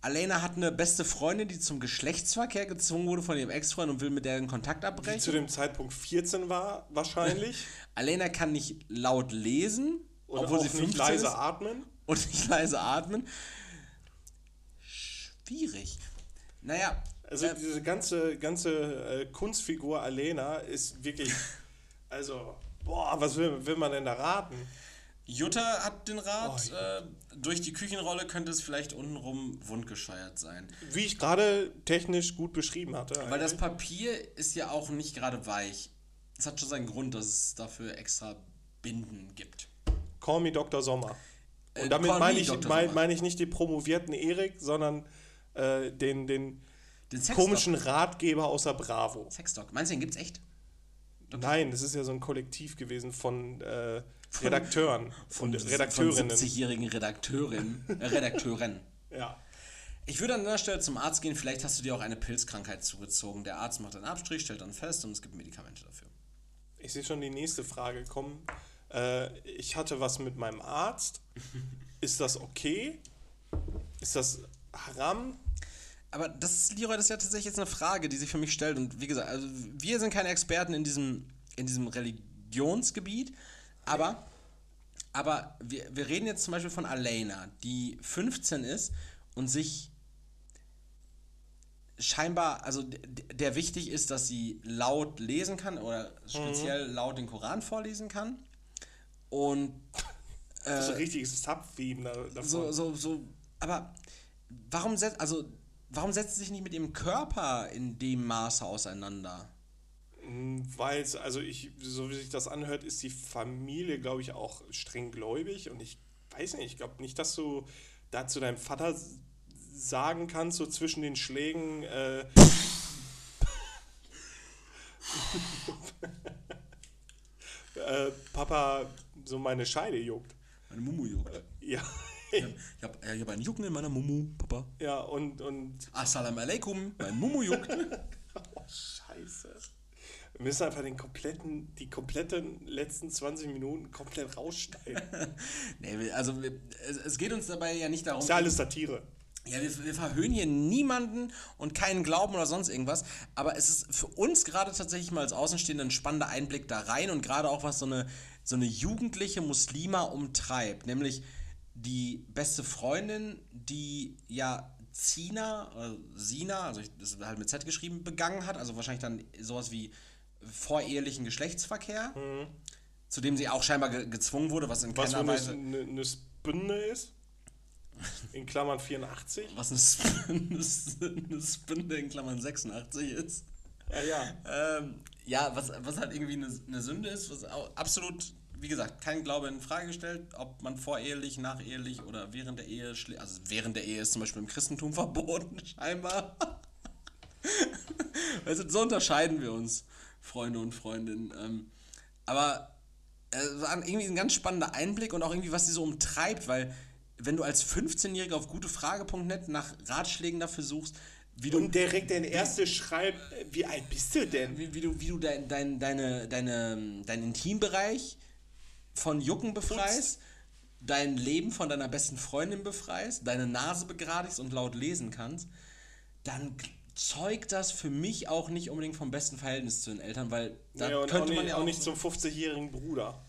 Alena hat eine beste Freundin, die zum Geschlechtsverkehr gezwungen wurde von ihrem Ex-Freund und will mit der den Kontakt Die abbrechen. zu dem Zeitpunkt 14 war, wahrscheinlich. [LAUGHS] Alena kann nicht laut lesen, Und obwohl sie 15 nicht leise ist atmen. [LAUGHS] und nicht leise atmen. Schwierig. Naja, Also äh, diese ganze, ganze äh, Kunstfigur Alena ist wirklich. [LAUGHS] Also, boah, was will, will man denn da raten? Jutta hat den Rat, Oh, äh, durch die Küchenrolle könnte es vielleicht untenrum wundgescheuert sein. Wie ich gerade technisch gut beschrieben hatte. Weil das eigentlich. Papier ist ja auch nicht gerade weich. Es hat schon seinen Grund, dass es dafür extra Binden gibt. Call me Dr. Sommer. Und Äh, damit meine me ich, Dr. mein, meine ich nicht den promovierten Erik, sondern äh, den, den Den komischen Ratgeber aus der Bravo. Sexdoc. Meinst du, den gibt's echt? Nein, das ist ja so ein Kollektiv gewesen von äh, Redakteuren und Von Redakteurinnen. 70-jährigen Redakteurin, äh, Redakteuren. [LAUGHS] Ja. Ich würde an der Stelle zum Arzt gehen, vielleicht hast du dir auch eine Pilzkrankheit zugezogen. Der Arzt macht einen Abstrich, stellt dann fest und es gibt Medikamente dafür. Ich sehe schon die nächste Frage kommen. Äh, ich hatte was mit meinem Arzt. [LAUGHS] Ist das okay? Ist das haram? Aber das ist, Leroy, das ist ja tatsächlich jetzt eine Frage, die sich für mich stellt. Und wie gesagt, also wir sind keine Experten in diesem, in diesem Religionsgebiet, aber, aber wir, wir reden jetzt zum Beispiel von Alena, die 15 ist und sich scheinbar, also der wichtig ist, dass sie laut lesen kann oder speziell laut den Koran vorlesen kann. Und [LAUGHS] Das ist ein richtiges Subtheme da, davon. so, so, so, aber warum setzt, also, warum setzt sie sich nicht mit ihrem Körper in dem Maße auseinander? Weil es, also ich, so wie sich das anhört, ist die Familie, glaube ich, auch streng gläubig und ich weiß nicht, ich glaube nicht, dass du da zu deinem Vater sagen kannst, so zwischen den Schlägen, äh, [LAUGHS] äh, Papa, so meine Scheide juckt. Meine Mumu juckt. Ja. Ich habe ich hab einen Jucken in meiner Mumu, Papa. Ja, und, und Assalamu alaikum, mein Mumu juckt. [LAUGHS] Oh, scheiße. Wir müssen einfach den kompletten, die kompletten letzten 20 Minuten komplett rausschneiden. [LAUGHS] nee, also wir- es, es geht uns dabei ja nicht darum, Ist ja alles Satire. Ja, wir, wir verhöhnen hier niemanden und keinen Glauben oder sonst irgendwas. Aber es ist für uns gerade tatsächlich mal als Außenstehender ein spannender Einblick da rein und gerade auch, was so eine, so eine jugendliche Muslima umtreibt. Nämlich die beste Freundin, die ja Zina, oder Sina, also ich, das ist halt mit Z geschrieben, begangen hat. Also wahrscheinlich dann sowas wie vorehelichen Geschlechtsverkehr. Zu dem sie auch scheinbar ge gezwungen wurde, was in Was keiner Weise. eine, eine Spinne ist. In Klammern 84. [LAUGHS] Was eine, Sp eine, Sp- [LAUGHS] eine Spinde in Klammern 86 ist. Ja, ja. Ähm, ja, was, was halt irgendwie eine, eine Sünde ist, was absolut, wie gesagt, kein Glaube in Frage gestellt, ob man vorehelich, nachehelich oder während der Ehe, schlä- also während der Ehe ist zum Beispiel im Christentum [LAUGHS] verboten, scheinbar. also so unterscheiden wir uns, Freunde und Freundinnen. Ähm, aber es war irgendwie ein ganz spannender Einblick und auch irgendwie, was sie so umtreibt, weil wenn du als 15-Jähriger auf gutefrage.net nach Ratschlägen dafür suchst, wie du Und direkt der erste schreibt, äh, wie alt bist du denn? wie, wie du, wie du dein, dein, deine, deine, deinen Intimbereich von Jucken befreist, dein Leben von deiner besten Freundin befreist, deine Nase begradigst und laut lesen kannst, dann zeugt das für mich auch nicht unbedingt vom besten Verhältnis zu den Eltern, weil da Ja, könnte nicht, man ja auch auch nicht zum 50-jährigen Bruder.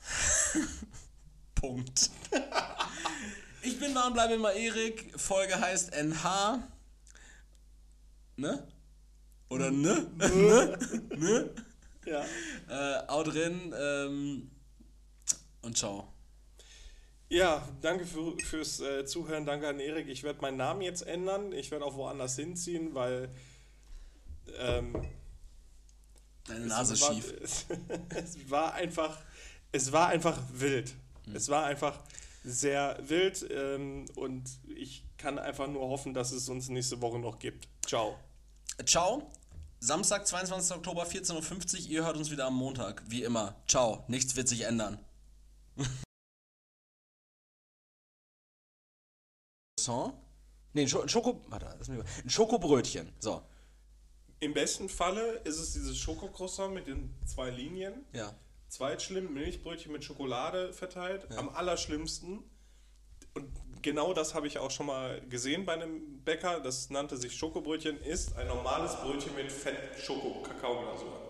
[LAUGHS] Punkt. [LAUGHS] ich bin da und bleibe immer Erik. Folge heißt NH. Ne? Oder ne? ne? ne? Ja. Äh, drin ähm, und ciao. Ja, danke für, fürs äh, Zuhören, danke an Erik. Ich werde meinen Namen jetzt ändern. Ich werde auch woanders hinziehen, weil ähm, Deine Nase es ist war, schief. Es, [LAUGHS] es war einfach, es war einfach wild. Hm. Es war einfach sehr wild ähm, und ich kann einfach nur hoffen, dass es uns nächste Woche noch gibt. Ciao. Ciao. Samstag, 22. Oktober, 14.50 Uhr. Ihr hört uns wieder am Montag. Wie immer. Ciao. Nichts wird sich ändern. [LAUGHS] So? Nee, ein, Scho ein Schoko... Warte. Ein Schokobrötchen. So. Im besten Falle ist es dieses Schokocroissant mit den zwei Linien. Ja. Zweitschlimm, Milchbrötchen mit Schokolade verteilt. Am allerschlimmsten. Und genau das habe ich auch schon mal gesehen bei einem Bäcker. Das nannte sich Schokobrötchen, ist ein normales Brötchen mit Fett Schoko-Kakaoglasur.